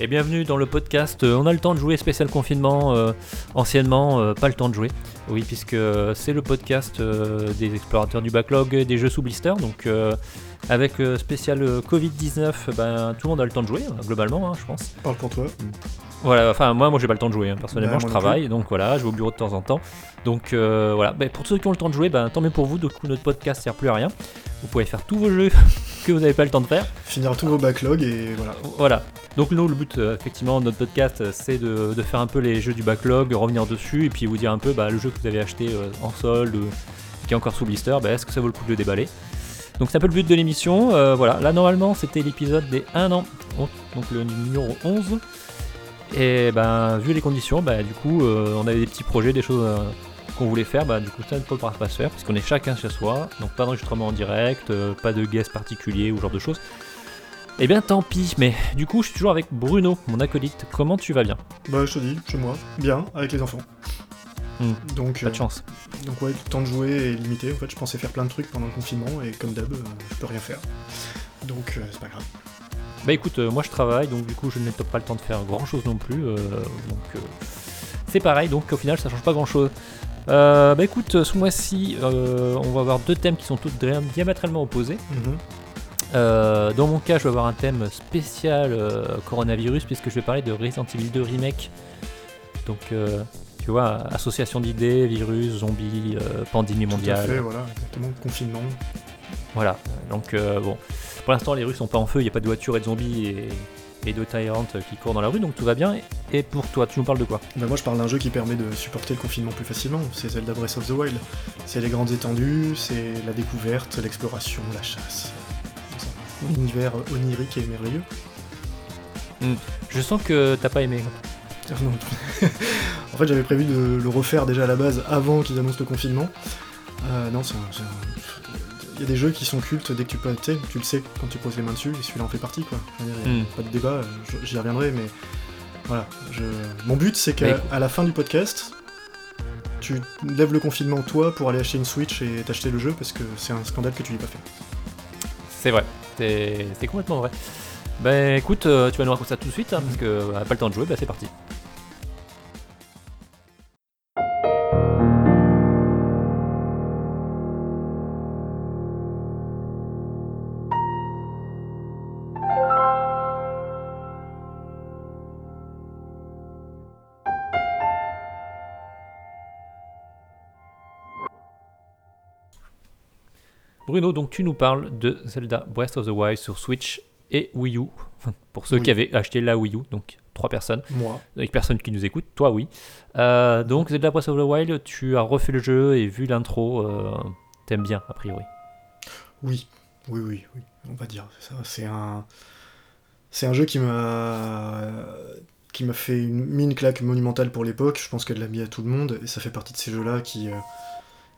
Et bienvenue dans le podcast euh, On a le temps de jouer spécial confinement, euh, anciennement euh, pas le temps de jouer. Oui, puisque c'est le podcast des explorateurs du backlog des jeux sous blister. Donc avec spécial Covid-19, ben, tout le monde a le temps de jouer, globalement, hein, je pense. Parle pour toi. Voilà, enfin moi, moi j'ai pas le temps de jouer, hein. personnellement je travaille, donc voilà, je vais au bureau de temps en temps. Donc voilà, ben, pour ceux qui ont le temps de jouer, ben, tant mieux pour vous, du coup notre podcast sert plus à rien. Vous pouvez faire tous vos jeux que vous n'avez pas le temps de faire. Finir tous vos backlogs et voilà. Voilà. Donc nous, le but euh, effectivement de notre podcast, euh, c'est de, faire un peu les jeux du backlog, revenir dessus et puis vous dire un peu bah, le jeu que vous avez acheté euh, en solde, qui est encore sous blister, bah, est-ce que ça vaut le coup de le déballer? Donc c'est un peu le but de l'émission. voilà, là normalement c'était l'épisode des 1 an, donc le numéro 11. Et ben vu les conditions, bah, du coup on avait des petits projets, des choses qu'on voulait faire, bah, du coup ça ne peut pas se faire puisqu'on est chacun chez soi, donc pas d'enregistrement en direct, pas de guest particulier ou genre de choses. Eh bien tant pis, mais du coup je suis toujours avec Bruno, mon acolyte. Comment tu vas bien? Bah je te dis, chez moi, bien, avec les enfants. Hmm, donc, pas de euh, chance. Donc ouais, le temps de jouer est limité. En fait, je pensais faire plein de trucs pendant le confinement et comme d'hab, euh, je peux rien faire. Donc euh, c'est pas grave. Bah écoute, moi je travaille, donc du coup je n'ai pas le temps de faire grand chose non plus. donc c'est pareil, donc au final ça change pas grand chose. Bah écoute, ce mois-ci, on va avoir deux thèmes qui sont tous diamétralement opposés. Mhm. Euh, dans mon cas, je vais avoir un thème spécial euh, coronavirus puisque je vais parler de Resident Evil 2 Remake. Donc, euh, tu vois, association d'idées, virus, zombies, pandémie mondiale. Tout voilà, exactement, confinement. Voilà, donc bon, pour l'instant, les rues sont pas en feu, il n'y a pas de voitures et de zombies et, et de Tyrant qui courent dans la rue, donc tout va bien. Et pour toi, tu nous parles de quoi? Ben Moi, je parle d'un jeu qui permet de supporter le confinement plus facilement. C'est Zelda Breath of the Wild. C'est les grandes étendues, c'est la découverte, l'exploration, la chasse univers onirique et merveilleux. Hmm. Je sens que t'as pas aimé. en fait, j'avais prévu de le refaire déjà à la base avant qu'ils annoncent le confinement. Euh, non, c'est il y a des jeux qui sont cultes dès que tu peux, tu le sais quand tu poses les mains dessus, et celui-là en fait partie, quoi. Hmm. Pas de débat, j'y reviendrai, mais voilà. Mon but, c'est qu'à la fin du podcast, tu lèves le confinement toi pour aller acheter une Switch et t'acheter le jeu parce que c'est un scandale que tu l'aies pas fait. C'est vrai. C'est complètement vrai. Ben écoute, euh, tu vas nous raconter ça tout de suite, hein, parce que n'a pas le temps de jouer, bah c'est parti. Bruno, donc tu nous parles de Zelda Breath of the Wild sur Switch et Wii U. pour ceux qui avaient acheté la Wii U, donc trois personnes. Moi. Avec personne qui nous écoute, toi oui. Euh, donc Zelda Breath of the Wild, tu as refait le jeu et vu l'intro, euh, t'aimes bien a priori. Oui, oui, oui, oui, on va dire. C'est un, c'est un jeu qui m'a, qui m'a fait une, mine claque monumentale pour l'époque. Je pense qu'elle l'a mis à tout le monde et ça fait partie de ces jeux-là qui euh,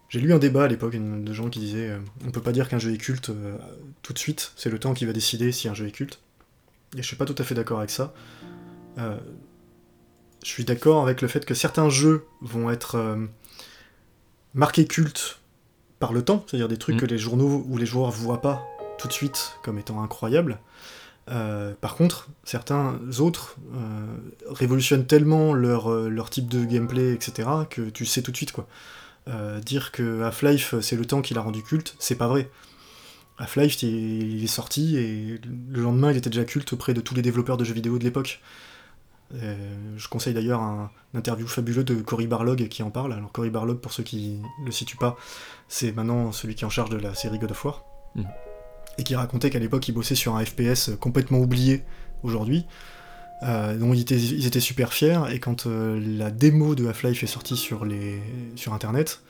j'ai lu un débat à l'époque de gens qui disaient euh, on peut pas dire qu'un jeu est culte euh, tout de suite, c'est le temps qui va décider si un jeu est culte. Et je suis pas tout à fait d'accord avec ça. Euh, je suis d'accord avec le fait que certains jeux vont être marqués culte par le temps, c'est-à-dire des trucs mm. que les journaux ou les joueurs voient pas tout de suite comme étant incroyables. par contre, certains autres révolutionnent tellement leur, leur type de gameplay, etc., que tu sais tout de suite quoi. Euh, dire que Half-Life c'est le temps qui l'a rendu culte, c'est pas vrai. Half-Life il est sorti et le lendemain il était déjà culte auprès de tous les développeurs de jeux vidéo de l'époque. Euh, je conseille d'ailleurs un, interview fabuleux de Cory Barlog qui en parle. Alors Cory Barlog, pour ceux qui le situent pas, c'est maintenant celui qui est en charge de la série God of War. Mm. Et qui racontait qu'à l'époque il bossait sur un FPS complètement oublié aujourd'hui, euh, donc ils étaient, super fiers, et quand euh, la démo de Half-Life est sortie sur, les, sur internet,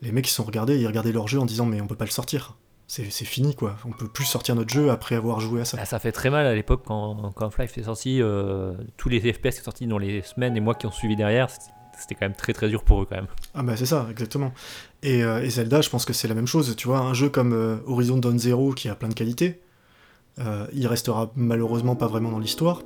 les mecs ils sont regardés, ils regardaient leur jeu en disant mais on peut pas le sortir. C'est fini quoi, on peut plus sortir notre jeu après avoir joué à ça. Ah, ça fait très mal à l'époque quand, quand Half-Life est sorti, euh, tous les FPS qui sont sortis dans les semaines et mois qui ont suivi derrière, c'était quand même très très dur pour eux quand même. Ah bah c'est ça, exactement. Et, et, Zelda, je pense que c'est la même chose, tu vois, un jeu comme Horizon Dawn Zero qui a plein de qualités, il restera malheureusement pas vraiment dans l'histoire,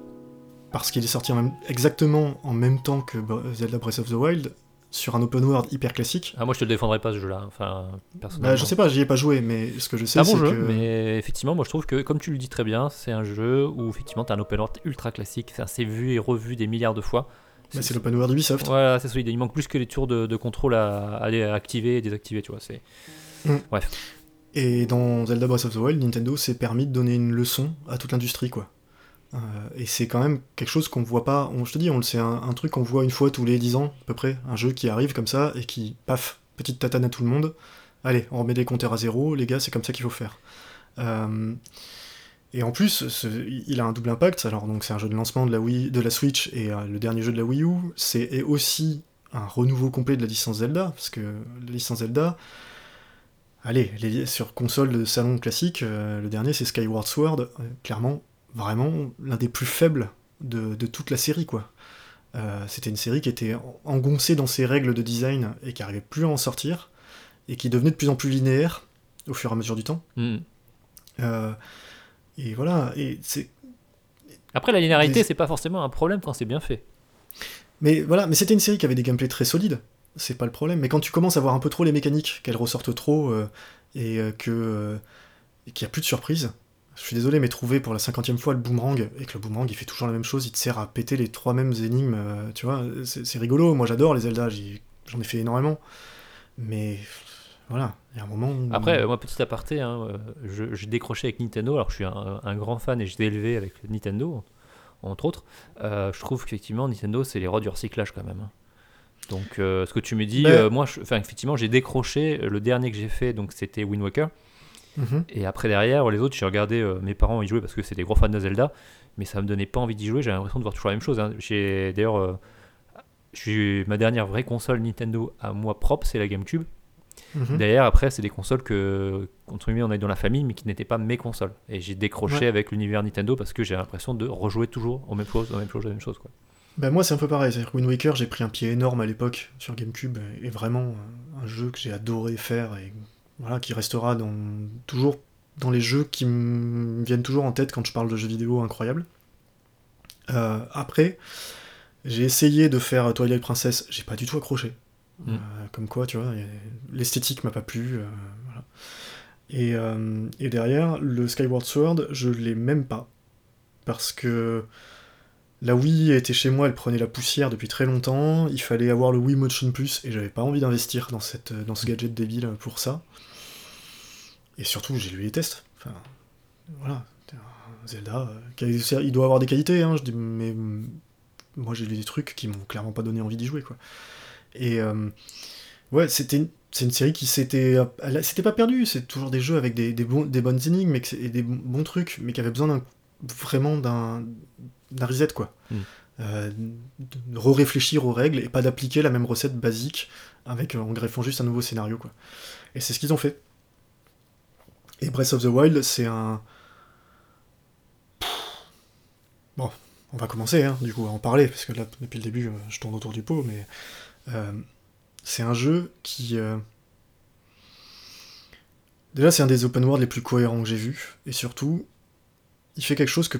parce qu'il est sorti en même- exactement en même temps que Zelda Breath of the Wild, sur un open world hyper classique. Ah, moi, je te le défendrai pas ce jeu-là. Enfin, personnellement. Bah, je sais pas, j'y ai pas joué, mais ce que je sais, C'est un bon c'est jeu, que. mais effectivement, moi je trouve que, comme tu le dis très bien, c'est un jeu où effectivement tu as un open world ultra classique. C'est vu et revu des milliards de fois. Bah, c'est l'open world Ubisoft. Voilà, c'est solide. Il manque plus que les tours de, de contrôle à, à à activer et désactiver, tu vois. C'est... Et dans Zelda Breath of the Wild, Nintendo s'est permis de donner une leçon à toute l'industrie, quoi. Euh, et c'est quand même quelque chose qu'on voit pas. On, je te dis, on le sait, un, truc qu'on voit une fois tous les 10 ans, à peu près. Un jeu qui arrive comme ça et qui, paf, petite tatane à tout le monde. Allez, on remet des compteurs à zéro, les gars, c'est comme ça qu'il faut faire. Euh, et en plus, il a un double impact. Alors, donc, c'est un jeu de lancement de la, Wii, de la Switch et euh, le dernier jeu de la Wii U. C'est aussi un renouveau complet de la licence Zelda, parce que la licence Zelda, allez, sur console de salon classique, le dernier c'est Skyward Sword, clairement, vraiment l'un des plus faibles de, de toute la série, quoi. Euh, C'était une série qui était en- engoncée dans ses règles de design et qui arrivait plus à en sortir, et qui devenait de plus en plus linéaire au fur et à mesure du temps. Hmm. Euh, et voilà, et c'est Après, la linéarité, Des- c'est pas forcément un problème quand c'est bien fait. Mais voilà, mais c'était une série qui avait des gameplays très solides, c'est pas le problème. Mais quand tu commences à voir un peu trop les mécaniques, qu'elles ressortent trop, euh, et que qu'il n'y a plus de surprise, je suis désolé, mais trouver pour la cinquantième fois le boomerang, et que le boomerang il fait toujours la même chose, il te sert à péter les trois mêmes énigmes, euh, tu vois, c'est rigolo, moi j'adore les Zelda, j'en ai fait énormément. Mais voilà, il y a un moment où... Après, euh, moi, petit aparté, hein, euh, je- j'ai décroché avec Nintendo. Alors, je suis un, un grand fan et je l'ai élevé avec Nintendo, entre autres. Euh, je trouve qu'effectivement, Nintendo, c'est les rois du recyclage quand même. hein. Donc, euh, ce que tu me dis, Ben- euh, moi, enfin, effectivement, j'ai décroché. Le dernier que j'ai fait, donc, c'était Wind Waker. Mhm. Et après, derrière, les autres, j'ai regardé euh, mes parents y jouer parce que c'est des gros fans de Zelda. Mais ça me donnait pas envie d'y jouer. J'ai l'impression de voir toujours la même chose. hein. J'ai d'ailleurs, euh, ma dernière vraie console Nintendo à moi propre, c'est la GameCube. Mhm. Derrière, après, c'est des consoles que, entre guillemets, on est dans la famille, mais qui n'étaient pas mes consoles. Et j'ai décroché Ouais. avec l'univers Nintendo parce que j'ai l'impression de rejouer toujours aux mêmes choses, aux mêmes choses, aux mêmes choses. Quoi. Bah moi c'est un peu pareil, c'est-à-dire que Wind Waker j'ai pris un pied énorme à l'époque sur GameCube et vraiment un jeu que j'ai adoré faire et voilà qui restera dans, toujours dans les jeux qui me viennent toujours en tête quand je parle de jeux vidéo incroyables. Euh, après j'ai essayé de faire Twilight Princess, j'ai pas du tout accroché. Mm. Euh, comme quoi tu vois, l'esthétique m'a pas plu. euh, voilà. et, et derrière le Skyward Sword je l'ai même pas parce que la Wii était chez moi, elle prenait la poussière depuis très longtemps. Il fallait avoir le Wii Motion Plus et j'avais pas envie d'investir dans, cette, dans ce gadget débile pour ça. Et surtout, j'ai lu les tests. Enfin, voilà. Zelda, euh, il doit avoir des qualités, hein, je dis, mais moi j'ai lu des trucs qui m'ont clairement pas donné envie d'y jouer, quoi. Et euh, ouais, c'était c'est une série qui s'était c'était pas perdue, c'est toujours des jeux avec des, des, bons, des bonnes énigmes mais et des bons, trucs, mais qui avaient besoin d'un vraiment d'un d'un reset quoi. Mm. Euh, de re-réfléchir aux règles et pas d'appliquer la même recette basique avec en greffant juste un nouveau scénario quoi. Et c'est ce qu'ils ont fait. Et Breath of the Wild, c'est un Bon, on va commencer hein, du coup à en parler parce que là depuis le début je tourne autour du pot mais euh, c'est un jeu qui euh, déjà c'est un des open world les plus cohérents que j'ai vu et surtout il fait quelque chose que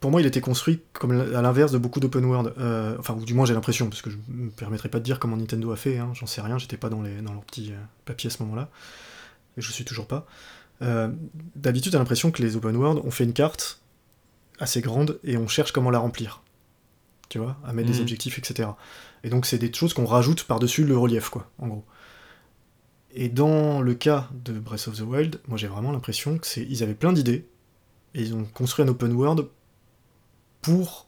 pour moi il était construit comme à l'inverse de beaucoup d'open world Euh, enfin ou du moins j'ai l'impression parce que je me permettrai pas de dire comment Nintendo a fait hein, j'en sais rien j'étais pas dans les dans leur petit papier à ce moment là et je suis toujours pas Euh, d'habitude t'as l'impression que les open world on fait une carte assez grande et on cherche comment la remplir tu vois à mettre des Mhm. objectifs etc et donc c'est des choses qu'on rajoute par-dessus le relief, quoi, en gros. Et dans le cas de Breath of the Wild, moi j'ai vraiment l'impression que c'est ils avaient plein d'idées et ils ont construit un open world pour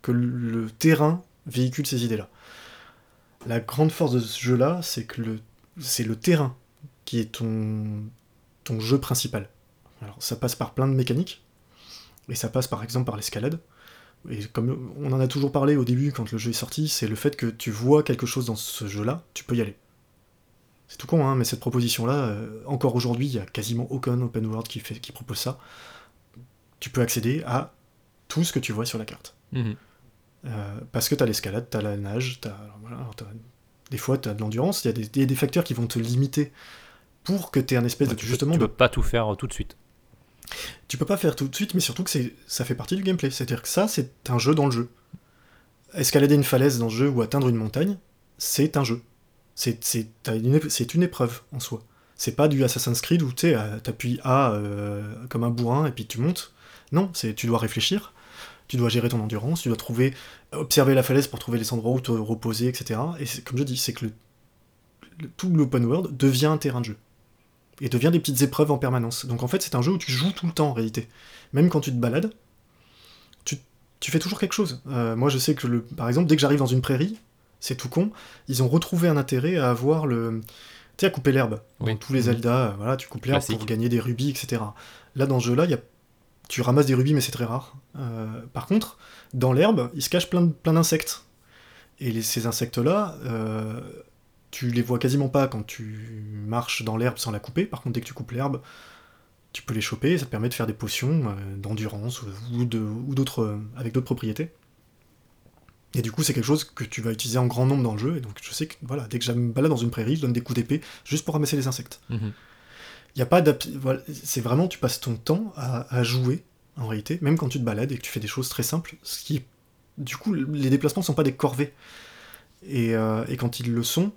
que le terrain véhicule ces idées-là. La grande force de ce jeu-là, c'est que le c'est le terrain qui est ton ton jeu principal. Alors ça passe par plein de mécaniques et ça passe par exemple par l'escalade. Et comme on en a toujours parlé au début quand le jeu est sorti, c'est le fait que tu vois quelque chose dans ce jeu-là, tu peux y aller. C'est tout con, hein, mais cette proposition-là, euh, encore aujourd'hui, il n'y a quasiment aucun open world qui, fait, qui propose ça. Tu peux accéder à tout ce que tu vois sur la carte. Mhm. Euh, parce que tu as l'escalade, tu as la nage, voilà, t'as- des fois tu as de l'endurance, il y, a des- il y a des facteurs qui vont te limiter pour que tu aies un espèce Ouais, de tu, justement peux, tu de peux pas tout faire euh, tout de suite. Tu peux pas faire tout de suite, mais surtout que c'est, ça fait partie du gameplay. C'est-à-dire que ça, c'est un jeu dans le jeu. Escalader une falaise dans le jeu ou atteindre une montagne, c'est un jeu. C'est, c'est, une, une épreuve en soi. C'est pas du Assassin's Creed où tu t'appuies A euh, comme un bourrin et puis tu montes. Non, c'est tu dois réfléchir, tu dois gérer ton endurance, tu dois trouver, observer la falaise pour trouver les endroits où te reposer, etc. Et comme je dis, c'est que le, tout l'open world devient un terrain de jeu. Et devient des petites épreuves en permanence. Donc en fait, c'est un jeu où tu joues tout le temps en réalité. Même quand tu te balades, tu, fais toujours quelque chose. Euh, moi, je sais que, le, par exemple, dès que j'arrive dans une prairie, c'est tout con, ils ont retrouvé un intérêt à avoir le. Tu sais, à couper l'herbe. Dans tous les mhm. Zelda, euh, voilà, tu coupes l'herbe pour gagner des rubis, etc. Là, dans ce jeu-là, il y a tu ramasses des rubis, mais c'est très rare. Euh, par contre, dans l'herbe, il se cache plein, plein d'insectes. Et ces insectes-là, tu les vois quasiment pas quand tu marches dans l'herbe sans la couper. Par contre, dès que tu coupes l'herbe, tu peux les choper. Ça te permet de faire des potions euh, d'endurance ou, de, ou d'autres, avec d'autres propriétés. Et du coup, c'est quelque chose que tu vas utiliser en grand nombre dans le jeu. Et donc, je sais que voilà, dès que je me balade dans une prairie, je donne des coups d'épée juste pour ramasser les insectes. Mhm. Y a pas voilà, c'est vraiment tu passes ton temps à, jouer en réalité, même quand tu te balades et que tu fais des choses très simples, ce qui du coup les déplacements sont pas des corvées. Et, euh, et quand ils le sont,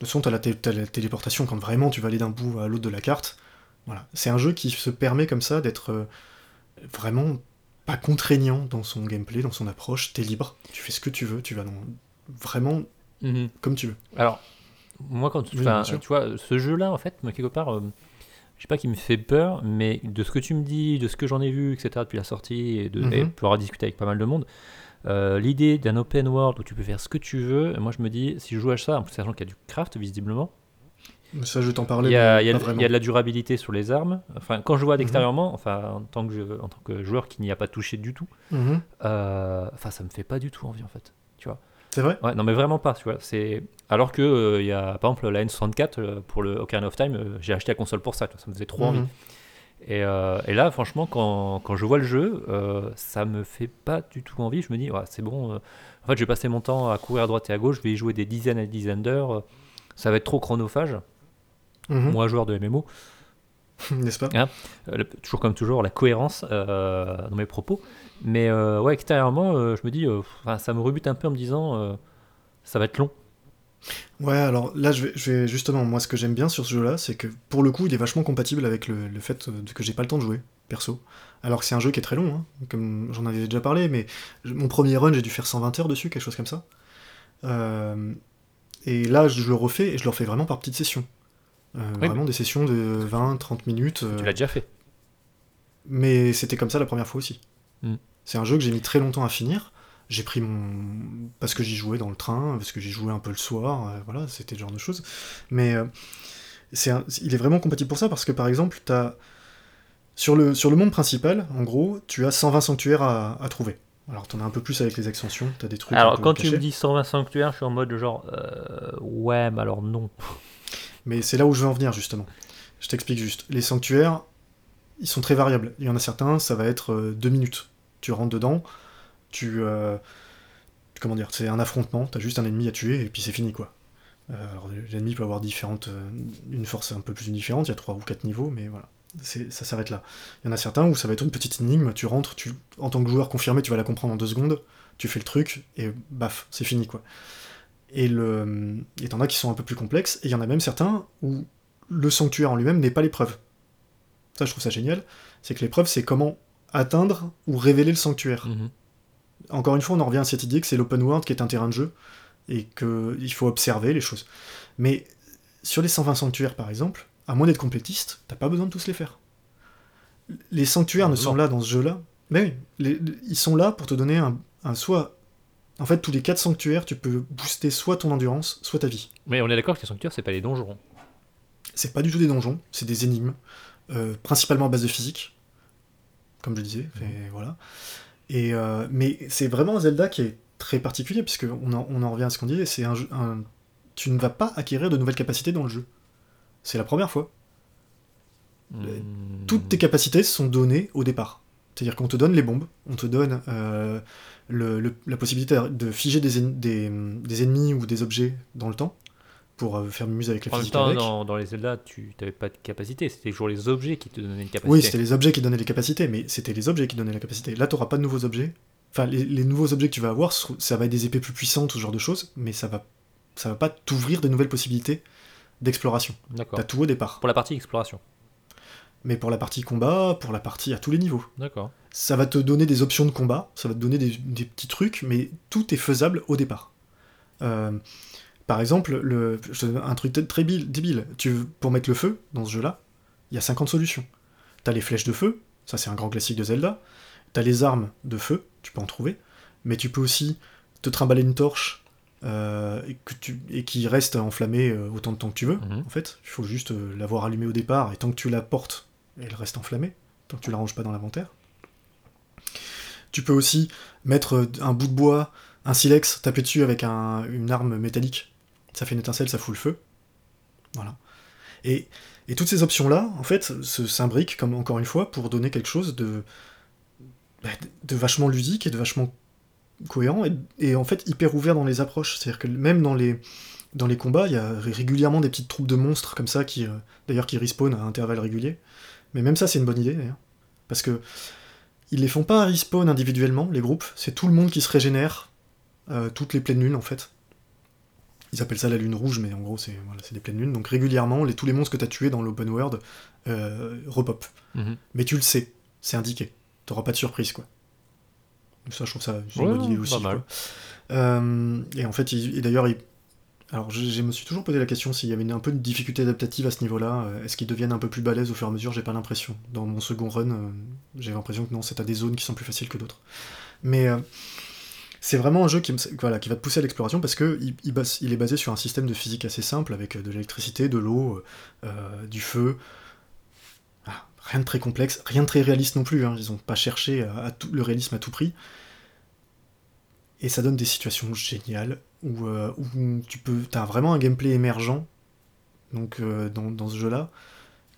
le sont à la, la, téléportation quand vraiment tu vas aller d'un bout à l'autre de la carte. Voilà, c'est un jeu qui se permet comme ça d'être euh, vraiment pas contraignant dans son gameplay, dans son approche, t'es libre, tu fais ce que tu veux, tu vas dans... vraiment mhm. comme tu veux. Alors, moi quand tu, tu vois, ce jeu-là, en fait, quelque part, euh, je sais pas qui me fait peur, mais de ce que tu me dis, de ce que j'en ai vu, etc., depuis la sortie, et de mhm. pouvoir discuter avec pas mal de monde, euh, l'idée d'un open world où tu peux faire ce que tu veux, moi je me dis, si je joue à ça, en plus sachant qu'il y a du craft visiblement, ça, je t'en parlais. Il y, a, il, y a, il y, a, de la durabilité sur les armes. Enfin, quand je vois d'extérieurement, mhm. enfin, en tant, que en tant que joueur qui n'y a pas touché du tout, mhm. euh, enfin, ça me fait pas du tout envie en fait. Tu vois. C'est vrai? Ouais, non, mais vraiment pas, tu vois. C'est... Alors que, euh, y a, par exemple, la N64, euh, pour le Ocarina of Time, euh, j'ai acheté la console pour ça, ça me faisait trop envie. Mhm. Et, et, là, franchement, quand, quand, je vois le jeu, ça me fait pas du tout envie. Je me dis, ouais, c'est bon. en fait, je vais passer mon temps à courir à droite et à gauche, je vais y jouer des dizaines et des dizaines d'heures. ça va être trop chronophage. Mhm. Moi, joueur de MMO. N'est-ce pas? Hein, Toujours comme toujours, la cohérence dans mes propos. Mais euh, ouais, extérieurement, euh, je me dis, euh, ça me rebute un peu en me disant, ça va être long. Ouais, alors là, je vais, justement, moi, ce que j'aime bien sur ce jeu-là, c'est que pour le coup, il est vachement compatible avec le, fait que j'ai pas le temps de jouer, perso. Alors que c'est un jeu qui est très long, hein, comme j'en avais déjà parlé, mais mon premier run, j'ai dû faire 120 heures dessus, quelque chose comme ça. et là, je le refais, et je le refais vraiment par petites sessions. Vraiment des sessions de 20-30 minutes. Tu l'as déjà fait. Mais c'était comme ça la première fois aussi. Mm. C'est un jeu que j'ai mis très longtemps à finir. J'ai pris mon. parce que j'y jouais dans le train, parce que j'y jouais un peu le soir, euh, voilà, c'était le genre de choses. Mais euh, c'est il est vraiment compatible pour ça parce que par exemple, as... Sur, le, sur le monde principal, en gros, tu as 120 sanctuaires à, trouver. Alors, t'en as un peu plus avec les extensions, t'as des trucs. Alors, quand tu me dis 120 sanctuaires, je suis en mode genre. Euh, ouais, mais alors non. Mais c'est là où je veux en venir, justement. Je t'explique juste. Les sanctuaires, ils sont très variables. Il y en a certains, ça va être euh, deux minutes. Tu rentres dedans, tu. Euh, comment dire C'est un affrontement, t'as juste un ennemi à tuer et puis c'est fini quoi. Euh, alors l'ennemi peut avoir différentes, une force un peu plus différente, il y a trois ou quatre niveaux, mais voilà, ça s'arrête là. Il y en a certains où ça va être une petite énigme, tu rentres, tu, en tant que joueur confirmé, tu vas la comprendre en deux secondes, tu fais le truc et baf, c'est fini quoi. Et le, et t'en as qui sont un peu plus complexes, et il y en a même certains où le sanctuaire en lui-même n'est pas l'épreuve ça je trouve ça génial, c'est que l'épreuve c'est comment atteindre ou révéler le sanctuaire. Mhm. Encore une fois, on en revient à cette idée que c'est l'open world qui est un terrain de jeu et qu'il faut observer les choses. Mais sur les 120 sanctuaires par exemple, à moins d'être complétiste, t'as pas besoin de tous les faire. Les sanctuaires ne sont là dans ce jeu-là, mais oui, ils sont là pour te donner un, un soit en fait, tous les 4 sanctuaires, tu peux booster soit ton endurance, soit ta vie. Mais on est d'accord que les sanctuaires, c'est pas les donjons. C'est pas du tout des donjons, c'est des énigmes. Euh, principalement à base de physique, comme je disais, et mhm. voilà. Et, euh, mais c'est vraiment un Zelda qui est très particulier, puisque on en, on en revient à ce qu'on disait, c'est un, un, tu ne vas pas acquérir de nouvelles capacités dans le jeu. C'est la première fois. Hmm. Toutes tes capacités sont données au départ. C'est-à-dire qu'on te donne les bombes, on te donne euh, le, la possibilité de figer des, des, des, ennemis ou des objets dans le temps, pour euh, faire muse avec les En même temps, dans, dans les Zelda, tu n'avais pas de capacité, c'était toujours les objets qui te donnaient une capacité. Oui, c'était les objets qui donnaient les capacités, mais c'était les objets qui donnaient la capacité. Là, tu pas de nouveaux objets. Enfin, les, les nouveaux objets que tu vas avoir, ça va être des épées plus puissantes, ce genre de choses, mais ça va, ça va pas t'ouvrir de nouvelles possibilités d'exploration. D'accord. T'as tout au départ. Pour la partie exploration. Mais pour la partie combat, pour la partie à tous les niveaux. D'accord. Ça va te donner des options de combat, ça va te donner des, des petits trucs, mais tout est faisable au départ. Euh, par exemple, le, je te donne un truc très bil- débile. Tu, pour mettre le feu dans ce jeu-là, il y a 50 solutions. T'as les flèches de feu, ça c'est un grand classique de Zelda. T'as les armes de feu, tu peux en trouver. Mais tu peux aussi te trimballer une torche euh, et, que tu, et qui reste enflammée euh, autant de temps que tu veux. Mhm. En fait, il faut juste euh, l'avoir allumée au départ et tant que tu la portes, elle reste enflammée. Tant que tu la ranges pas dans l'inventaire. Tu peux aussi mettre un bout de bois, un silex, taper dessus avec un- une arme métallique. Ça fait une étincelle, ça fout le feu. Voilà. Et, et toutes ces options-là, en fait, se s'imbriquent, comme encore une fois, pour donner quelque chose de, bah, de vachement ludique et de vachement cohérent et, en fait hyper ouvert dans les approches. C'est-à-dire que même dans les, dans les combats, il y a ré- régulièrement des petites troupes de monstres comme ça qui, euh, d'ailleurs, qui respawnent à intervalles réguliers. Mais même ça, c'est une bonne idée, d'ailleurs. Parce que ils les font pas respawn individuellement, les groupes. C'est tout le monde qui se régénère euh, toutes les pleines lunes, en fait. Ils appellent ça la lune rouge, mais en gros, c'est voilà, des pleines lunes. Donc régulièrement, les, tous les monstres que tu as tués dans l'open world euh, repop. Mhm. Mais tu le sais, c'est indiqué. T'auras pas de surprise, quoi. Ça, je trouve ça c'est Ouais, une bonne idée aussi. quoi. Euh, et en fait, il- et d'ailleurs, il- alors je, je me suis toujours posé la question s'il y avait une- un peu de difficulté adaptative à ce niveau-là. Euh, Est-ce qu'ils deviennent un peu plus balèzes au fur et à mesure? J'ai pas l'impression. Dans mon second run, euh, j'ai l'impression que non, c'est à des zones qui sont plus faciles que d'autres. Mais euh, c'est vraiment un jeu qui, va te pousser à l'exploration parce que il, est basé sur un système de physique assez simple avec euh, de l'électricité, de l'eau, euh, du feu. Ah, rien de très complexe, rien de très réaliste non plus. hein. Ils ont pas cherché le réalisme à tout prix. Et ça donne des situations géniales où, euh, tu peux, as vraiment un gameplay émergent donc, euh, dans, dans ce jeu-là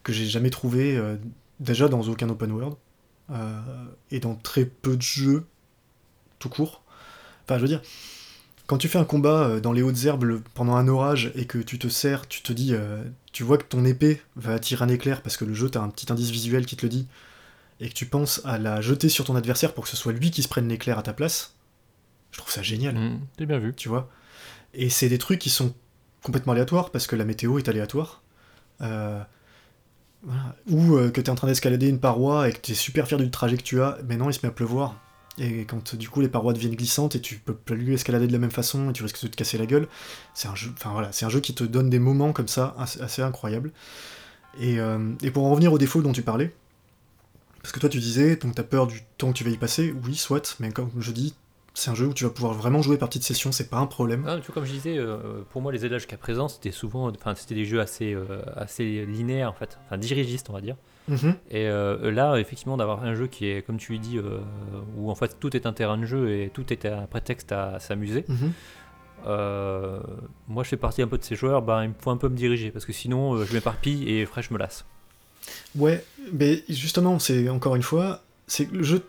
que j'ai jamais trouvé euh, déjà dans aucun open world euh, et dans très peu de jeux tout court. Enfin, je veux dire, quand tu fais un combat euh, dans les hautes herbes pendant un orage et que tu te sers, tu te dis, euh, tu vois que ton épée va attirer un éclair parce que le jeu t'as un petit indice visuel qui te le dit et que tu penses à la jeter sur ton adversaire pour que ce soit lui qui se prenne l'éclair à ta place, je trouve ça génial Mhm. C'est bien vu. tu vois? Et c'est des trucs qui sont complètement aléatoires parce que la météo est aléatoire. Euh, voilà. Ou euh, que tu es en train d'escalader une paroi et que tu es super fier du trajet que tu as, mais non, il se met à pleuvoir. Et quand du coup les parois deviennent glissantes et tu peux plus escalader de la même façon et tu risques de te casser la gueule, c'est un jeu, enfin voilà, c'est un jeu qui te donne des moments comme ça assez, incroyables. Et, euh, et pour en revenir aux défauts dont tu parlais, parce que toi tu disais, donc t'as peur du temps que tu vas y passer, oui, soit, mais comme je dis, c'est un jeu où tu vas pouvoir vraiment jouer par petites sessions, c'est pas un problème. Ah, comme je disais, euh, pour moi, les Zelda jusqu'à présent, c'était souvent, enfin, c'était des jeux assez, euh, assez linéaires en fait, enfin dirigistes, on va dire. Mhm. Et euh, là, effectivement, d'avoir un jeu qui est, comme tu dis, où en fait tout est un terrain de jeu et tout est un prétexte à s'amuser. Mhm. euh, moi, je fais partie un peu de ces joueurs, bah, il me faut un peu me diriger parce que sinon, euh, je m'éparpille et après, je me lasse. Ouais, mais justement, c'est encore une fois, c'est le jeu.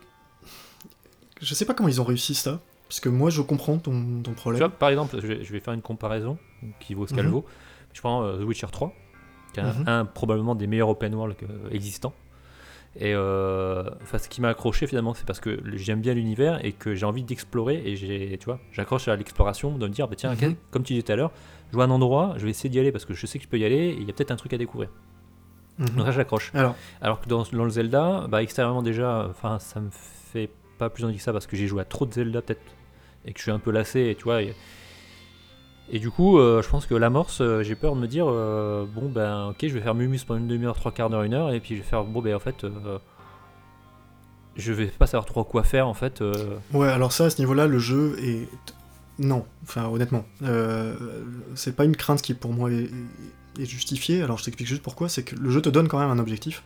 Je sais pas comment ils ont réussi ça, parce que moi je comprends ton, ton Tu problème. vois, par exemple, je vais, je vais faire une comparaison qui vaut ce qu'elle Mhm. vaut. Je prends euh, The Witcher 3, qui est un, Mhm. un, probablement des meilleurs open world que- existants. Et euh, enfin, ce qui m'a accroché finalement, c'est parce que j'aime bien l'univers et que j'ai envie d'explorer et j'ai, tu vois, j'accroche à l'exploration, de me dire, bah, tiens, Mhm. comme tu disais tout à l'heure, je vois un endroit, je vais essayer d'y aller parce que je sais que je peux y aller et il y a peut-être un truc à découvrir. Donc là, j'accroche. Alors, Alors que dans, dans le Zelda, bah, extérieurement déjà, enfin, ça me fait pas plus envie que ça parce que j'ai joué à trop de Zelda peut-être et que je suis un peu lassé et tu vois. Et, du coup, euh, je pense que l'amorce, euh, j'ai peur de me dire, euh, bon ben, ok, je vais faire Mumus pendant une demi-heure, trois quarts d'heure, une heure, et puis je vais faire, bon ben, en fait, je vais pas savoir trop quoi faire en fait. ouais, alors ça, à ce niveau-là, le jeu est. Non, enfin, honnêtement. C'est pas une crainte qui, pour moi, est, est justifiée. Alors, je t'explique juste pourquoi. C'est que le jeu te donne quand même un objectif.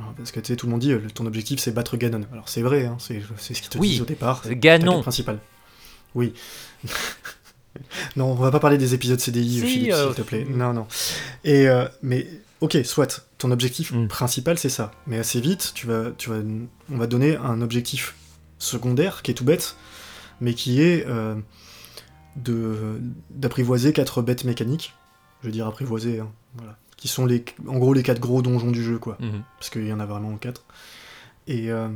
Alors, Parce que tu sais, tout le monde dit, euh, ton objectif c'est battre Ganon. Alors, c'est vrai, hein, c'est ce qu'ils te Oui, disent au départ. Ganon. principale. Oui. non, on va pas parler des épisodes CDI, Si, Philippe, euh, s'il te plaît. Non, non. Et euh, mais ok, soit ton objectif Mm. principal c'est ça, mais assez vite, tu vas, tu vas, on va donner un objectif secondaire qui est tout bête, mais qui est euh, de d'apprivoiser quatre bêtes mécaniques je veux dire apprivoisés, hein, voilà. Qui sont les, en gros les quatre gros donjons du jeu, quoi. Mhm. Parce qu'il y en a vraiment quatre. Et, euh,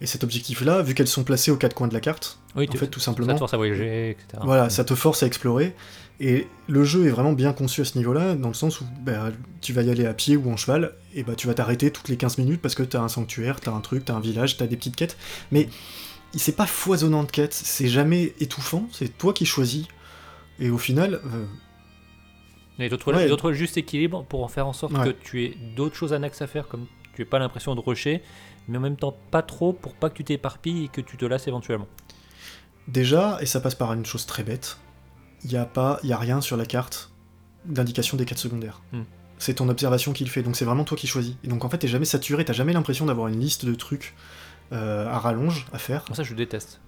et cet objectif-là, vu qu'elles sont placées aux quatre coins de la carte, Oui, en fait, tout ça simplement, te force à voyager, etc. voilà, ça te force à explorer. Et le jeu est vraiment bien conçu à ce niveau-là, dans le sens où bah, tu vas y aller à pied ou en cheval, et bah tu vas t'arrêter toutes les 15 minutes parce que t'as un sanctuaire, t'as un truc, t'as un village, t'as des petites quêtes. Mais c'est pas foisonnant de quêtes, c'est jamais étouffant, c'est toi qui choisis. Et au final, euh, Et d'autres Ouais. juste équilibre pour en faire en sorte Ouais. que tu aies d'autres choses annexes à faire, comme tu n'aies pas l'impression de rusher, mais en même temps pas trop pour pas que tu t'éparpilles et que tu te lasses éventuellement. déjà, et ça passe par une chose très bête, il n'y a, pas- y a rien sur la carte d'indication des quêtes secondaires. Hmm. C'est ton observation qui le fait, donc c'est vraiment toi qui choisis. Et donc en fait, t'es jamais saturé, t'as jamais l'impression d'avoir une liste de trucs euh, à rallonge à faire. Ça, je déteste.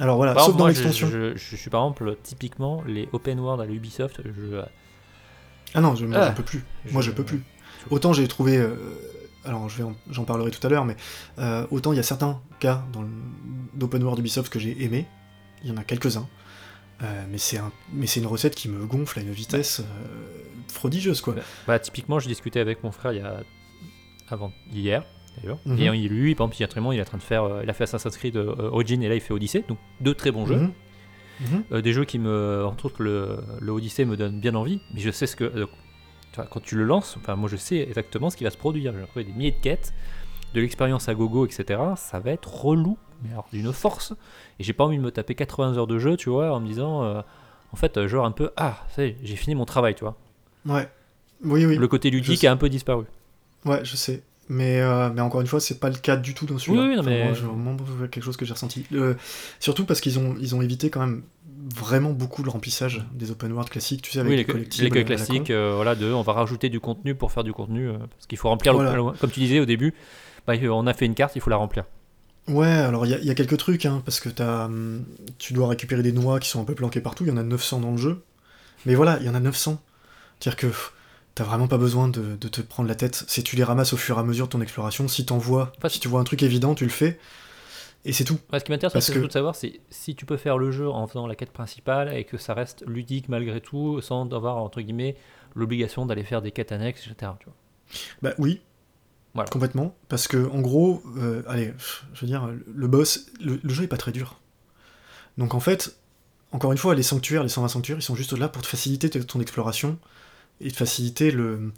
Alors voilà, Par sauf exemple, dans je, l'extension. je- je suis par exemple, typiquement, les open world à l'Ubisoft, je, Ah non, je, Ah. j'en peux plus. Moi, je peux plus. Autant j'ai trouvé. euh, alors, je vais en- j'en parlerai tout à l'heure, mais euh, autant il y a certains cas dans le- d'open world Ubisoft que j'ai aimé. Il y en a quelques-uns. Euh, mais c'est un, mais c'est une recette qui me gonfle à une vitesse euh, prodigieuse, quoi. Bah, typiquement, je discutais avec mon frère il y a avant hier d'ailleurs, Mhm. et il- lui, par exemple, actuellement, il est en train de faire, euh, il a fait Assassin's Creed euh, Origin et là il fait Odyssey, donc deux très bons jeux. Euh, des jeux qui me, entre autres le, le Odyssey me donne bien envie, mais je sais ce que, euh, quand tu le lances, enfin moi je sais exactement ce qui va se produire. Je vais retrouver des milliers de quêtes, de l'expérience à gogo, etc. Ça va être relou, mais alors d'une force. Et j'ai pas envie de me taper 80 heures de jeu, tu vois, en me disant, euh, en fait, genre un peu, ah, j'ai fini mon travail, tu vois. Ouais. Oui, oui. Le côté ludique a un peu disparu. Ouais, je sais. Mais, euh, mais encore une fois, c'est pas le cas du tout dans celui-là. Oui, oui, mais- moi, je- vraiment quelque chose que j'ai ressenti. Surtout parce qu'ils ont, ils ont évité quand même vraiment beaucoup le remplissage des open world classiques, tu sais, avec oui, les, les, classiques, euh, voilà, de, on va rajouter du contenu pour faire du contenu, euh, parce qu'il faut remplir, Voilà. le- comme tu disais au début, bah, on a fait une carte, il faut la remplir. Ouais, alors il y, a- il y a quelques trucs, hein, parce que hum, tu dois récupérer des noix qui sont un peu planquées partout, il y en a 900 dans le jeu. Mais voilà, il y en a 900. C'est-à-dire que t'as vraiment pas besoin de, de te prendre la tête. Si tu les ramasses au fur et à mesure de ton exploration, si t'en vois, Enfin, si tu vois un truc évident, tu le fais. Et c'est tout. Ouais, ce qui m'intéresse, c'est que- de savoir c'est si tu peux faire le jeu en faisant la quête principale et que ça reste ludique malgré tout, sans avoir entre guillemets l'obligation d'aller faire des quêtes annexes, etc. tu vois. Bah oui. Voilà. Complètement. Parce que, en gros, euh, allez, je veux dire, le boss, le, le jeu est pas très dur. Donc en fait, encore une fois, les sanctuaires, les 120 sanctuaires, ils sont juste là pour te faciliter ton exploration et te faciliter le.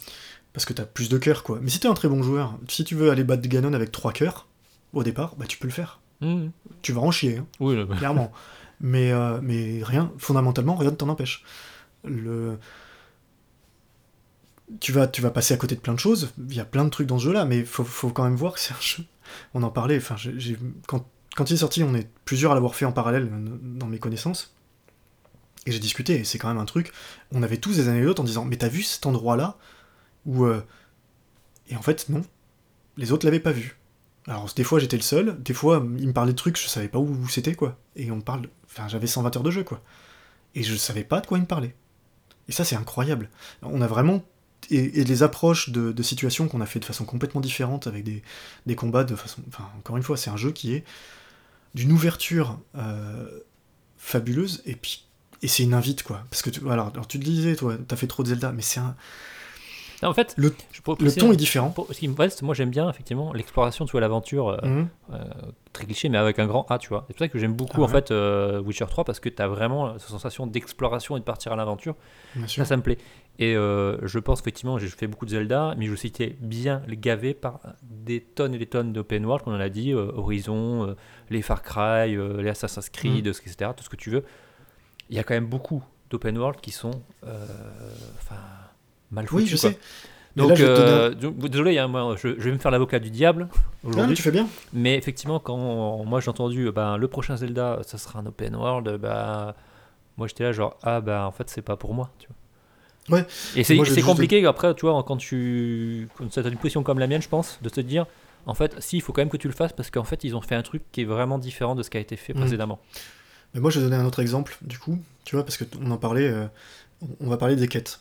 Parce que t'as plus de cœurs, quoi. Mais si t'es un très bon joueur, si tu veux aller battre Ganon avec 3 cœurs, au départ, bah tu peux le faire. Mhm. Tu vas en chier, hein, Oui, le- clairement. mais, euh, mais rien, fondamentalement, rien ne t'en empêche. Le... Tu vas, tu vas passer à côté de plein de choses, il y a plein de trucs dans ce jeu-là, mais faut, faut quand même voir que c'est un jeu. On en parlait, enfin, j'ai- quand, quand il est sorti, on est plusieurs à l'avoir fait en parallèle dans mes connaissances. Et j'ai discuté, et c'est quand même un truc. On avait tous des anecdotes en disant Mais t'as vu cet endroit-là où. euh, Et en fait, non. Les autres l'avaient pas vu. Alors, des fois, j'étais le seul, des fois, il me parlait de trucs, je savais pas où, c'était, quoi. Et on parle. Enfin, j'avais 120 heures de jeu, quoi. Et je savais pas de quoi il me parlait. Et ça, c'est incroyable. On a vraiment. Et, des approches de, situations qu'on a fait de façon complètement différente, avec des, des combats de façon. Enfin, encore une fois, c'est un jeu qui est d'une ouverture euh, fabuleuse, et puis. Et c'est une invite, quoi. Parce que, tu, alors, alors, tu te disais, toi, t'as fait trop de Zelda, mais c'est un. Non, en fait, Le- ton est différent. pour- ce qui me reste, moi j'aime bien effectivement l'exploration, tu vois, l'aventure, euh, Mhm. euh, très cliché, mais avec un grand A, tu vois. C'est pour ça que j'aime beaucoup Ah en ouais. fait euh, Witcher 3 parce que tu as vraiment cette sensation d'exploration et de partir à l'aventure. Ça, ça me plaît. Et je pense effectivement, j'ai fait beaucoup de Zelda, mais je été bien gavé par des tonnes et des tonnes d'open world, comme on l'a dit, Horizon, les Far Cry, les Assassin's Creed, etc., tout ce que tu veux. Il y a quand même beaucoup d'open world qui sont enfin, mal. Oui, je quoi. sais. Donc, là, je un- euh, donc, désolé, hein, moi, je, je vais me faire l'avocat du diable Non, tu fais bien. Mais effectivement, quand moi j'ai entendu euh, ben, le prochain Zelda, ça sera un open world, bah, moi j'étais là genre ah bah en fait c'est pas pour moi. Tu vois. Ouais. Et c'est compliqué après, tu vois, quand tu quand as une position comme la mienne, je pense, de te dire en fait si il faut quand même que tu le fasses parce qu'en fait ils ont fait un truc qui est vraiment différent de ce qui a été fait Mhm. précédemment. Mais moi, je vais donner un autre exemple, du coup, tu vois, parce que t- on en parlait, euh, on va parler des quêtes.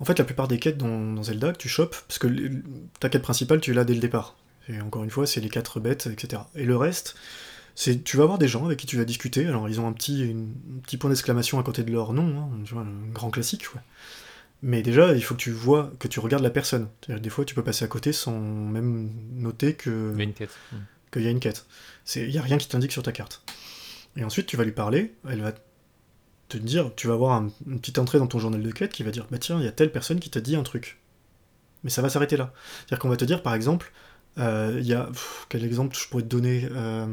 En fait, la plupart des quêtes dans, dans Zelda que tu chopes, parce que ta quête principale, tu l'as dès le départ. Et encore une fois, c'est les quatre bêtes, etc. Et le reste, c'est tu vas avoir des gens avec qui tu vas discuter. Alors, ils ont un petit, une- un petit point d'exclamation à côté de leur nom, hein, tu vois, le grand classique. Mais déjà, il faut que tu vois, que tu regardes la personne. Des fois, tu peux passer à côté sans même noter que Mais une quête. Qu'il y a une quête. Il n'y a rien qui t'indique sur ta carte. Et ensuite, tu vas lui parler, elle va te dire, tu vas avoir un- une petite entrée dans ton journal de quête qui va dire, bah tiens, il y a telle personne qui t'a dit un truc. Mais ça va s'arrêter là. C'est-à-dire qu'on va te dire, par exemple, euh, il y a... pff, quel exemple je pourrais te donner euh,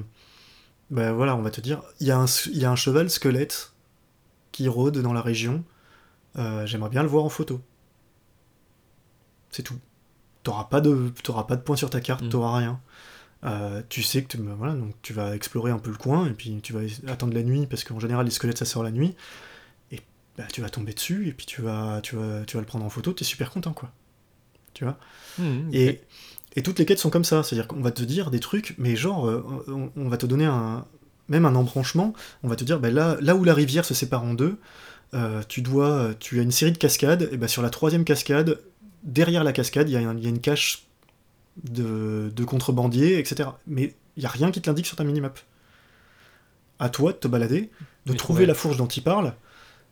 Ben voilà, on va te dire, il y, a un s- il y a un cheval squelette qui rôde dans la région, euh, j'aimerais bien le voir en photo. C'est tout. T'auras pas de, t'auras pas de points sur ta carte, Mm. t'auras rien. Euh, tu sais que tu, voilà, donc tu vas explorer un peu le coin et puis tu vas attendre la nuit parce qu'en général les squelettes ça sort la nuit. Et bah, tu vas tomber dessus et puis tu vas, tu vas, tu vas le prendre en photo, t'es super content quoi. Tu vois? Mm, ok. et, et toutes les quêtes sont comme ça, c'est-à-dire qu'on va te dire des trucs, mais genre, euh, on, on va te donner un, même un embranchement, on va te dire, bah là, là où la rivière se sépare en deux, euh, tu dois, tu as une série de cascades, et bah sur la troisième cascade, derrière la cascade, il y, a un- il y a une cache de, de contrebandiers, etc. Mais il n'y a rien qui te l'indique sur ta minimap. À toi de te balader, de Mais trouver la fourche dont il parle,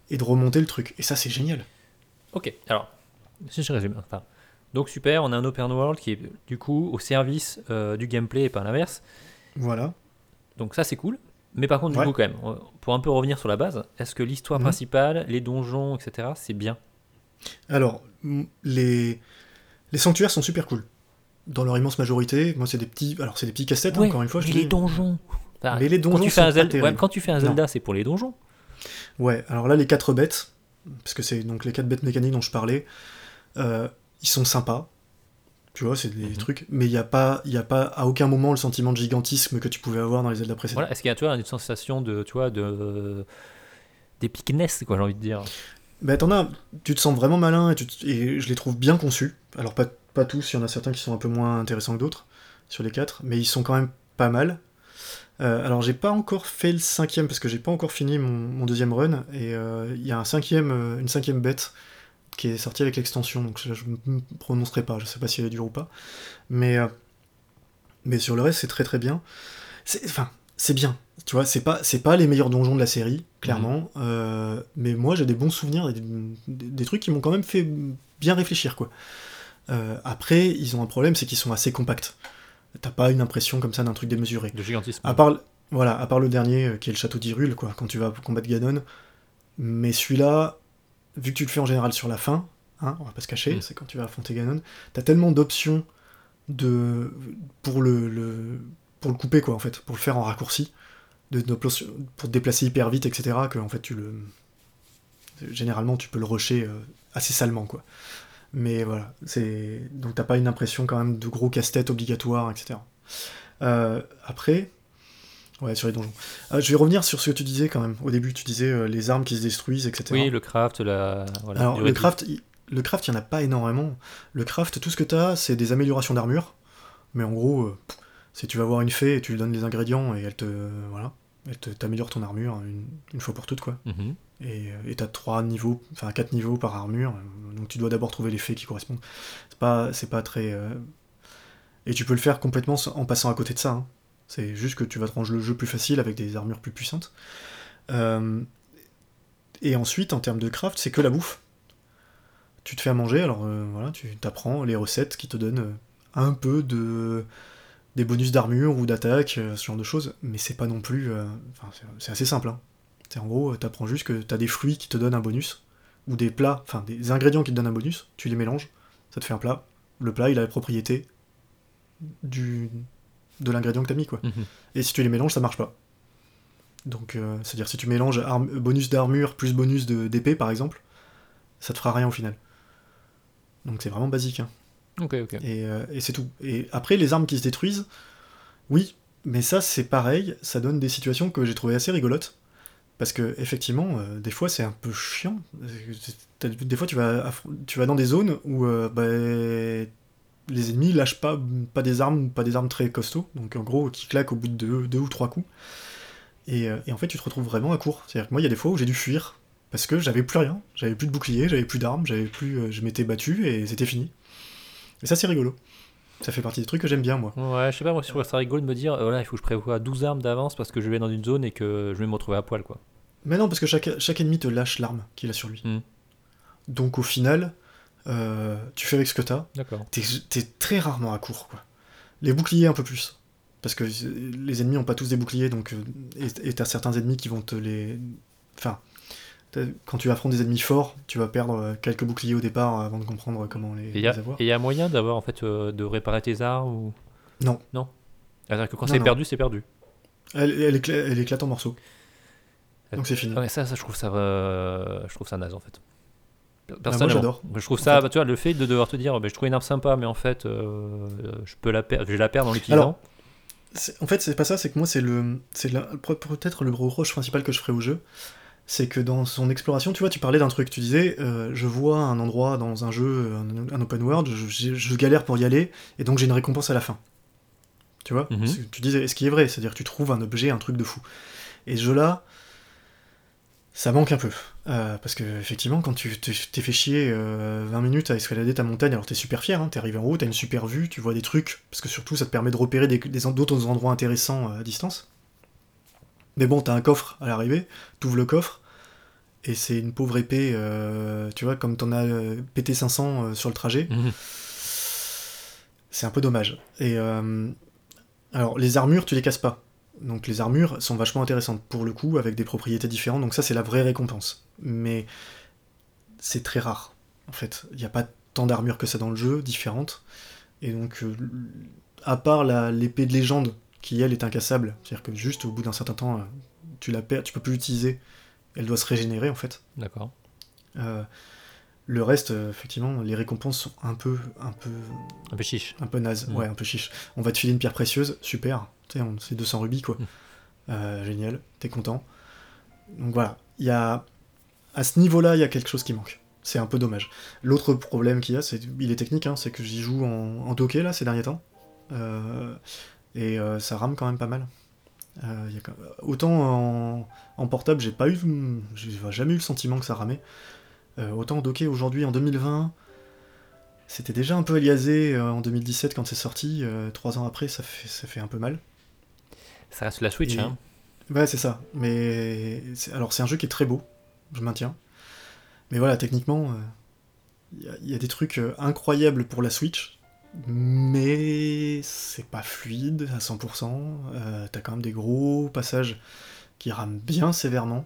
et de remonter le truc. Et ça, c'est génial. Ok, alors, si je résume. Enfin, donc super, on a un open world qui est du coup au service euh, du gameplay et pas l'inverse. Voilà. Donc ça c'est cool. Mais par contre, du Ouais. coup, quand même, pour un peu revenir sur la base, est-ce que l'histoire Mhm. principale, les donjons, etc., c'est bien? Alors, les sanctuaires sont super cool. Dans leur immense majorité, moi c'est des petits, alors c'est des petits casse-têtes hein, encore une fois. je mais te les dis. donjons Enfin, Mais les quand donjons tu fais un sont pas Zelda, ouais, terribles. quand tu fais un Zelda, c'est pour les donjons. Ouais, alors là les quatre bêtes, parce que c'est donc les quatre bêtes mécaniques dont je parlais, euh, ils sont sympas. Tu vois, c'est des Mhm. trucs, mais il n'y a pas, il a pas à aucun moment le sentiment de gigantisme que tu pouvais avoir dans les Zelda précédents. Voilà, est-ce qu'il y a tu vois, une sensation de, tu vois, de d'épicness, quoi, j'ai envie de dire? Bah t'en as, tu te sens vraiment malin et, tu et je les trouve bien conçus. Alors pas, pas tous, il y en a certains qui sont un peu moins intéressants que d'autres sur les quatre, mais ils sont quand même pas mal. Euh, alors j'ai pas encore fait le cinquième parce que j'ai pas encore fini mon, mon deuxième run et euh, il y a un cinquième, euh, une cinquième bête qui est sortie avec l'extension donc je, me prononcerai pas, je sais pas si elle est dure ou pas, mais mais sur le reste c'est très très bien. Enfin c'est bien, tu vois, c'est pas c'est pas les meilleurs donjons de la série clairement, euh, mais moi j'ai des bons souvenirs des- des trucs qui m'ont quand même fait bien réfléchir quoi. Euh, après ils ont un problème c'est qu'ils sont assez compacts. T'as pas une impression comme ça d'un truc démesuré. De gigantisme. À part, voilà, à part le dernier, euh, qui est le château d'Hyrule, quoi, quand tu vas combattre Ganon. Mais celui-là, vu que tu le fais en général sur la fin, hein, on va pas se cacher, Mm. c'est quand tu vas affronter Ganon, t'as tellement d'options de pour le, le- pour le couper, quoi, en fait, pour le faire en raccourci, de, de- pour te déplacer hyper vite, etc., que en fait tu le. Généralement, tu peux le rusher euh, assez salement, quoi. Mais voilà, c'est donc t'as pas une impression quand même de gros casse-tête obligatoires, etc. Euh, après, ouais, sur les donjons. Euh, je vais revenir sur ce que tu disais quand même. Au début, tu disais euh, les armes qui se détruisent, etc. Oui, le craft, la. Voilà, Alors, le craft, il- le craft, il y en a pas énormément. Le craft, tout ce que t'as, c'est des améliorations d'armure. Mais en gros, si tu vas voir une fée et tu lui donnes les ingrédients et elle te, voilà, elle te t'améliore ton armure une, une fois pour toutes, quoi. Mhm. Et t'as trois niveaux, enfin quatre niveaux par armure, euh, donc tu dois d'abord trouver les faits qui correspondent. C'est pas, très. euh, Et tu peux le faire complètement en passant à côté de ça. hein. C'est juste que tu vas te ranger le jeu plus facile avec des armures plus puissantes. Euh, Et ensuite, en termes de craft, c'est que la bouffe. Tu te fais à manger, alors euh, voilà, tu t'apprends les recettes qui te donnent euh, un peu de des bonus d'armure ou d'attaque, euh, ce genre de choses, mais c'est pas non plus. euh, Enfin, c'est- c'est assez simple. hein. En gros, tu apprends juste que tu as des fruits qui te donnent un bonus, ou des plats, enfin des ingrédients qui te donnent un bonus, tu les mélanges, ça te fait un plat. Le plat, il a la propriété du, de l'ingrédient que tu as mis, quoi. Mhm. Et si tu les mélanges, ça marche pas. Donc, euh, c'est-à-dire si tu mélanges bonus d'armure plus bonus de- d'épée, par exemple, ça te fera rien au final. Donc c'est vraiment basique. hein. Et, euh, et c'est tout. Et après, les armes qui se détruisent, oui, mais ça c'est pareil, ça donne des situations que j'ai trouvées assez rigolotes. Parce que effectivement, euh, des fois c'est un peu chiant. Des fois tu vas, tu vas dans des zones où euh, bah, les ennemis lâchent pas, des armes, pas des armes très costauds, donc en gros qui claquent au bout de deux, ou trois coups. Et, euh, et en fait tu te retrouves vraiment à court. C'est-à-dire que moi il y a des fois où j'ai dû fuir parce que j'avais plus rien, j'avais plus de bouclier, j'avais plus d'armes, j'avais plus, je m'étais battu et c'était fini. Et ça c'est rigolo. Ça fait partie des trucs que j'aime bien moi. Ouais, je sais pas, moi, je trouve ça rigolo de me dire, euh, voilà, il faut que je prévoie 12 armes d'avance parce que je vais dans une zone et que je vais me retrouver à poil, quoi. Mais non, parce que chaque, chaque ennemi te lâche l'arme qu'il a sur lui. Hmm. Donc au final, euh, tu fais avec ce que t'as. D'accord. T'es t'es très rarement à court, quoi. Les boucliers, un peu plus. Parce que les ennemis ont pas tous des boucliers, donc. euh, Et et t'as certains ennemis qui vont te les. Enfin. Quand tu affrontes des ennemis forts, tu vas perdre euh, quelques boucliers au départ avant de comprendre comment les, Et il y, a- les avoir. et y a moyen d'avoir en fait euh, de réparer tes armes ou? Non. Non. C'est-à-dire que quand c'est perdu, c'est perdu. Elle, elle, écla- elle éclate en morceaux. Donc c'est fini. Ouais, ça, ça, je trouve ça, euh, je trouve ça naze en fait. moi, Personnellement, j'adore. Je trouve ça, bah, tu vois, le fait de devoir te dire, bah, je trouve une arme sympa, mais en fait, euh, je peux la perdre, je la perdre en l'utilisant. En fait, c'est pas ça, c'est que moi, c'est le, c'est peut-être le gros reproche principal que je ferai au jeu. C'est que dans son exploration, tu vois, tu parlais d'un truc, tu disais, euh, je vois un endroit dans un jeu, un, un open world, je, galère pour y aller, et donc j'ai une récompense à la fin. Tu vois Mhm. Tu disais, ce qui est vrai, c'est-à-dire que tu trouves un objet, un truc de fou. Et ce jeu-là, ça manque un peu. Euh, parce que, effectivement, quand tu t'es fait chier euh, 20 minutes à escalader ta montagne, alors t'es super fier, hein, t'es arrivé en haut, t'as une super vue, tu vois des trucs, parce que surtout ça te permet de repérer d'autres endroits intéressants euh, à distance. Mais bon, t'as un coffre à l'arrivée, t'ouvres le coffre, et c'est une pauvre épée, euh, tu vois, comme t'en as euh, pété 500 euh, sur le trajet. Mhm. C'est un peu dommage. Et euh, alors, les armures, tu les casses pas. Donc les armures sont vachement intéressantes pour le coup, avec des propriétés différentes. Donc ça, c'est la vraie récompense. Mais c'est très rare. En fait, il n'y a pas tant d'armures que ça dans le jeu, différentes. Et donc, à part l'épée de légende, qui elle est incassable, c'est-à-dire que juste au bout d'un certain temps, euh, tu la perds, tu peux plus l'utiliser. Elle doit se régénérer en fait. D'accord. Euh, le reste, euh, effectivement, les récompenses sont un peu, un peu Un peu chiche. un peu naze, Mm. ouais, un peu chiche. On va te filer une pierre précieuse, super. On- c'est 200 rubis, quoi. Mm. Euh, génial, t'es content. Donc voilà, il y a... À ce niveau-là, il y a quelque chose qui manque. C'est un peu dommage. L'autre problème qu'il y a, c'est il est technique, hein, c'est que j'y joue en, en docké, là, ces derniers temps. Euh, et euh, ça rame quand même pas mal. Euh, il y a quand- Autant en, en portable, j'ai pas eu, j'ai jamais eu le sentiment que ça ramait. Euh, autant en docké aujourd'hui, en 2020, c'était déjà un peu aliasé euh, en 2017 quand c'est sorti. trois ans après, ça fait, ça fait un peu mal. Ça reste la Switch, Et- hein. Ouais, c'est ça. Mais alors, c'est un jeu qui est très beau, je maintiens. Mais voilà, techniquement, il y a- il y, a des trucs incroyables pour la Switch, mais c'est pas fluide à 100%. Euh, T'as quand même des gros passages qui rament bien sévèrement.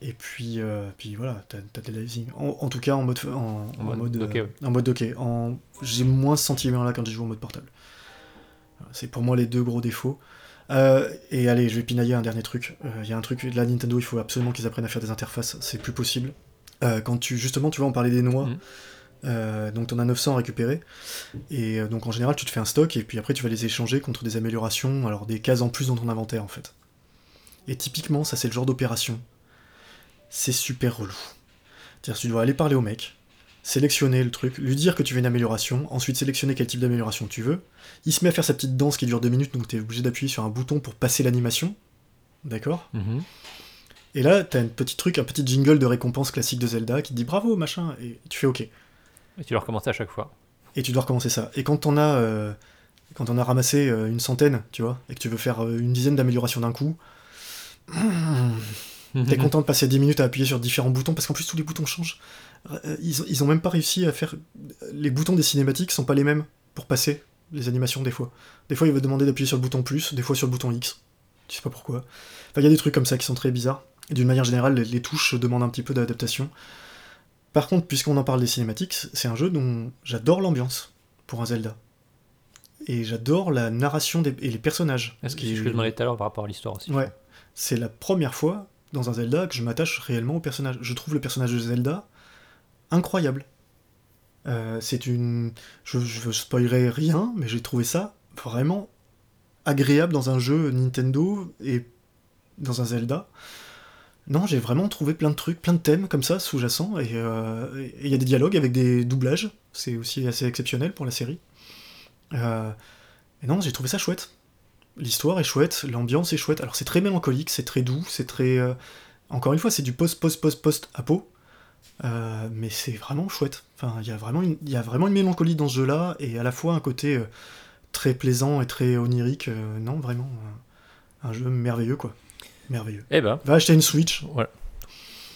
Et puis, euh, puis voilà, t'as des lasing. En, en tout cas, en mode, en, en mode mode, docké, ouais. en mode docké. En- J'ai moins ce sentiment-là quand je joue en mode portable. C'est pour moi les deux gros défauts. Euh, et allez, je vais pinailler un dernier truc. Il y a un truc, là, Nintendo, il faut absolument qu'ils apprennent à faire des interfaces. C'est plus possible. Quand tu, justement, tu vois, on parlait des noix. Mhm. Euh, donc, t'en as 900 à récupérer. Et euh, donc, en général, tu te fais un stock et puis après, tu vas les échanger contre des améliorations, alors des cases en plus dans ton inventaire, en fait. Et typiquement, ça, c'est le genre d'opération. C'est super relou. C'est-à-dire, tu dois aller parler au mec, sélectionner le truc, lui dire que tu veux une amélioration, ensuite sélectionner quel type d'amélioration tu veux. Il se met à faire sa petite danse qui dure deux minutes, donc t'es obligé d'appuyer sur un bouton pour passer l'animation. D'accord? Mhm. Et là, t'as un petit truc, un petit jingle de récompense classique de Zelda qui te dit bravo, machin, et tu fais OK. Et tu dois recommencer à chaque fois. Et tu dois recommencer ça. Et quand t'en as, euh, quand on a ramassé euh, une centaine, tu vois, et que tu veux faire euh, une dizaine d'améliorations d'un coup, T'es Mhm. content de passer 10 minutes à appuyer sur différents boutons parce qu'en plus tous les boutons changent. Ils, ont- ils ont même pas réussi à faire. Les boutons des cinématiques sont pas les mêmes pour passer les animations des fois. Des fois il va demander d'appuyer sur le bouton plus, des fois sur le bouton X. Tu sais pas pourquoi. Enfin il y a des trucs comme ça qui sont très bizarres. Et d'une manière générale, les, les touches demandent un petit peu d'adaptation. Par contre, puisqu'on en parle des cinématiques, c'est un jeu dont j'adore l'ambiance pour un Zelda. Et j'adore la narration des- et les personnages. Est-ce Ce que je te demandais tout à l'heure par rapport à l'histoire aussi Ouais. C'est la première fois dans un Zelda que je m'attache réellement au personnage. Je trouve le personnage de Zelda incroyable. Euh, c'est une. Je, je spoilerai rien, mais j'ai trouvé ça vraiment agréable dans un jeu Nintendo et dans un Zelda. Non, j'ai vraiment trouvé plein de trucs, plein de thèmes comme ça sous-jacents, et euh, et il y a des dialogues avec des doublages, c'est aussi assez exceptionnel pour la série. Euh, et non, j'ai trouvé ça chouette. L'histoire est chouette, l'ambiance est chouette. Alors c'est très mélancolique, c'est très doux, c'est très. euh, Encore une fois, c'est du post post post post apo, Euh, mais c'est vraiment chouette. Enfin, il y a vraiment une, il y a vraiment une mélancolie dans ce jeu-là et à la fois un côté très plaisant et très onirique. non, vraiment un jeu merveilleux quoi, merveilleux. Eh ben, Va acheter une Switch. voilà.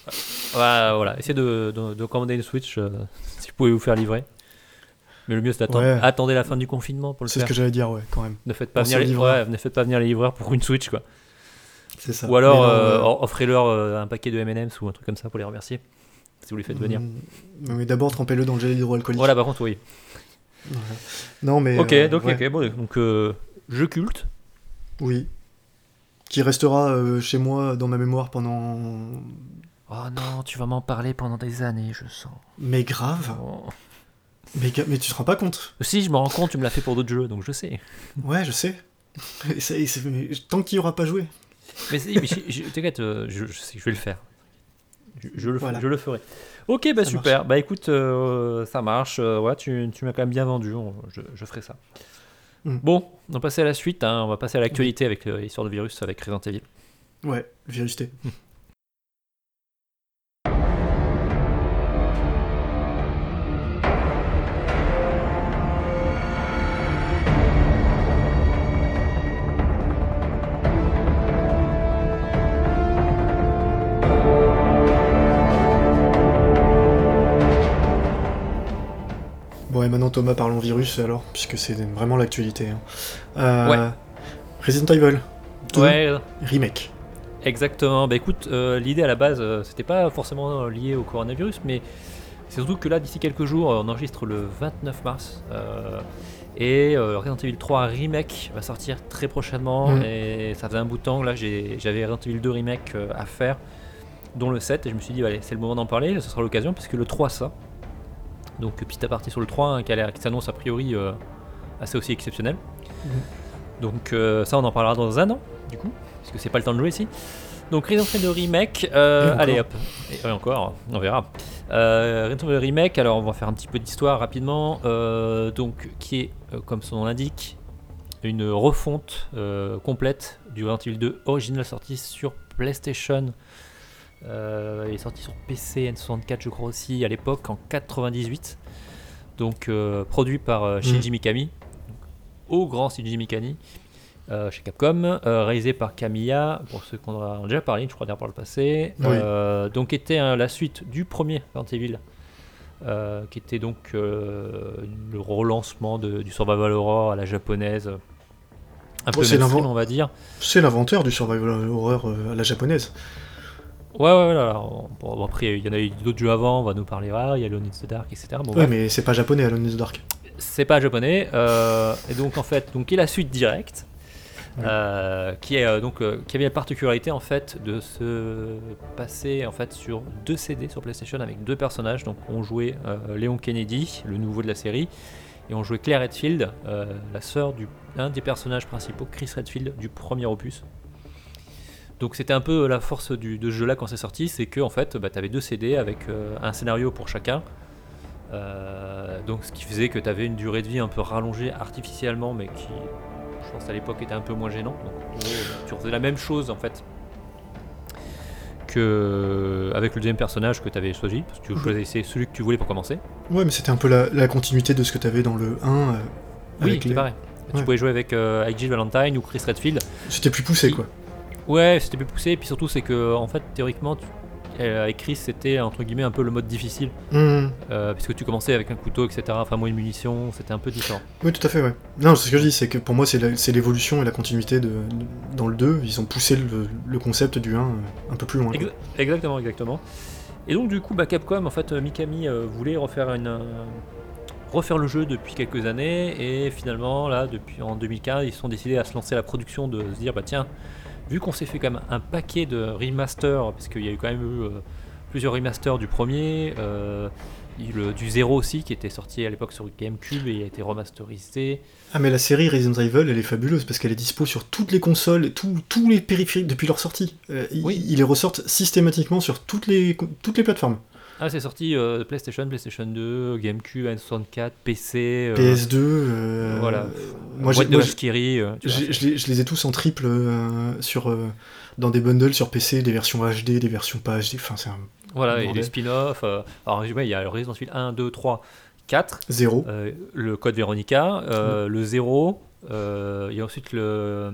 Ouais, voilà, essayez de, de, de commander une Switch euh, si vous pouvez vous faire livrer. Mais le mieux c'est d'attendre. Ouais. Attendez la fin du confinement pour le C'est ce faire. que j'allais dire, ouais, quand même. Ne faites pas venir les livreurs. ouais, ne faites pas venir les livreurs pour une Switch quoi. C'est ça. Ou alors euh, euh, offrez-leur un paquet de M&M's ou un truc comme ça pour les remercier. Si vous les faites venir. mm, Mais d'abord, trempez-le dans le gel hydroalcoolique. Voilà, par contre oui. Voilà. Non, mais. ok, donc, ouais. ok, bon, donc jeu culte. Oui. Qui restera euh, chez moi dans ma mémoire pendant. Oh non, tu vas m'en parler pendant des années, je sens. Mais grave. Oh. Mais, mais tu te rends pas compte Si, je me rends compte, tu me l'as fait pour d'autres jeux, donc je sais. Ouais, je sais. Et ça- et c'est- mais tant qu'il y aura pas joué. Mais, si, mais t'inquiète, euh, je, je je vais le faire. Je, je le, Voilà. je le ferai. Ok, bah Ça super. Bah écoute, euh, ça marche. euh, ouais, tu, tu m'as quand même bien vendu. on- je ferai ça. Mm. Bon, on va passer à la suite. hein, on va passer à l'actualité avec euh, l'histoire de virus avec Resident Evil. Ouais, virusté. Bon, et maintenant Thomas, parlons virus alors, puisque c'est vraiment l'actualité. hein. Euh, Ouais. Resident Evil. Ouais, Remake. exactement. Bah écoute, euh, l'idée à la base, euh, c'était pas forcément euh, lié au coronavirus, mais c'est surtout que là, d'ici quelques jours, on enregistre le 29 mars. et Resident Evil 3 Remake va sortir très prochainement. Mm. Et ça faisait un bout de temps. Là, j'avais Resident Evil 2 Remake à faire, dont le 7. Et je me suis dit, allez, c'est le moment d'en parler. Ce sera l'occasion, puisque le 3 ça. Donc, petit aparté sur le 3, hein, qui, a l'air- qui s'annonce a priori euh, assez aussi exceptionnel. Mhm. Donc, euh, ça, on en parlera dans un an, du coup, parce que c'est pas le temps de jouer ici. Donc Resident Evil Remake, euh, allez hop, et, encore, on verra. Euh, Resident Evil Remake, alors on va faire un petit peu d'histoire rapidement, donc qui est, comme son nom l'indique, une refonte complète du Resident Evil 2 original sorti sur PlayStation. Euh, il est sorti sur PC, N64 je crois aussi à l'époque en 98. Donc euh, produit par euh, Shinji Mikami, donc, au grand Shinji Mikami euh, chez Capcom, euh, réalisé par Kamiya, pour ceux qu'on a déjà parlé, je crois d'ailleurs par le passé. Oui. Euh, donc était euh, la suite du premier euh, qui était donc euh, le relancement de- du survival horror à la japonaise, un peu c'est mainstream, l'invent- on va dire. C'est l'inventeur du survival horror euh, à la japonaise. Ouais, ouais, ouais, là, on- bon, bon, après il y en a eu d'autres jeux avant, on va nous parler, ah, il y a Alone in the Dark, etc. Bon, Ouais, bref. mais c'est pas japonais, Alone in the Dark. c'est pas japonais euh, et donc en fait donc qui est la suite directe Ouais. euh, qui est euh, donc euh, qui avait la particularité en fait de se passer en fait sur deux CD sur PlayStation avec deux personnages donc on jouait euh, Léon Kennedy le nouveau de la série et on jouait Claire Redfield euh, la sœur du un des personnages principaux Chris Redfield du premier opus donc c'était un peu la force du, de ce jeu là quand c'est sorti c'est que en fait bah, tu avais deux CD avec euh, un scénario pour chacun euh, donc ce qui faisait que tu avais une durée de vie un peu rallongée artificiellement, mais qui, je pense à l'époque, était un peu moins gênant. Donc tu faisais la même chose en fait que avec le deuxième personnage que tu avais choisi, parce que tu choisissais celui que tu voulais pour commencer. Ouais, mais c'était un peu la, la continuité de ce que t'avais dans le 1. euh, Oui, c'est les- pareil. Tu pouvais jouer avec, euh, avec Jill Valentine ou Chris Redfield. C'était plus poussé, Qui- quoi. Ouais, c'était plus poussé, et puis surtout c'est que en fait théoriquement tu- avec Chris c'était entre guillemets un peu le mode difficile, Hum, euh, puisque tu commençais avec un couteau, etc. Enfin moins de munitions, c'était un peu différent. Oui, tout à fait, ouais. Non, c'est ce que je dis, c'est que pour moi, c'est l'évolution et la continuité de, de- dans le 2. Ils ont poussé le, le concept du 1 euh, un peu plus loin. exactement, exactement. Et donc du coup, bah, Capcom, en fait, euh, Mikami euh, voulait refaire une, euh, refaire le jeu depuis quelques années, et finalement, là, depuis en 2015, ils sont décidés à se lancer à la production, de se dire, bah tiens, vu qu'on s'est fait quand même un paquet de remasters, parce qu'il y a eu quand même eu euh, plusieurs remasters du premier, euh, le- du 0 aussi, qui était sorti à l'époque sur GameCube et a été remasterisé. Ah, mais la série Resident Evil, elle est fabuleuse parce qu'elle est dispo sur toutes les consoles, tout- tous les périphériques depuis leur sortie. Euh, ils, Oui. ils les ressortent systématiquement sur toutes les, toutes les plateformes. Ah, c'est sorti euh, PlayStation, PlayStation 2, GameCube, N64, PC. euh, PS2. euh, Voilà. moi, j'ai- de moi, euh, j'ai- je, les, je les ai tous en triple euh, sur, dans des bundles sur PC, des versions HD, des versions pas HD. Enfin, c'est un Voilà, et les spin-offs. alors, il y a le Resident Evil 1, 2, 3, 4, zéro. euh, le code Veronica, le 0, euh, il y a ensuite le,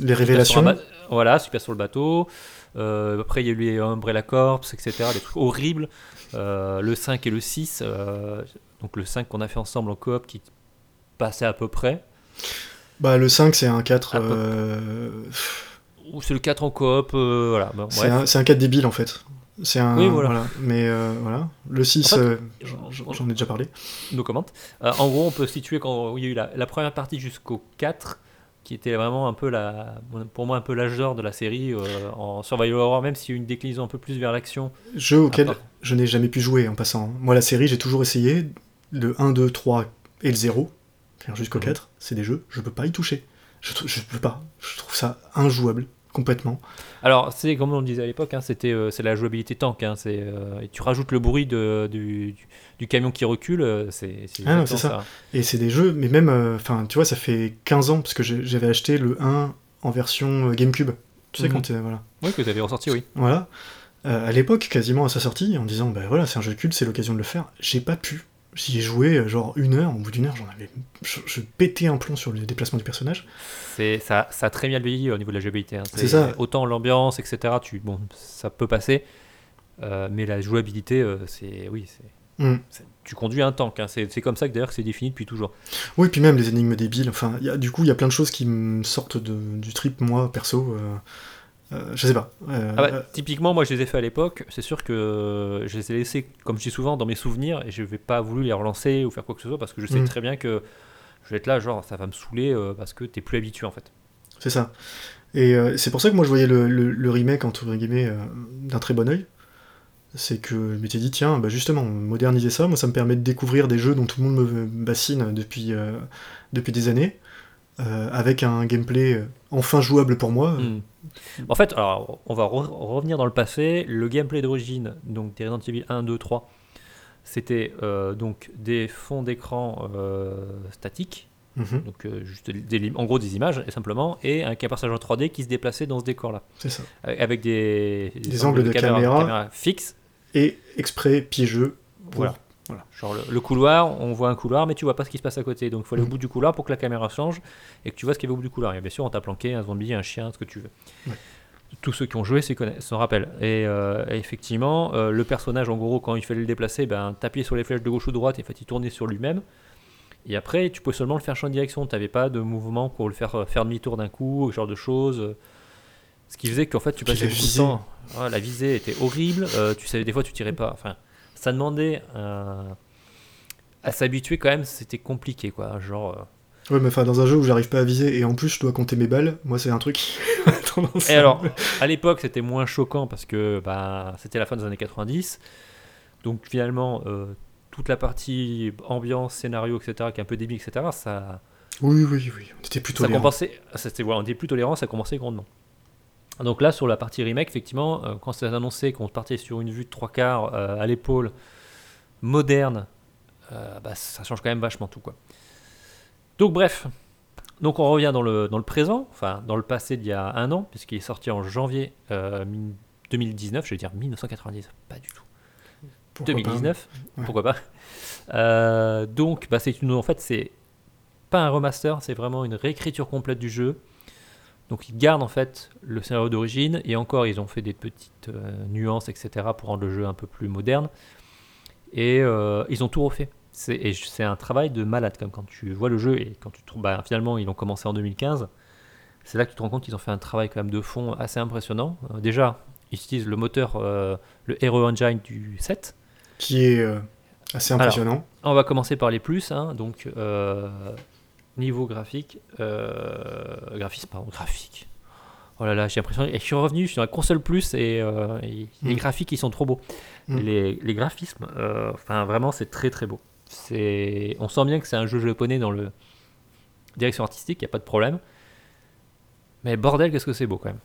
Les révélations. Voilà, super sur le bateau. Euh, après, il y a eu les Umbrella Corps, etc. Des trucs horribles. Euh, le 5 et le 6. euh, donc le 5 qu'on a fait ensemble en coop qui passait à peu près. Bah, le 5, c'est un 4. À peu euh, Ou c'est le 4 en coop. voilà. C'est un, c'est un 4 débile en fait. C'est un. Oui, voilà. Mais euh, voilà. Le 6, En fait, euh, j'en j'en ai déjà parlé. nos commandes. Euh, en gros, on peut situer quand il y a eu la, la première partie jusqu'au 4, qui était vraiment un peu la, pour moi un peu l'âge d'or de la série euh, en survival horror, même s'il y a eu une déclinaison un peu plus vers l'action. Jeu auquel je n'ai jamais pu jouer en passant. Moi, la série, j'ai toujours essayé. Le 1, 2, 3 et le 0, c'est-à-dire jusqu'au Mhm. 4, c'est des jeux, je peux pas y toucher. Je, je peux pas. Je trouve ça injouable, complètement. Alors, c'est comme on le disait à l'époque, hein, c'était euh, c'est la jouabilité tank. hein, c'est euh, tu rajoutes le bruit de, du, du- du camion qui recule, euh, c'est Ah c'est ça. Et c'est des jeux, mais même, euh, enfin, tu vois, ça fait 15 ans, parce que j'avais acheté le 1 en version GameCube. Tu sais, Mhm. quand t'es- voilà. Oui, que tu avais ressorti, oui. Voilà. À l'époque, quasiment à sa sortie, en disant, bah voilà, c'est un jeu culte, c'est l'occasion de le faire. J'ai pas pu. J'y ai joué euh, genre une heure, au bout d'une heure, j'en avais. Je, je pétais un plomb sur le déplacement du personnage. C'est ça, ça a très bien vieilli au niveau de la jouabilité. hein. C'est ça. Autant l'ambiance, etc. Tu, bon, ça peut passer, euh, mais la jouabilité, euh, c'est oui, c'est Mm. c'est- tu conduis un tank. hein. C'est comme ça que d'ailleurs c'est défini depuis toujours. Oui, puis même les énigmes débiles. Enfin, il y a- du coup, il y a plein de choses qui me sortent de- du trip, moi, perso. euh, euh, je sais pas. Euh, Ah bah, euh, typiquement, moi je les ai fait à l'époque. C'est sûr que je les ai laissés, comme je dis souvent, dans mes souvenirs et je vais pas voulu les relancer ou faire quoi que ce soit parce que je sais Mm. très bien que je vais être là, genre ça va me saouler euh, parce que t'es plus habitué en fait. C'est ça. Et c'est pour ça que moi je voyais le, le- le remake entre guillemets d'un très bon oeil. C'est que je m'étais dit, tiens, bah justement, moderniser ça, moi ça me permet de découvrir des jeux dont tout le monde me bassine depuis, depuis des années, euh, avec un gameplay euh, enfin jouable pour moi. Mm. En fait, alors, on va re- revenir dans le passé. Le gameplay d'origine, donc des Resident Evil 1, 2, 3, c'était euh, donc des fonds d'écran euh, statiques, Mhm, donc euh, juste des, en gros des images, et simplement, et un personnage en 3D qui se déplaçait dans ce décor-là, c'est ça. avec Des angles de caméra. fixes. Et exprès piégeux. pour- Voilà. Genre le, le couloir, on voit un couloir, mais tu vois pas ce qui se passe à côté. Donc il faut aller au Mhm. bout du couloir pour que la caméra change et que tu vois ce qu'il y a au bout du couloir. Et bien sûr, on t'a planqué un zombie, un chien, ce que tu veux. Ouais. Tous ceux qui ont joué s'en rappellent. Et, euh, et effectivement, euh, le personnage, en gros, quand il fallait le déplacer, ben, t'appuyais sur les flèches de gauche ou de droite et fait, il tournait sur lui-même. Et après, tu pouvais seulement le faire changer de direction. Tu n'avais pas de mouvement pour le faire euh, faire demi-tour d'un coup, ce genre de choses. Ce qui faisait qu'en fait, tu passais beaucoup de temps. Ah, la visée était horrible. Euh, tu savais, des fois, tu tirais pas. Enfin, ça demandait un- à s'habituer quand même. C'était compliqué, quoi. Genre. euh, Ouais, mais enfin, dans un jeu où j'arrive pas à viser et en plus je dois compter mes balles, moi c'est un truc Et à- alors, à l'époque, c'était moins choquant parce que bah, c'était la fin des années 90. Donc finalement, euh, toute la partie ambiance, scénario, etc., qui est un peu débile, etc., ça, Oui, oui, oui, on était plutôt ça tolérants. compensait. C'était, voilà, on était plus tolérant, ça commençait grandement. Donc là, sur la partie remake, effectivement, euh, quand c'est annoncé qu'on partait sur une vue de trois quarts euh, à l'épaule, moderne, euh, bah, ça change quand même vachement tout. Quoi. Donc bref, donc on revient dans le, dans le présent, enfin dans le passé d'il y a un an, puisqu'il est sorti en janvier euh, mi- 2019, je vais dire 1990, pas du tout. Pourquoi pas 2019, Ouais. pourquoi pas. Donc, bah, c'est une, en fait, c'est pas un remaster, c'est vraiment une réécriture complète du jeu. Donc, ils gardent en fait le scénario d'origine et encore, ils ont fait des petites euh, nuances, etc., pour rendre le jeu un peu plus moderne. Et euh, ils ont tout refait. C'est, et c'est un travail de malade, comme quand tu vois le jeu et quand tu trouves, bah, finalement, ils ont commencé en 2015. C'est là que tu te rends compte qu'ils ont fait un travail quand même de fond assez impressionnant. Euh, déjà, ils utilisent le moteur, le Hero Engine du 7. Qui est assez impressionnant. On va commencer par les plus, hein, donc niveau graphique, euh, graphisme, pardon, graphique. Oh là là, j'ai l'impression, et je suis revenu, je suis dans la console plus et, euh, et les Mm. graphiques ils sont trop beaux. Mm. Les, les graphismes, euh, enfin vraiment c'est très très beau. C'est, on sent bien que c'est un jeu japonais dans le direction artistique, il n'y a pas de problème. Mais bordel, qu'est-ce que c'est beau quand même.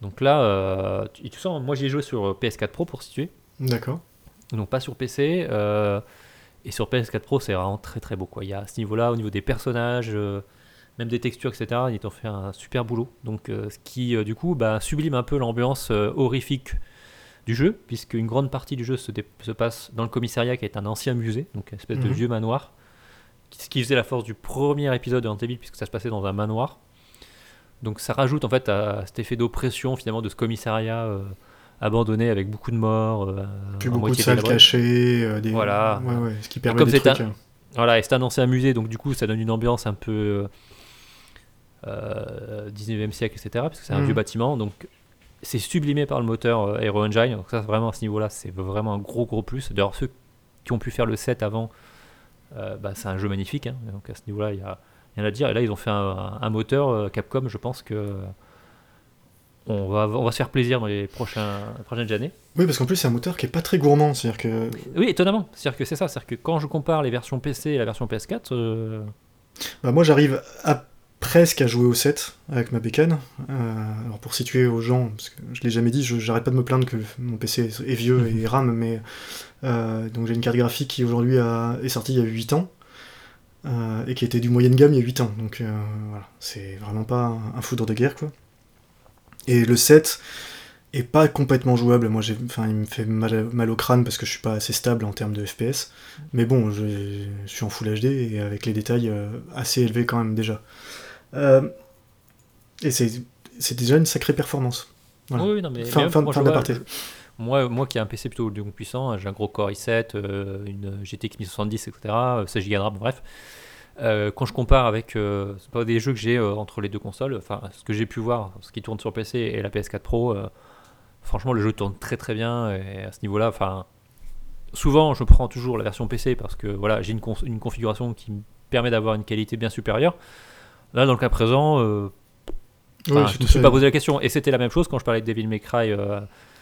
Donc là, euh, tu, tu sens, moi j'ai joué sur PS4 Pro pour situer D'accord. donc pas sur PC. Et sur PS4 Pro, c'est vraiment très très beau. Quoi. Il y a à ce niveau-là, au niveau des personnages, euh, même des textures, etc., ils ont fait un super boulot. Donc, euh, ce qui, euh, du coup, bah, sublime un peu l'ambiance horrifique du jeu, puisque une grande partie du jeu se, passe dans le commissariat qui est un ancien musée, donc une espèce de Mhm. vieux manoir. Ce qui faisait la force du premier épisode de Evil, puisque ça se passait dans un manoir. Donc ça rajoute en fait à cet effet d'oppression finalement de ce commissariat abandonné avec beaucoup de morts. euh, Puis beaucoup de salles cachées, euh, des... Voilà. Ouais, ouais, ce qui permet comme des c'est un- trucs. euh, Voilà, et c'est annoncé un musée, donc du coup ça donne une ambiance un peu euh, 19e siècle, etc. Parce que c'est un Mhm. vieux bâtiment, donc c'est sublimé par le moteur euh, Aero Engine. Donc ça, vraiment à ce niveau-là, c'est vraiment un gros gros plus. D'ailleurs, ceux qui ont pu faire le set avant, euh, bah, c'est un jeu magnifique. hein. Donc à ce niveau-là, il y a rien à dire. Et là, ils ont fait un, un moteur euh, Capcom. Je pense que on va, on va se faire plaisir dans les prochains, prochaines années. Oui, parce qu'en plus, c'est un moteur qui est pas très gourmand. C'est-à-dire que Oui, étonnamment. C'est-à-dire que c'est ça. C'est-à-dire que quand je compare les versions PC et la version PS4, euh, Bah, moi, j'arrive à presque à jouer au 7 avec ma bécane. Euh, alors, pour situer aux gens, parce que je l'ai jamais dit, je- j'arrête pas de me plaindre que mon PC est vieux et rame, mais euh, donc j'ai une carte graphique qui aujourd'hui est sortie il y a 8 ans. euh, et qui était du moyenne gamme il y a 8 ans. Donc voilà, c'est vraiment pas un, un foudre de guerre quoi. Et le 7 est pas complètement jouable. Moi, j'ai, enfin, il me fait mal, mal au crâne parce que je suis pas assez stable en termes de FPS. Mais bon, je, je suis en Full HD et avec les détails euh, assez élevés quand même déjà. Euh, et c'est, déjà une sacrée performance. Voilà. Oui, non, mais Fin- fin- moi, fin je vois, d'aparté. je- Moi, moi qui ai un PC plutôt puissant, j'ai un gros Core i7, euh, une GTX 1070, etc., euh, 16 Go de RAM, bref. Euh, quand je compare avec euh, pas des jeux que j'ai euh, entre les deux consoles, enfin ce que j'ai pu voir, ce qui tourne sur PC et la PS4 Pro, euh, franchement le jeu tourne très très bien et à ce niveau-là, enfin souvent je prends toujours la version PC parce que voilà j'ai une, une configuration qui me permet d'avoir une qualité bien supérieure. Là dans le cas présent, je ne me suis pas posé la question et c'était la même chose quand je parlais de Devil May Cry.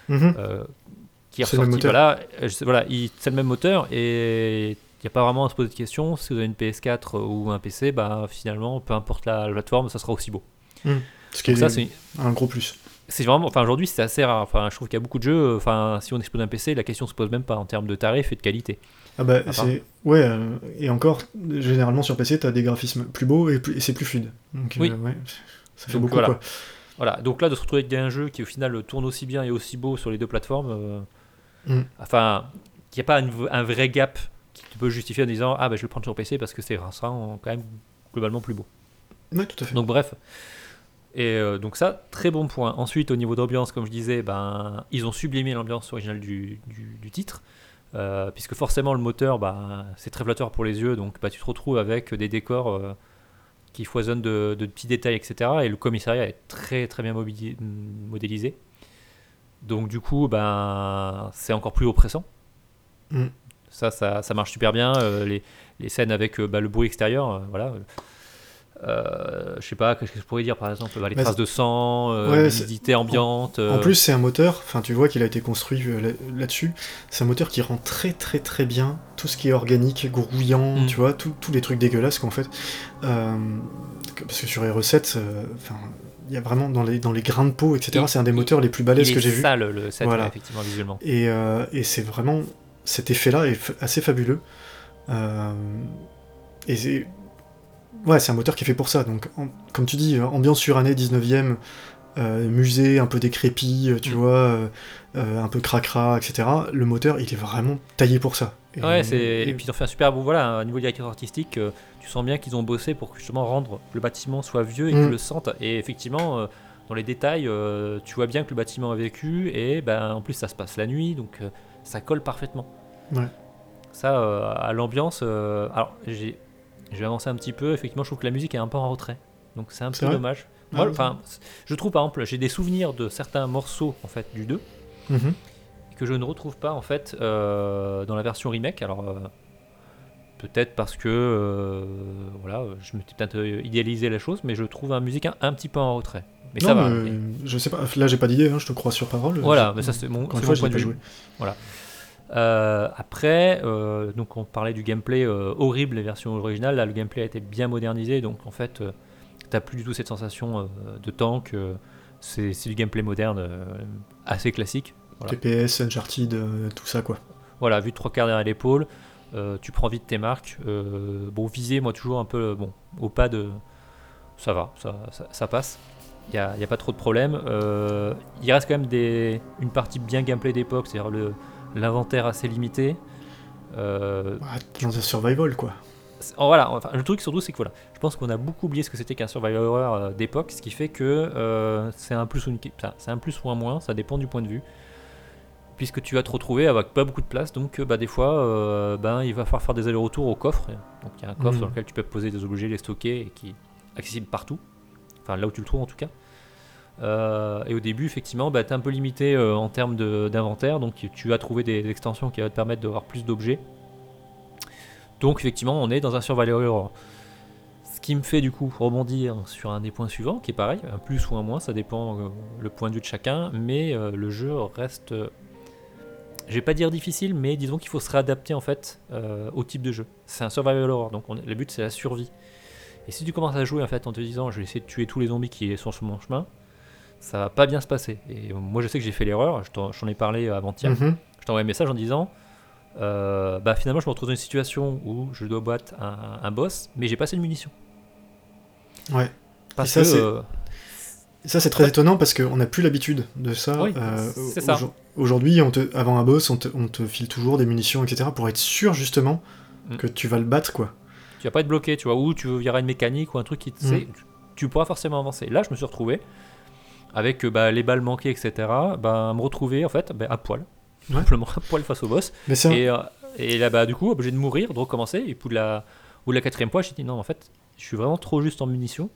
Mhm. euh, qui est C'est le même ressorti. moteur. Voilà, voilà, il- c'est le même moteur et il n'y a pas vraiment à se poser de questions. Si vous avez une PS4 ou un PC, bah finalement, peu importe la plateforme, ça sera aussi beau. Ce qui est ça, c'est un gros plus. c'est vraiment, enfin aujourd'hui, c'est assez rare. Enfin, je trouve qu'il y a beaucoup de jeux. Enfin, si on expose un PC, la question se pose même pas en termes de tarifs et de qualité. Ah bah, c'est... Ouais, euh, et encore, généralement sur PC, t'as des graphismes plus beaux et, plus- et c'est plus fluide. Donc, euh, Oui. ouais, ça fait Donc, beaucoup, voilà. quoi. Voilà. Donc là, de se retrouver avec un jeu qui au final tourne aussi bien et aussi beau sur les deux plateformes, euh, Mm. enfin, qu'il n'y a pas un vrai gap justifier en disant ah bah je vais le prendre sur PC parce que c'est quand même globalement plus beau. Ouais, tout à fait. Donc bref. Et euh, donc ça, très bon point. Ensuite, au niveau d'ambiance, comme je disais, ben, ils ont sublimé l'ambiance originale du, du- du titre. Euh, puisque forcément le moteur, bah, c'est très flatteur pour les yeux, donc bah, tu te retrouves avec des décors euh, qui foisonnent de, de petits détails, etc. Et le commissariat est très très bien modélisé. Donc du coup, ben, c'est encore plus oppressant. Mm. Ça, ça, ça marche super bien. euh, les, les scènes avec euh, bah, le bruit extérieur, euh, voilà. Euh, je sais pas, qu'est-ce que je pourrais dire par exemple bah, Les Bah, traces de sang, euh, Ouais, l'humidité ambiante. En plus, c'est un moteur, enfin tu vois qu'il a été construit là- là-dessus, c'est un moteur qui rend très très très bien tout ce qui est organique, grouillant, Mm. tu vois, tous les trucs dégueulasses qu'en fait. Parce que sur les recettes, enfin, il y a vraiment dans les, dans les grains de peau, etc., c'est un des moteurs les plus balèzes que j'ai vu. sale le set, Voilà. effectivement, visuellement. Et, et c'est vraiment. Cet effet-là est assez fabuleux. Euh, et c'est. Ouais, c'est un moteur qui est fait pour ça. Donc, en- comme tu dis, euh, ambiance surannée 19ème, euh, musée un peu décrépit, euh, tu Mm. vois, euh, un peu cracra, etc. Le moteur, il est vraiment taillé pour ça. Et, Ouais, c'est... Et puis ils ont fait un super beau, voilà, au niveau directeur artistique, tu sens bien qu'ils ont bossé pour justement rendre le bâtiment soit vieux et que Mm. tu le sentes. Et effectivement, dans les détails, euh, tu vois bien que le bâtiment a vécu et ben, en plus ça se passe la nuit, donc euh, ça colle parfaitement. Ouais. Ça, euh, à l'ambiance, euh, alors j'ai... je vais avancer un petit peu, effectivement je trouve que la musique est un peu en retrait, donc c'est un peu dommage. Ah Moi, enfin, je trouve par exemple, j'ai des souvenirs de certains morceaux en fait du 2 Mhm. que je ne retrouve pas en fait euh, dans la version remake. Alors peut-être parce que euh, voilà, je me suis peut-être idéalisé la chose, mais je trouve la musique un, un petit peu en retrait. Mais ça va. mais je sais pas, là j'ai pas d'idée, hein, je te crois sur parole. Voilà, mais ça c'est mon, mon point de vue. joué. Euh, après, euh, donc on parlait du gameplay euh, horrible, les versions originales. Là, le gameplay a été bien modernisé, donc en fait, t'as plus du tout cette sensation de tank. c'est du gameplay moderne, assez classique. Voilà. TPS, Uncharted, tout ça quoi. Voilà, vu de trois quarts derrière l'épaule, tu prends vite tes marques. Bon, viser, moi toujours un peu, bon, au pas de. Ça va, ça, ça, ça passe. Il n'y a, pas trop de problème. Euh, il reste quand même des, une partie bien gameplay d'époque, c'est-à-dire le- l'inventaire assez limité. Euh, Ah, dans un survival quoi. oh, voilà, enfin, le truc surtout, c'est que voilà, je pense qu'on a beaucoup oublié ce que c'était qu'un survival horror euh, d'époque, ce qui fait que euh, c'est un plus ou une, c'est un plus ou un moins, ça dépend du point de vue. Puisque tu vas te retrouver avec pas beaucoup de place, donc euh, bah, des fois, ben, il va falloir faire des allers-retours au coffre. Donc il y a un coffre Mhm. dans lequel tu peux poser des objets, les stocker, et qui est accessible partout. Enfin, là où tu le trouves en tout cas. Euh, et au début, effectivement, bah, tu es un peu limité euh, en termes d'inventaire, donc tu vas trouver des extensions qui vont te permettre d'avoir plus d'objets. Donc, effectivement, on est dans un survival horror. Ce qui me fait du coup rebondir sur un des points suivants, qui est pareil, un plus ou un moins, ça dépend euh, le point de vue de chacun, mais le jeu reste, je vais pas dire difficile, mais disons qu'il faut se réadapter en fait au type de jeu. C'est un survival horror, donc on- le but c'est la survie. Et si tu commences à jouer en fait en te disant je vais essayer de tuer tous les zombies qui sont sur mon chemin, ça va pas bien se passer. Et moi je sais que j'ai fait l'erreur, je t'en- j'en ai parlé avant-hier, Mhm. je t'envoie un message en disant euh, bah finalement je me retrouve dans une situation où je dois battre un, un boss, mais j'ai pas assez de munitions. Ouais. Parce ça, que euh, ça, c'est très étonnant parce qu'on n'a plus l'habitude de ça. Oui, Euh, c'est ça. aujourd- Aujourd'hui, avant un boss, on te, on te file toujours des munitions, etc. pour être sûr, justement, Mm. que tu vas le battre, quoi. tu vas pas être bloqué, tu vois, ou tu il y aura une mécanique ou un truc qui te Mm. tu, tu pourras forcément avancer. Là, je me suis retrouvé avec euh, bah, les balles manquées, etc. Bah, me retrouver en fait bah, à poil, Ouais. simplement à poil face au boss. Mais Et, euh, et là, bah, du coup, obligé de mourir, de recommencer. Et de la, ou la quatrième fois, j'ai dit non, en fait, je suis vraiment trop juste en munitions.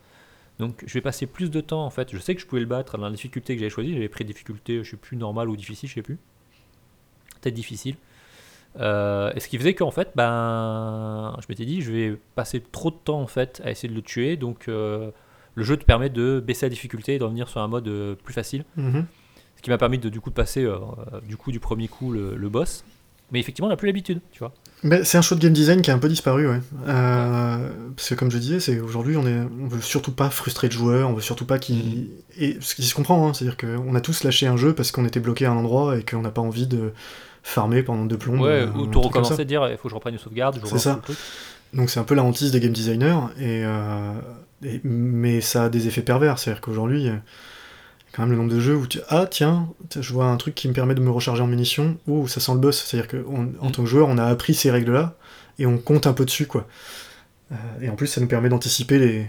Donc je vais passer plus de temps en fait. Je sais que je pouvais le battre dans la difficulté que j'avais choisi. J'avais pris difficulté, je sais plus, normal ou difficile, je sais plus. Peut-être difficile. Euh, et ce qui faisait qu'en fait, ben, je m'étais dit, je vais passer trop de temps en fait à essayer de le tuer. Donc euh, le jeu te permet de baisser la difficulté et de revenir sur un mode euh, plus facile. Mhm. Ce qui m'a permis de du coup de passer euh, du coup du premier coup le, le boss. Mais effectivement, on n'a plus l'habitude, tu vois. Mais c'est un show de game design qui a un peu disparu, ouais. Euh, parce que comme je disais, c'est aujourd'hui on est, on veut surtout pas frustrer le joueur, on veut surtout pas qu'il et ce qui se comprend, hein, c'est-à-dire qu'on a tous lâché un jeu parce qu'on était bloqué à un endroit et qu'on n'a pas envie de farmer pendant deux plombes. Ouais, ou tout recommencer, dire il faut que je reprenne une sauvegarde, je C'est ça. truc. Donc c'est un peu la hantise des game designers, et, euh, et- mais ça a des effets pervers. C'est-à-dire qu'aujourd'hui, quand même le nombre de jeux où tu ah tiens, je vois un truc qui me permet de me recharger en munitions, ou ça sent le boss. C'est-à-dire qu'en en Mm. tant que joueur, on a appris ces règles-là et on compte un peu dessus, quoi. Euh, et en plus, ça nous permet d'anticiper les.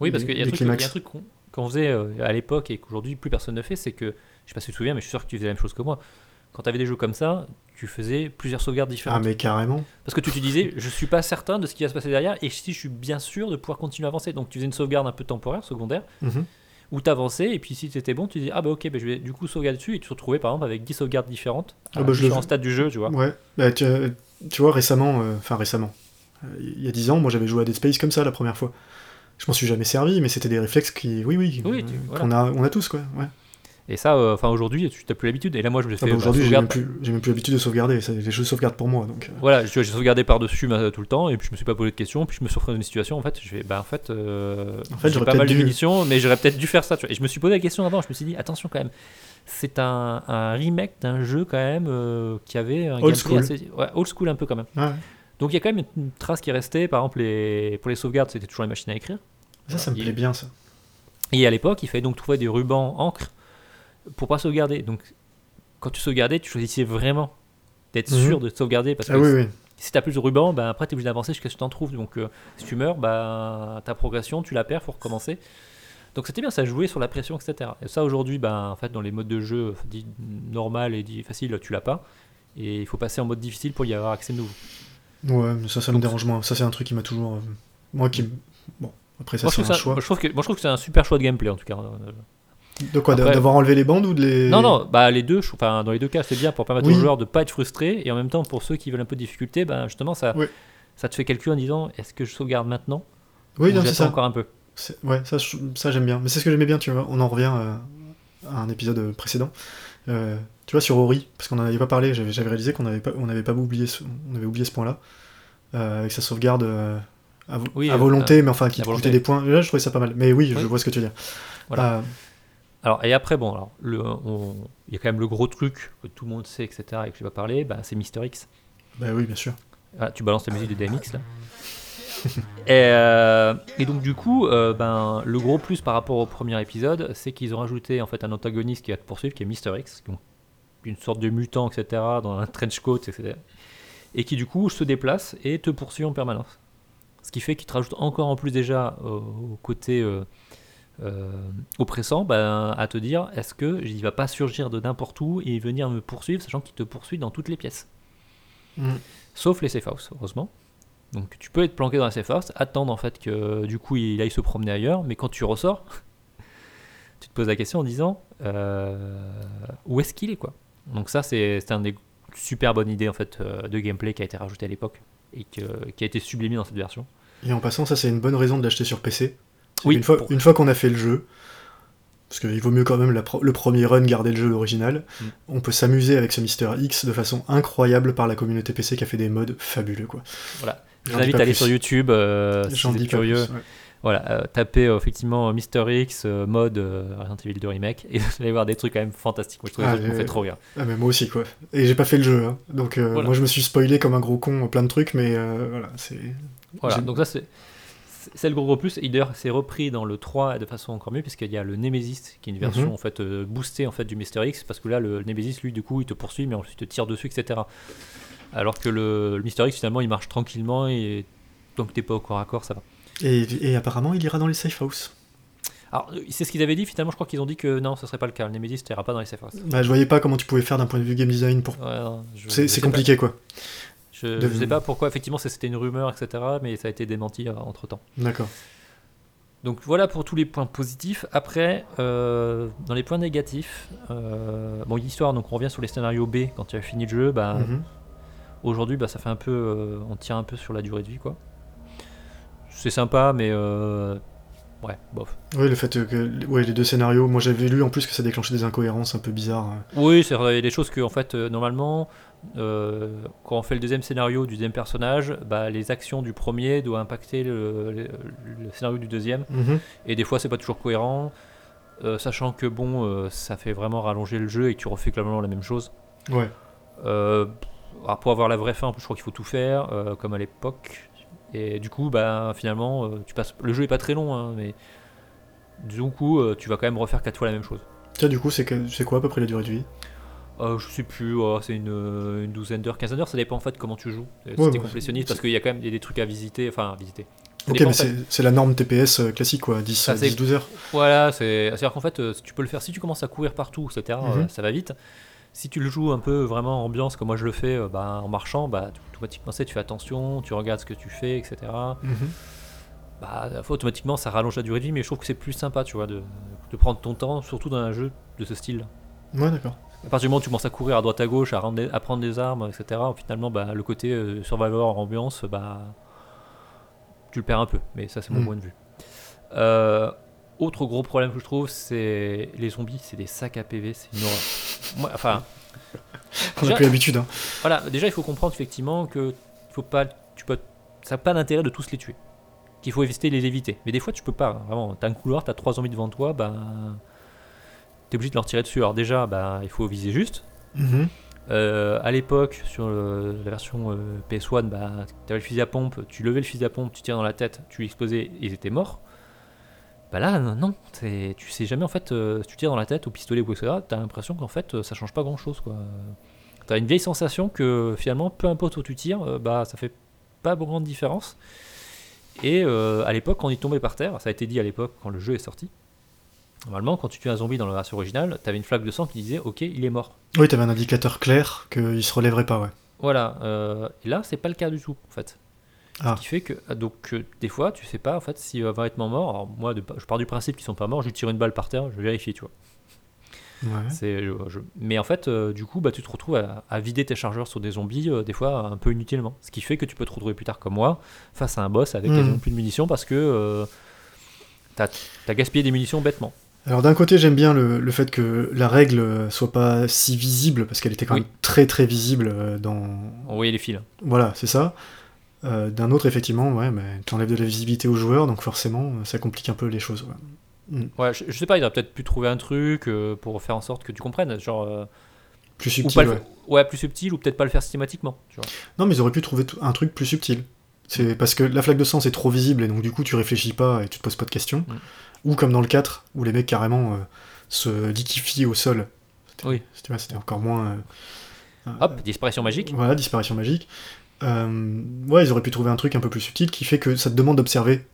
Oui, parce qu'il y a un les truc, il y a un truc qu'on faisait euh, à l'époque et qu'aujourd'hui plus personne ne fait, c'est que, je sais pas si tu te souviens, mais je suis sûr que tu faisais la même chose que moi. Quand tu avais des jeux comme ça, tu faisais plusieurs sauvegardes Ah différentes. mais carrément. Parce que tu te disais, je suis pas certain de ce qui va se passer derrière et si je suis bien sûr de pouvoir continuer à avancer. Donc tu faisais une sauvegarde un peu temporaire, secondaire, Mhm. où tu avançais et puis si tu étais bon, tu dis, ah bah ok, bah, je vais du coup sauvegarder dessus et tu te retrouvais par exemple avec 10 sauvegardes différentes à Ah bah, le différents stades du jeu, tu vois. Ouais. Bah, tu, tu vois récemment, euh, enfin récemment, euh, il y a 10 ans, moi j'avais joué à Dead Space comme ça la première fois. Je m'en suis jamais servi, mais c'était des réflexes qui, oui, oui, Oui, euh, tu- voilà. qu'on a, on a tous quoi. Ouais. Et ça, euh, enfin aujourd'hui, tu n'as plus l'habitude. Et là, moi, je me Ah fais bah, Aujourd'hui, j'ai même, plus- j'ai même plus l'habitude de sauvegarder. ça- Les jeux sauvegardent pour moi, donc. euh, Voilà, je- j'ai sauvegardé par-dessus tout le temps, et puis je me suis pas posé de questions, puis je me suis retrouvé dans une situation, en fait, je vais, bah en fait, euh, En fait, j'ai j'aurais pas mal peut-être de dû- munitions, mais j'aurais peut-être dû faire ça, tu vois. Et je me suis posé la question avant, je me suis dit, attention quand même, c'est un, un remake d'un jeu quand même euh, qui avait un Old school. assez... Ouais, old school un peu quand même. ouais. Donc il y a quand même une, une trace qui est restée, par exemple, les, pour les sauvegardes, c'était toujours les machines à écrire. Ça, ça me Il- plaît bien, ça. Et à l'époque, il fallait donc trouver des rubans encre pour pas sauvegarder. Donc quand tu sauvegardais, tu choisissais vraiment d'être Mhm. sûr de te sauvegarder parce que Ah oui, oui. si t'as plus de ruban, bah, après t'es obligé d'avancer jusqu'à ce que tu en trouves. Donc euh, si tu meurs, bah, ta progression, tu la perds, faut recommencer. Donc c'était bien, ça jouait sur la pression, etc. Et ça aujourd'hui, bah, en fait, dans les modes de jeu dit normal et dit facile, tu l'as pas. Et il faut passer en mode difficile pour y avoir accès de nouveau. Ouais, mais ça, ça me dérange moins. Ça, c'est un truc qui m'a toujours. euh, Moi qui. Bon, après, ça, c'est un ça, choix. moi, je trouve que, moi, je trouve que c'est un super choix de gameplay en tout cas. De quoi Après- D'avoir enlevé les bandes ou de les. Non, non, bah les deux, je- enfin dans les deux cas, c'est bien pour permettre Oui. aux joueurs de pas être frustrés et en même temps pour ceux qui veulent un peu de difficulté, bah justement ça, ça te fait calcul en disant est-ce que je sauvegarde maintenant Oui, ou non, c'est ça. encore un peu? C'est- Ouais, ça, je- ça j'aime bien. Mais c'est ce que j'aimais bien, tu vois. On en revient euh, à un épisode précédent. Euh, tu vois, sur Ori, parce qu'on n'en avait pas parlé, j'avais j'avais réalisé qu'on n'avait pas, on avait pas oublié ce, on avait oublié ce point-là. Euh, avec sa sauvegarde à, vo- Oui, à volonté, mais enfin qui te coûtait des points. Là, je trouvais ça pas mal. Mais oui, je Oui. vois ce que tu veux dire. Voilà. Euh, Alors et après bon alors le, on- il y a quand même le gros truc que tout le monde sait etc et que je vais pas parler, bah, c'est Mister X. bah oui, bien sûr. Ah, tu balances la musique de DMX là. et, euh, et donc du coup, euh, ben, le gros plus par rapport au premier épisode, c'est qu'ils ont rajouté en fait un antagoniste qui va te poursuivre, qui est Mister X, donc une sorte de mutant, etc., dans un trench coat, etc. Et qui du coup se déplace et te poursuit en permanence. Ce qui fait qu'il te rajoute encore en plus déjà au, au côté euh, euh, oppressant ben, à te dire est-ce que il va pas surgir de n'importe où et venir me poursuivre, sachant qu'il te poursuit dans toutes les pièces? Mm. Sauf les safe house, heureusement. Donc tu peux être planqué dans la safe house, attendre en fait que du coup il aille se promener ailleurs, mais quand tu ressors, tu te poses la question en disant euh, où est-ce qu'il est quoi? Donc ça c'est c'est un des super bonnes idées en fait euh, de gameplay qui a été rajouté à l'époque et que- qui a été sublimé dans cette version. Et en passant, ça c'est une bonne raison de l'acheter sur PC. Oui, une fois, pour- une fois qu'on a fait le jeu, parce qu'il vaut mieux quand même la pro- le premier run garder le jeu original, Mm. on peut s'amuser avec ce Mister X de façon incroyable par la communauté PC qui a fait des modes fabuleux quoi. Voilà. Je vous invite à aller plus. sur YouTube euh, si vous êtes curieux. plus, ouais. Voilà, euh, tapez euh, effectivement Mister X euh, mode euh, Resident Evil 2 remake et vous allez voir des trucs quand même fantastiques. Moi je trouve Ah, que ça me fait trop rire. Ah mais moi aussi quoi. Et j'ai pas fait le jeu, hein. donc euh, Voilà. moi je me suis spoilé comme un gros con plein de trucs, mais euh, voilà, c'est. Voilà, donc ça c'est c'est le gros gros plus. Et d'ailleurs c'est repris dans le 3 de façon encore mieux puisqu'il y a le Nemesis qui est une version Mhm. en fait euh, boostée en fait du Mister X parce que là le Nemesis lui du coup il te poursuit mais ensuite il te tire dessus etc. Alors que le, le Mister X finalement il marche tranquillement et tant que t'es pas au corps à corps ça va. Et, et apparemment il ira dans les safe house. Alors euh, c'est ce qu'ils avaient dit finalement je crois qu'ils ont dit que non ce serait pas le cas. Le Nemesis t'ira pas dans les safe house. Bah je voyais pas comment tu pouvais faire d'un point de vue game design pour. Ouais, non, je- C'est pas. compliqué quoi. Je, De- je sais pas pourquoi, effectivement, c'était une rumeur, etc. Mais ça a été démenti entre temps. D'accord. Donc voilà pour tous les points positifs. Après, euh, dans les points négatifs, euh, bon, l'histoire, donc on revient sur les scénarios B quand tu as fini le jeu. Bah, Mhm. Aujourd'hui, bah, ça fait un peu. euh, on tire un peu sur la durée de vie, quoi. C'est sympa, mais. Ouais, bof. Oui, le fait que ouais, les deux scénarios, moi j'avais lu en plus que ça déclenchait des incohérences un peu bizarres. hein. Oui, c'est vrai, il y a des choses que, en fait, euh, normalement, euh, quand on fait le deuxième scénario du deuxième personnage, bah, les actions du premier doivent impacter le, le- le scénario du deuxième. Mhm. Et des fois, c'est pas toujours cohérent, euh, sachant que bon, euh, ça fait vraiment rallonger le jeu et que tu refais clairement la même chose. Ouais. Alors pour avoir la vraie fin, en plus, je crois qu'il faut tout faire, comme à l'époque. Et du coup, bah, finalement, euh, tu passes. Le jeu est pas très long, hein, mais du coup, euh, tu vas quand même refaire quatre fois la même chose. Tiens, du coup, c'est que- quoi à peu près la durée de vie? Euh, je sais plus, oh, c'est une, euh, une douzaine d'heures, quinzaine d'heures, ça dépend en fait comment tu joues. Si t'es bah, complétionniste, parce qu'il y a quand même il y a des trucs à visiter, enfin à visiter. Ça Ok, mais fait. c'est la norme TPS classique quoi, 10, Ah, c'est- 10 12 heures. Voilà, c'est- c'est-à-dire qu'en fait, tu peux le faire si tu commences à courir partout, etc. Mhm. ça va vite. Si tu le joues un peu vraiment en ambiance, comme moi je le fais, euh, bah, en marchant, bah, automatiquement, tu fais attention, tu regardes ce que tu fais, etc. Mhm. Bah, automatiquement, ça rallonge la durée de vie, mais je trouve que c'est plus sympa, tu vois, de, de prendre ton temps, surtout dans un jeu de ce style. Ouais, d'accord. À partir du moment où tu commences à courir à droite à gauche, à, rendre des- à prendre des armes, etc., finalement, bah, le côté euh, survivor ambiance, bah, tu le perds un peu. Mais ça, c'est mon Mm. point de vue. Euh, autre gros problème que je trouve, c'est les zombies, c'est des sacs à PV, c'est une horreur. Moi, enfin, On a Déjà- plus l'habitude. Hein. voilà, déjà, il faut comprendre effectivement que faut pas, tu peux, ça n'a pas d'intérêt de tous les tuer. Qu'il faut éviter de les éviter. Mais des fois, tu peux pas. hein, Vraiment, t'as un couloir, t'as trois zombies devant toi, bah, t'es obligé de leur tirer dessus. Alors déjà, bah, il faut viser juste. Mhm. Euh, à l'époque, sur le- la version euh, PS1, bah, tu avais le fusil à pompe, tu levais le fusil à pompe, tu tires dans la tête, tu explosais, ils étaient morts. Bah là, non, tu sais jamais en fait, euh, si tu tires dans la tête au pistolet ou etc., t'as l'impression qu'en fait euh, ça change pas grand chose quoi. T'as une vieille sensation que finalement, peu importe où tu tires, euh, bah ça fait pas grande différence. Et euh, à l'époque, quand il tombait par terre, ça a été dit à l'époque quand le jeu est sorti. Normalement, quand tu tues un zombie dans la version originale, t'avais une flaque de sang qui disait Ok, il est mort. Oui, t'avais un indicateur clair qu'il se relèverait pas, ouais. Voilà, et là c'est pas le cas du tout en fait. Ah. Ce qui fait que euh, donc euh, des fois tu sais pas en fait s'il va vraiment mort. Alors moi de- je pars du principe qu'ils sont pas morts, je lui tire une balle par terre, je vais vérifier tu vois. Ouais. C'est je- je- mais en fait euh, du coup bah tu te retrouves à, à vider tes chargeurs sur des zombies euh, des fois un peu inutilement. Ce qui fait que tu peux te retrouver plus tard comme moi face à un boss avec quasiment plus de munitions parce que euh, t'as as gaspillé des munitions bêtement. Alors d'un côté, j'aime bien le, le fait que la règle euh, soit pas si visible, parce qu'elle était quand Oui. même très très visible euh, dans... Envoyer les fils. Voilà, c'est ça. Euh, d'un autre, effectivement, ouais, mais t'enlèves de la visibilité aux joueurs, donc forcément, euh, ça complique un peu les choses. ouais. Ouais, je, je sais pas, il aurait peut-être pu trouver un truc euh, pour faire en sorte que tu comprennes, genre euh, Plus ou subtil, le- ouais. plus subtil ou peut-être pas le faire systématiquement. Tu vois. Non, mais ils auraient pu trouver un truc plus subtil. C'est parce que la flaque de sang c'est trop visible et donc du coup tu réfléchis pas et tu te poses pas de questions. Mm. Ou comme dans le 4 où les mecs carrément se liquifient au sol. C'était- Oui. C'était encore moins. Hop, disparition magique. Voilà, disparition magique. Euh, ouais, ils auraient pu trouver un truc un peu plus subtil qui fait que ça te demande d'observer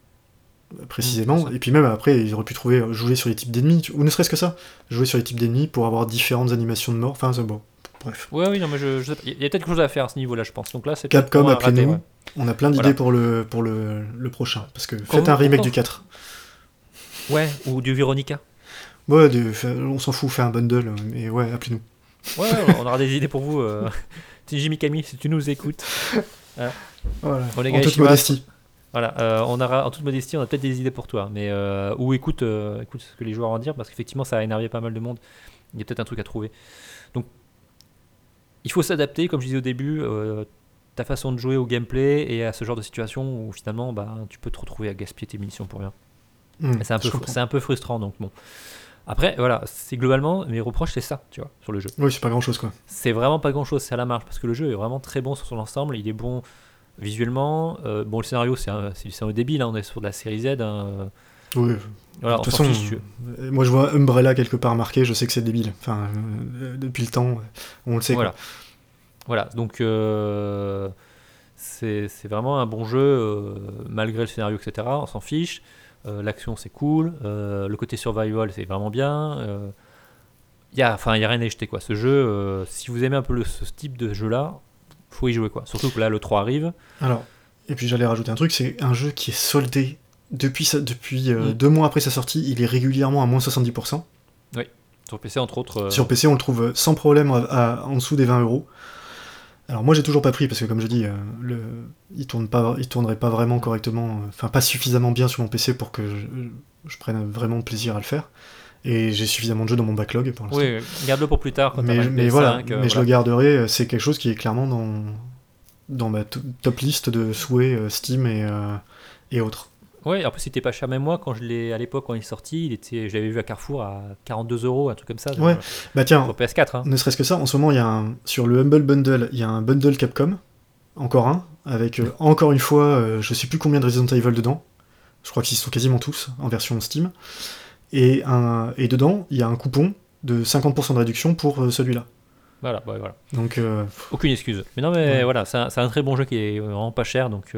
euh, précisément. Mm, et puis même après, ils auraient pu trouver euh, jouer sur les types d'ennemis, ou ne serait-ce que ça, jouer sur les types d'ennemis pour avoir différentes animations de mort. Enfin, c'est bon. Bref, Ouais, oui, non, mais je, je. Il y a peut-être quelque chose à faire à ce niveau-là, je pense. Donc là, c'est Capcom, appelez-nous. ouais. on a plein d'idées Voilà. pour le pour le, le prochain, parce que faites un remake du 4. Ouais, ou du Veronica. Ouais, on s'en fout, fait un bundle, mais ouais, appelez-nous. Ouais, ouais, on aura des idées pour vous. Euh... Shinji Mikami, si tu nous écoutes. Voilà. Onegai En toute modestie. Voilà, euh, on aura, en toute modestie, on a peut-être des idées pour toi. Mais, euh, ou écoute, euh, écoute ce que les joueurs ont à dire, parce qu'effectivement, ça a énervé pas mal de monde. Il y a peut-être un truc à trouver. Donc, il faut s'adapter, comme je disais au début, euh, ta façon de jouer au gameplay et à ce genre de situation où finalement, bah, tu peux te retrouver à gaspiller tes munitions pour rien. Hmm, C'est un, peu, un peu frustrant, donc bon. Après, voilà, c'est globalement, mes reproches, c'est ça, tu vois, sur le jeu. Oui, c'est pas grand chose quoi. C'est vraiment pas grand chose, c'est à la marge, parce que le jeu est vraiment très bon sur son ensemble, il est bon visuellement. euh, bon, le scénario, c'est du scénario débile, hein, on est sur de la série Z. hein, euh, Oui. voilà, de toute façon, fiche, tu vois. euh, moi je vois Umbrella quelque part marqué, je sais que c'est débile. Enfin, euh, depuis le temps, on le sait. Voilà. Voilà, donc euh, c'est c'est vraiment un bon jeu, euh, malgré le scénario, etc. On s'en fiche. Euh, L'action, c'est cool. Euh, le côté survival, c'est vraiment bien. Euh, y a, enfin, il n'y a rien à y jeter, quoi. Ce jeu, si vous aimez un peu le- ce type de jeu-là, faut y jouer, quoi. Surtout que là, le 3 arrive. Alors, et puis j'allais rajouter un truc, c'est un jeu qui est soldé depuis, sa- depuis euh, Mm. deux mois après sa sortie, il est régulièrement à moins 70%. Sur PC, entre autres. euh, Sur PC, on le trouve sans problème à, à- en dessous des 20 euros. Alors moi j'ai toujours pas pris parce que comme je dis, euh, le, il tourne pas, il tournerait pas vraiment correctement, euh, enfin pas suffisamment bien sur mon PC pour que je, je prenne vraiment plaisir à le faire. Et j'ai suffisamment de jeux dans mon backlog pour l'instant. Oui, garde-le pour plus tard. Quand mais, t'auras je- mais PS5, voilà, euh, mais je voilà. le garderai. euh, C'est quelque chose qui est clairement dans dans ma to- top liste de souhaits euh, Steam et euh, et autres. Ouais, après, c'était pas cher. Même moi, quand je l'ai, à l'époque, quand il est sorti, il était, je l'avais vu à Carrefour à 42 euros, un truc comme ça. Ouais. Bah tiens, Sur PS4. Hein. Ne serait-ce que ça, en ce moment, il y a un, sur le Humble Bundle, il y a un bundle Capcom, encore un, avec euh, encore une fois, euh, je sais plus combien de Resident Evil dedans. Je crois qu'ils sont quasiment tous en version Steam. Et, un, et dedans, il y a un coupon de 50% de réduction pour euh, celui-là. Voilà, ouais, voilà. Donc, euh, Aucune excuse. Mais non, mais Ouais. voilà, c'est un, un très bon jeu qui est vraiment pas cher, donc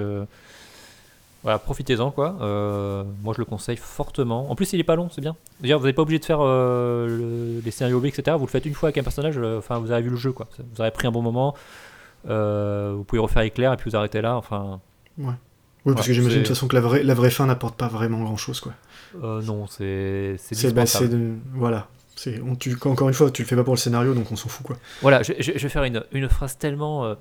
voilà, profitez-en quoi. Euh, moi, je le conseille fortement. En plus, il est pas long, c'est bien. D'ailleurs, vous n'êtes pas obligé de faire euh, le- les scénarios B, etc. Vous le faites une fois avec un personnage. euh, Enfin, vous avez vu le jeu, quoi. Vous aurez pris un bon moment. vous pouvez refaire éclair et puis vous arrêtez là. Enfin, oui, parce Ouais, que j'imagine de toute façon que la vraie, la vraie fin n'apporte pas vraiment grand-chose, quoi. euh, non, c'est c'est bah, de- voilà. C'est, on, tu, encore une fois, tu le fais pas pour le scénario, donc on s'en fout, quoi. Voilà, je, je- je vais faire une, une phrase tellement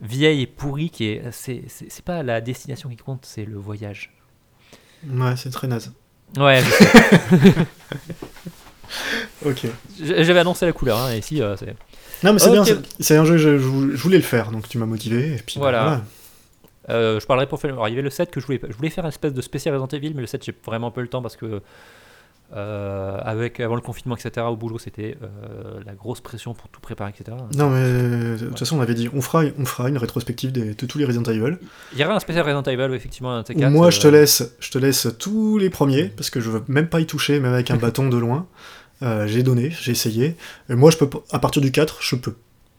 vieille et pourrie qui est. C'est pas la destination qui compte, c'est le voyage. Ouais, c'est très naze. Ouais. Ok. J'avais annoncé la couleur, hein, et euh, c'est. Non, mais c'est Ok. bien, c'est, un jeu, je, je je voulais le faire, donc tu m'as motivé, et puis Voilà. Euh, je parlerai pour faire. Alors, il y avait le 7 que je voulais. Je voulais faire un espèce de spécial Resident Evil, mais le 7, j'ai vraiment pas eu le temps parce que. Euh, avec, avant le confinement, etc., au boulot, c'était euh, la grosse pression pour tout préparer, etc. Non, mais euh, de toute façon, on avait dit, on fera, on fera une rétrospective de tous les Resident Evil. Il y aura un spécial Resident Evil, effectivement, un de ces Où quatre, moi, euh, je te laisse, je te laisse tous les premiers, parce que je veux même pas y toucher, même avec un bâton de loin. J'ai donné, j'ai essayé. Et moi, je peux, à partir du 4, je peux.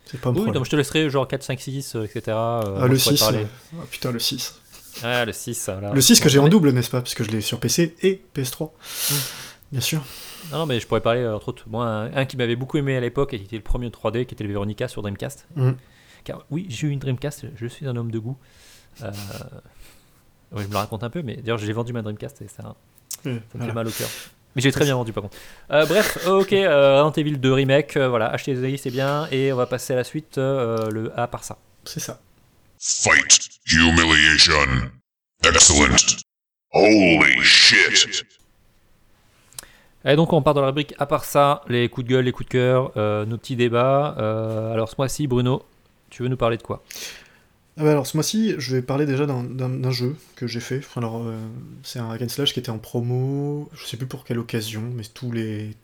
C'est pas un Oui, problème. donc je te laisserai genre 4, 5, 6, euh, etc. Ah, le je pourrais 6. parler. euh, ah, putain, le 6. Ah, le 6, voilà. Le 6 que j'ai en double, n'est-ce pas? Parce que je l'ai sur PC et PS3. Mm. Bien sûr. Non, non, mais je pourrais parler, euh, entre autres, moi, un, un qui m'avait beaucoup aimé à l'époque et qui était le premier 3D, qui était le Veronica sur Dreamcast. Mm. Car oui, j'ai eu une Dreamcast, je suis un homme de goût. Euh, ouais, je me le raconte un peu, mais d'ailleurs, j'ai vendu ma Dreamcast et ça, ça me voilà. fait mal au cœur. Mais j'ai très bien vendu par contre. Euh, bref, ok, euh, Resident Evil 2 Remake, euh, voilà, achetez-les, c'est bien. Et on va passer à la suite, euh, le A par ça. C'est ça. Fight. Humiliation. Excellent. Holy shit. Et donc on part dans la rubrique à part ça, les coups de gueule, les coups de cœur, euh, nos petits débats. Euh, alors ce mois-ci, Bruno, tu veux nous parler de quoi? Ah bah alors ce mois-ci, je vais parler déjà d'un- jeu que j'ai fait. Alors euh, c'est un hack and slash qui était en promo, je sais plus pour quelle occasion, mais tous les...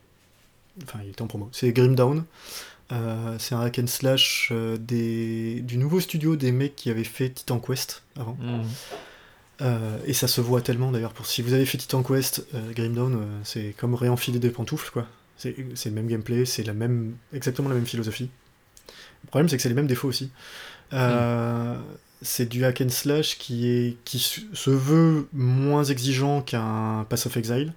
Enfin il était en promo. C'est Grim Down. C'est un hack and slash des... du nouveau studio des mecs qui avaient fait Titan Quest avant. Hmm. Euh, et ça se voit tellement d'ailleurs. Pour si vous avez fait Titan Quest, euh, Grim Dawn, euh, c'est comme réenfiler des pantoufles quoi. C'est le même gameplay, c'est la même, exactement la même philosophie. Le problème c'est que c'est les mêmes défauts aussi. Euh, C'est du hack and slash qui, est, qui se veut moins exigeant qu'un Pass of Exile,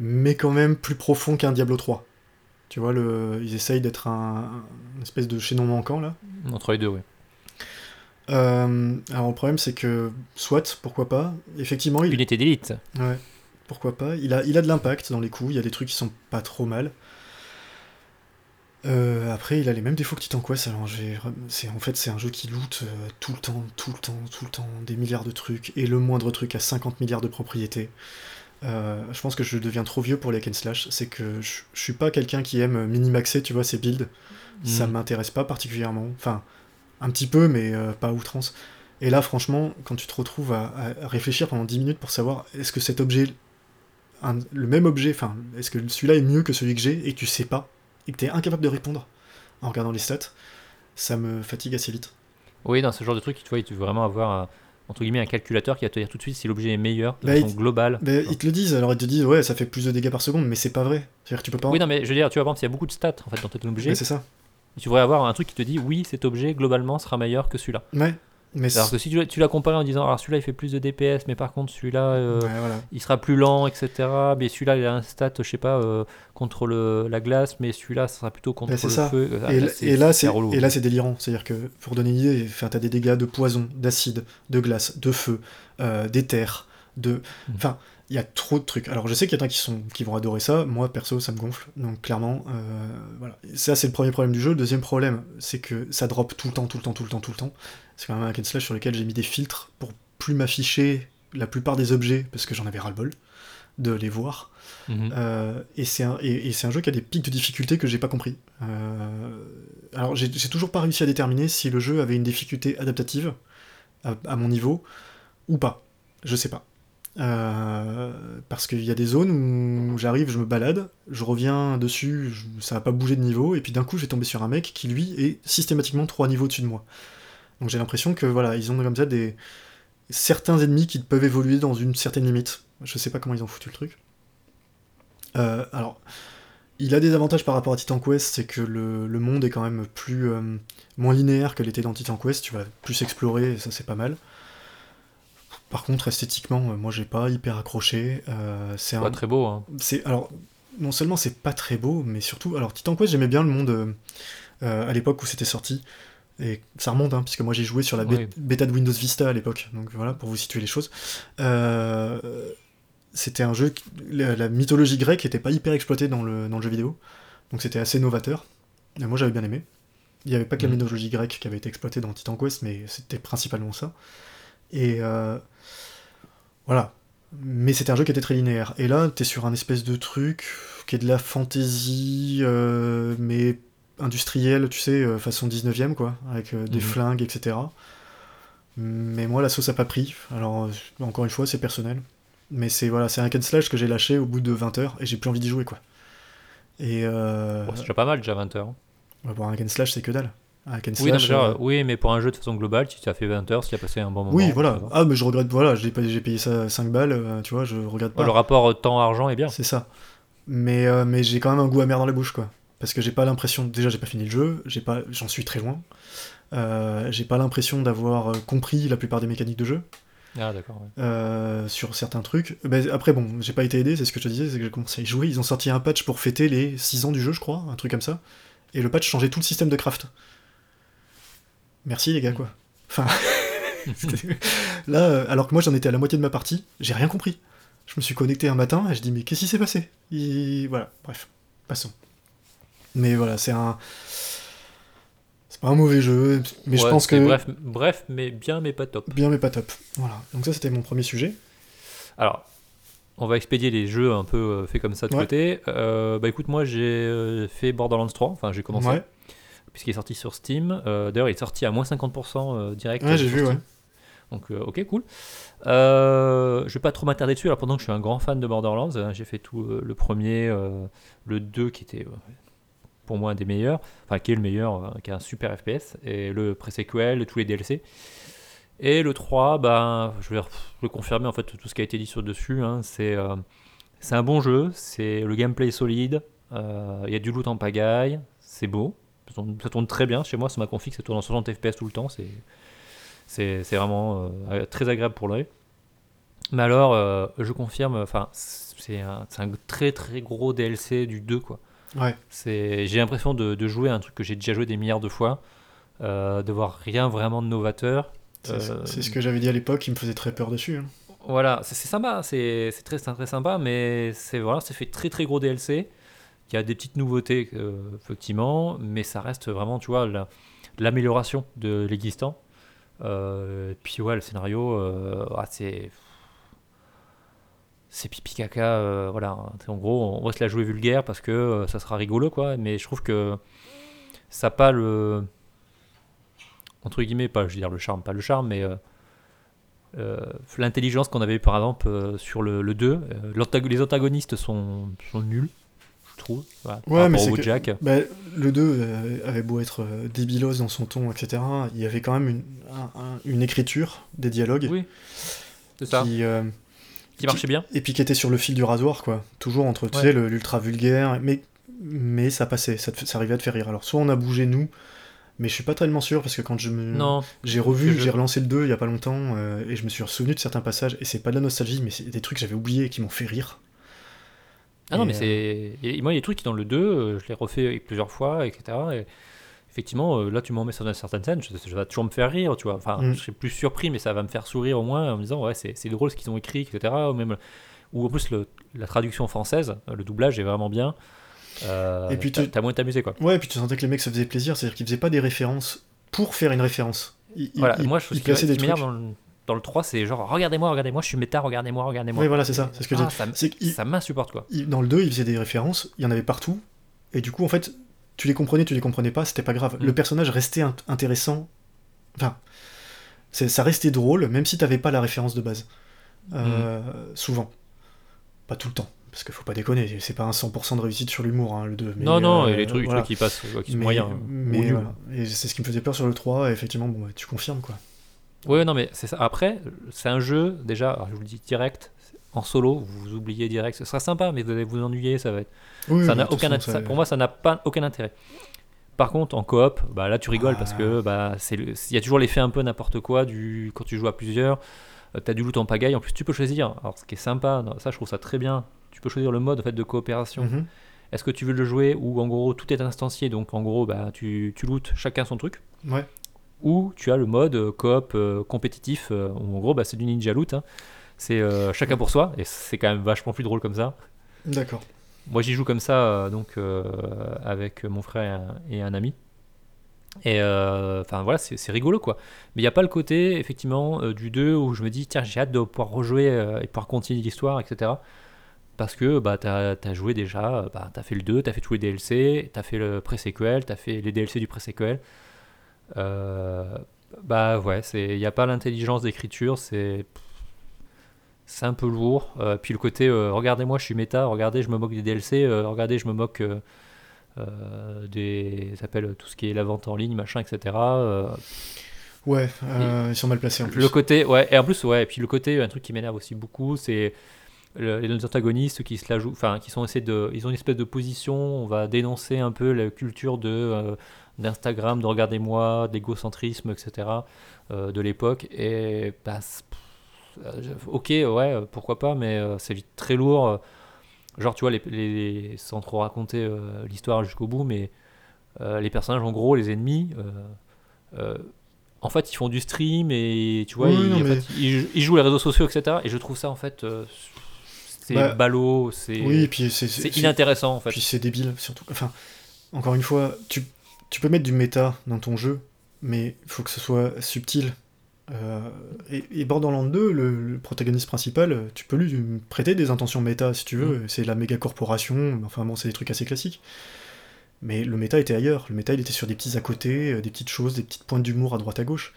mais quand même plus profond qu'un Diablo 3. Tu vois, le, ils essayent d'être un, une espèce de chaînon manquant là. Entre les deux, oui. Euh, alors le problème c'est que, soit, pourquoi pas, effectivement, il, Unité d'élite. Ouais, pourquoi pas. Il a, il a de l'impact dans les coups, il y a des trucs qui sont pas trop mal. Euh, après, il a les mêmes défauts que Titan Quest. Alors, j'ai, c'est, en fait, c'est un jeu qui loot euh, tout le temps, tout le temps, tout le temps, des milliards de trucs, et le moindre truc a 50 milliards de propriétés. Euh, je pense que je deviens trop vieux pour les hack and slash. C'est que je, je suis pas quelqu'un qui aime minimaxer, tu vois, ses builds. Ça Mm. m'intéresse pas particulièrement. Enfin, un petit peu, mais euh, pas à outrance. Et là, franchement, quand tu te retrouves à, réfléchir pendant 10 minutes pour savoir est-ce que cet objet, un- le même objet, enfin, est-ce que celui-là est mieux que celui que j'ai et que tu sais pas, et que tu es incapable de répondre en regardant les stats, ça me fatigue assez vite. Oui, dans ce genre de truc, tu vois, tu veux vraiment avoir un, entre guillemets un calculateur qui va te dire tout de suite si l'objet est meilleur de Bah, façon il- globale. Mais ils te le disent, alors ils te disent ouais, ça fait plus de dégâts par seconde, mais c'est pas vrai. C'est-à-dire que tu peux pas. Oui, non, mais je veux dire, tu vois, par exemple, il y a beaucoup de stats en fait dans ton objet. Mais c'est ça. Tu devrais avoir un truc qui te dit oui, cet objet globalement sera meilleur que celui-là. Ouais. Mais Alors que si tu, tu l'as comparé en disant alors celui-là il fait plus de DPS, mais par contre celui-là euh, Ouais, voilà. il sera plus lent, etc. Mais celui-là il a un stat, je sais pas, euh, contre le, la glace, mais celui-là ça sera plutôt contre le ça. feu. Ah, et, là, l- et là, c'est et là, c'est délirant. C'est-à-dire que, pour donner une idée, enfin, t'as des dégâts de poison, d'acide, de glace, de feu, euh, d'éther, de. Mm. Il y a trop de trucs. Alors, je sais qu'il y en a qui, sont, qui vont adorer ça. Moi, perso, ça me gonfle. Donc, clairement, euh, voilà. Ça, c'est le premier problème du jeu. Le deuxième problème, c'est que ça drop tout le temps, tout le temps, tout le temps, tout le temps. C'est quand même un slash sur lequel j'ai mis des filtres pour plus m'afficher la plupart des objets, parce que j'en avais ras-le-bol de les voir. Mhm. Euh, et c'est un, et, et c'est un jeu qui a des pics de difficulté que j'ai pas compris. Euh, alors j'ai j'ai toujours pas réussi à déterminer si le jeu avait une difficulté adaptative à, à mon niveau ou pas. Je sais pas. Euh, parce qu'il y a des zones où j'arrive, je me balade, je reviens dessus, ça a pas bougé de niveau, et puis d'un coup je vais tomber sur un mec qui lui est systématiquement trois niveaux au-dessus de moi. Donc j'ai l'impression que voilà, ils ont comme ça des certains ennemis qui peuvent évoluer dans une certaine limite. Je sais pas comment ils ont foutu le truc. Euh, alors, il a des avantages par rapport à Titan Quest, c'est que le, monde est quand même plus euh, moins linéaire que l'était dans Titan Quest, tu vas plus explorer, ça c'est pas mal. Par contre, esthétiquement, euh, moi j'ai pas hyper accroché. euh, c'est Pas un, très beau. Hein. c'est alors non seulement c'est pas très beau, mais surtout alors Titan Quest j'aimais bien le monde euh, à l'époque où c'était sorti et ça remonte hein, puisque moi j'ai joué sur la Oui. bêta de Windows Vista à l'époque donc voilà pour vous situer les choses. Euh, c'était un jeu la, la mythologie grecque était pas hyper exploitée dans le dans le jeu vidéo donc c'était assez novateur. Et moi j'avais bien aimé. Il n'y avait pas que la Mhm. mythologie grecque qui avait été exploitée dans Titan Quest mais c'était principalement ça. Et euh, voilà, mais c'était un jeu qui était très linéaire. Et là, t'es sur un espèce de truc qui est de la fantasy, euh, mais industrielle, tu sais, euh, façon 19ème, quoi, avec des Mhm. flingues, etc. Mais moi, la sauce a pas pris. Alors, encore une fois, c'est personnel. Mais c'est voilà, c'est un and slash que j'ai lâché au bout de 20 heures et j'ai plus envie d'y jouer, quoi. Et euh, Bon, c'est déjà pas mal, déjà 20 heures. ouais, pour un and slash, c'est que dalle. And Oui, non, mais genre, euh, oui, mais pour un jeu de façon globale, si tu as fait 20 heures, si tu as passé un bon moment. oui, voilà. Ah, mais je regrette, voilà, j'ai payé, payé ça 5 balles, euh, tu vois, je regrette pas. Le rapport euh, temps-argent est bien. C'est ça. Mais, euh, mais j'ai quand même un goût amer dans la bouche, quoi. Parce que j'ai pas l'impression. Déjà, j'ai pas fini le jeu, j'ai pas, j'en suis très loin. Euh, j'ai pas l'impression d'avoir compris la plupart des mécaniques de jeu Ah, d'accord. ouais. euh, sur certains trucs. Ben, après, bon, j'ai pas été aidé, c'est ce que je te disais, c'est que j'ai commencé à y jouer. Ils ont sorti un patch pour fêter les 6 ans du jeu, je crois, un truc comme ça. Et le patch changeait tout le système de craft. Merci les gars, quoi. Enfin, là, euh, alors que moi j'en étais à la moitié de ma partie, j'ai rien compris. Je me suis connecté un matin et je dis mais qu'est-ce qui s'est passé? Il- Voilà, bref, passons. Mais voilà, c'est un, c'est pas un mauvais jeu, mais je pense que Bref, bref, mais bien, mais pas top. bien mais pas top. Voilà, donc ça c'était mon premier sujet. Alors, on va expédier les jeux un peu euh, faits comme ça de Ouais. côté. Euh, bah écoute, moi j'ai fait Borderlands 3, enfin j'ai commencé, Ouais, puisqu'il est sorti sur Steam. Euh, D'ailleurs, il est sorti à moins 50% euh, direct. Ouais, euh, j'ai vu, Steam. ouais. Donc, euh, ok, cool. Euh, je vais pas trop m'attarder dessus, alors pendant que je suis un grand fan de Borderlands, hein, j'ai fait tout euh, le premier, euh, le 2 qui était euh, pour moi un des meilleurs, enfin qui est le meilleur, euh, qui est un super FPS, et le pré-sequel, tous les DLC. Et le 3, ben, je vais le confirmer en fait tout ce qui a été dit sur dessus. hein, c'est euh, c'est un bon jeu, c'est le gameplay est solide, euh, il y a du loot en pagaille, c'est beau. Tourne, ça tourne très bien. Chez moi, c'est ma config, ça tourne en 60 FPS tout le temps. C'est, c'est, c'est vraiment euh, très agréable pour l'œil. Mais alors, euh, je confirme, enfin, c'est un, c'est un très très gros DLC du 2, quoi. Ouais. C'est, j'ai l'impression de, de jouer à un truc que j'ai déjà joué des milliards de fois, euh, de voir rien vraiment de novateur. C'est c'est ce que j'avais dit à l'époque, il me faisait très peur dessus. hein. Voilà, c'est c'est sympa, c'est c'est très, très sympa, mais c'est voilà, c'est fait très très gros DLC. Il y a des petites nouveautés, euh, effectivement, mais ça reste vraiment, tu vois, la- l'amélioration de l'existant. Euh, puis ouais, le scénario, euh, ah, c'est c'est pipi caca, voilà. En gros, on va se la jouer vulgaire parce que ça sera rigolo, quoi. Mais je trouve que ça pas le entre guillemets, pas, je veux dire le charme, pas le charme, mais l'intelligence qu'on avait eu par exemple sur le, le 2. euh, l'antago- les antagonistes sont, nuls, trouve. Voilà, par Ouais, mais c'est Jack. Bah, le 2 euh, avait beau être euh, débilos dans son ton, etc. Il y avait quand même une, un- un- une écriture des dialogues Oui, c'est ça, qui, qui, euh, marchait bien. et puis qui était sur le fil du rasoir, quoi. Toujours entre, tu Ouais. sais, l'ultra vulgaire, mais, mais ça passait, ça, te- ça arrivait à te faire rire. Alors, soit on a bougé, nous, mais je suis pas tellement sûr, parce que quand je me... J'ai revu, je- j'ai relancé le 2 il y a pas longtemps, euh, et je me suis souvenu de certains passages, et c'est pas de la nostalgie, mais c'est des trucs que j'avais oubliés et qui m'ont fait rire. Ah non, mais c'est. et moi, il y a des trucs qui, dans le 2, euh, je l'ai refait plusieurs fois, etc. Et effectivement, euh, là, tu m'en mets sur une certaine scène, ça va toujours me faire rire, tu vois. Enfin, Mm. je serai plus surpris, mais ça va me faire sourire au moins en me disant, ouais, c'est c'est drôle ce qu'ils ont écrit, etc. Ou même. Ou en plus, le- la traduction française, euh, le doublage est vraiment bien. Euh, Et puis tu- t'as moins t'amuser, quoi. Ouais, et puis tu sentais que les mecs se faisaient plaisir, c'est-à-dire qu'ils faisaient pas des références pour faire une référence. Ils, Voilà, ils- moi, je trouve plaçaient ce des trucs. m'énerve dans le, dans le 3, c'est genre, regardez-moi, regardez-moi, je suis méta, regardez-moi, regardez-moi. Oui, voilà, c'est ça, c'est ce que je Ah, dis. ça, m'insupporte, quoi. dans le 2, ils faisaient des références, il y en avait partout, et du coup, en fait, tu les comprenais, tu les comprenais pas, c'était pas grave. Mm. Le personnage restait int- intéressant, enfin, ça restait drôle, même si t'avais pas la référence de base. Euh, Souvent. Pas tout le temps, parce qu'il faut pas déconner, c'est pas un 100% de réussite sur l'humour, hein, le 2. mais, non, non, euh, et les trucs, voilà. trucs qui passent, euh, qui sont mais, moyens. mais voilà. Et c'est ce qui me faisait peur sur le 3, et effectivement, bon, bah, tu confirmes, quoi. Ouais, non, mais c'est ça. Après, c'est un jeu, déjà, je vous le dis direct, en solo, vous oubliez direct. Ce sera sympa, mais vous allez vous ennuyer, ça va être. Oui, ça oui, n'a aucun façon, ça- Pour moi, ça n'a pas aucun intérêt. Par contre, en coop, bah, là, tu rigoles parce Ah. que bah, c'est le- il y a toujours l'effet un peu n'importe quoi du, quand tu joues à plusieurs. tu t'as du loot en pagaille. En plus, tu peux choisir. Alors, ce qui est sympa, ça, je trouve ça très bien. Tu peux choisir le mode en fait, de coopération. Mhm. Est-ce que tu veux le jouer où, en gros, tout est instancié Donc, en gros, bah, tu, tu lootes chacun son truc. Ouais. Ou tu as le mode euh, coop euh, compétitif euh, où en gros bah, c'est du ninja loot hein. c'est chacun pour soi et c'est quand même vachement plus drôle comme ça D'accord. moi j'y joue comme ça donc avec mon frère et un, et un ami et euh, enfin voilà c'est rigolo quoi mais il n'y a pas le côté effectivement euh, du 2 où je me dis tiens j'ai hâte de pouvoir rejouer euh, et pouvoir continuer l'histoire etc parce que bah, tu as, joué déjà, bah, tu as fait le 2, tu as fait tous les DLC, tu as fait le pré-sequel, tu as fait les DLC du pré-sequel. Euh, bah ouais, il n'y a pas l'intelligence d'écriture, c'est c'est un peu lourd. Euh, puis le côté, euh, regardez-moi, je suis méta, regardez, je me moque des DLC, euh, regardez, je me moque des. Ça s'appelle tout ce qui est la vente en ligne, machin, etc. Ouais, ils sont mal placés en plus. le côté, ouais, et en plus, ouais, et puis le côté, un truc qui m'énerve aussi beaucoup, c'est le- les antagonistes qui se la jouent, enfin, qui sont essayés de, ils ont une espèce de position, on va dénoncer un peu la culture de d'Instagram, de regardez-moi, d'égocentrisme, etc. euh, de l'époque, et bah, euh, ok, ouais, pourquoi pas, mais euh, c'est vite très lourd. Genre, tu vois, les, les- sans trop raconter euh, l'histoire jusqu'au bout, mais les personnages, en gros, les ennemis. en fait, ils font du stream et tu vois, Oui, ils, non, en mais- fait, ils- ils jouent les réseaux sociaux, etc. Et je trouve ça en fait, c'est Bah, ballot, c'est Oui, c'est inintéressant en fait. Puis c'est débile, surtout. Enfin, encore une fois, tu, tu peux mettre du méta dans ton jeu, mais il faut que ce soit subtil. Euh, et, et Borderlands 2, le, le protagoniste principal, tu peux lui prêter des intentions méta si tu veux. C'est la méga corporation, enfin bon, c'est des trucs assez classiques. Mais le méta était ailleurs. Le méta, il était sur des petits à côté, euh, des petites choses, des petites pointes d'humour à droite à gauche.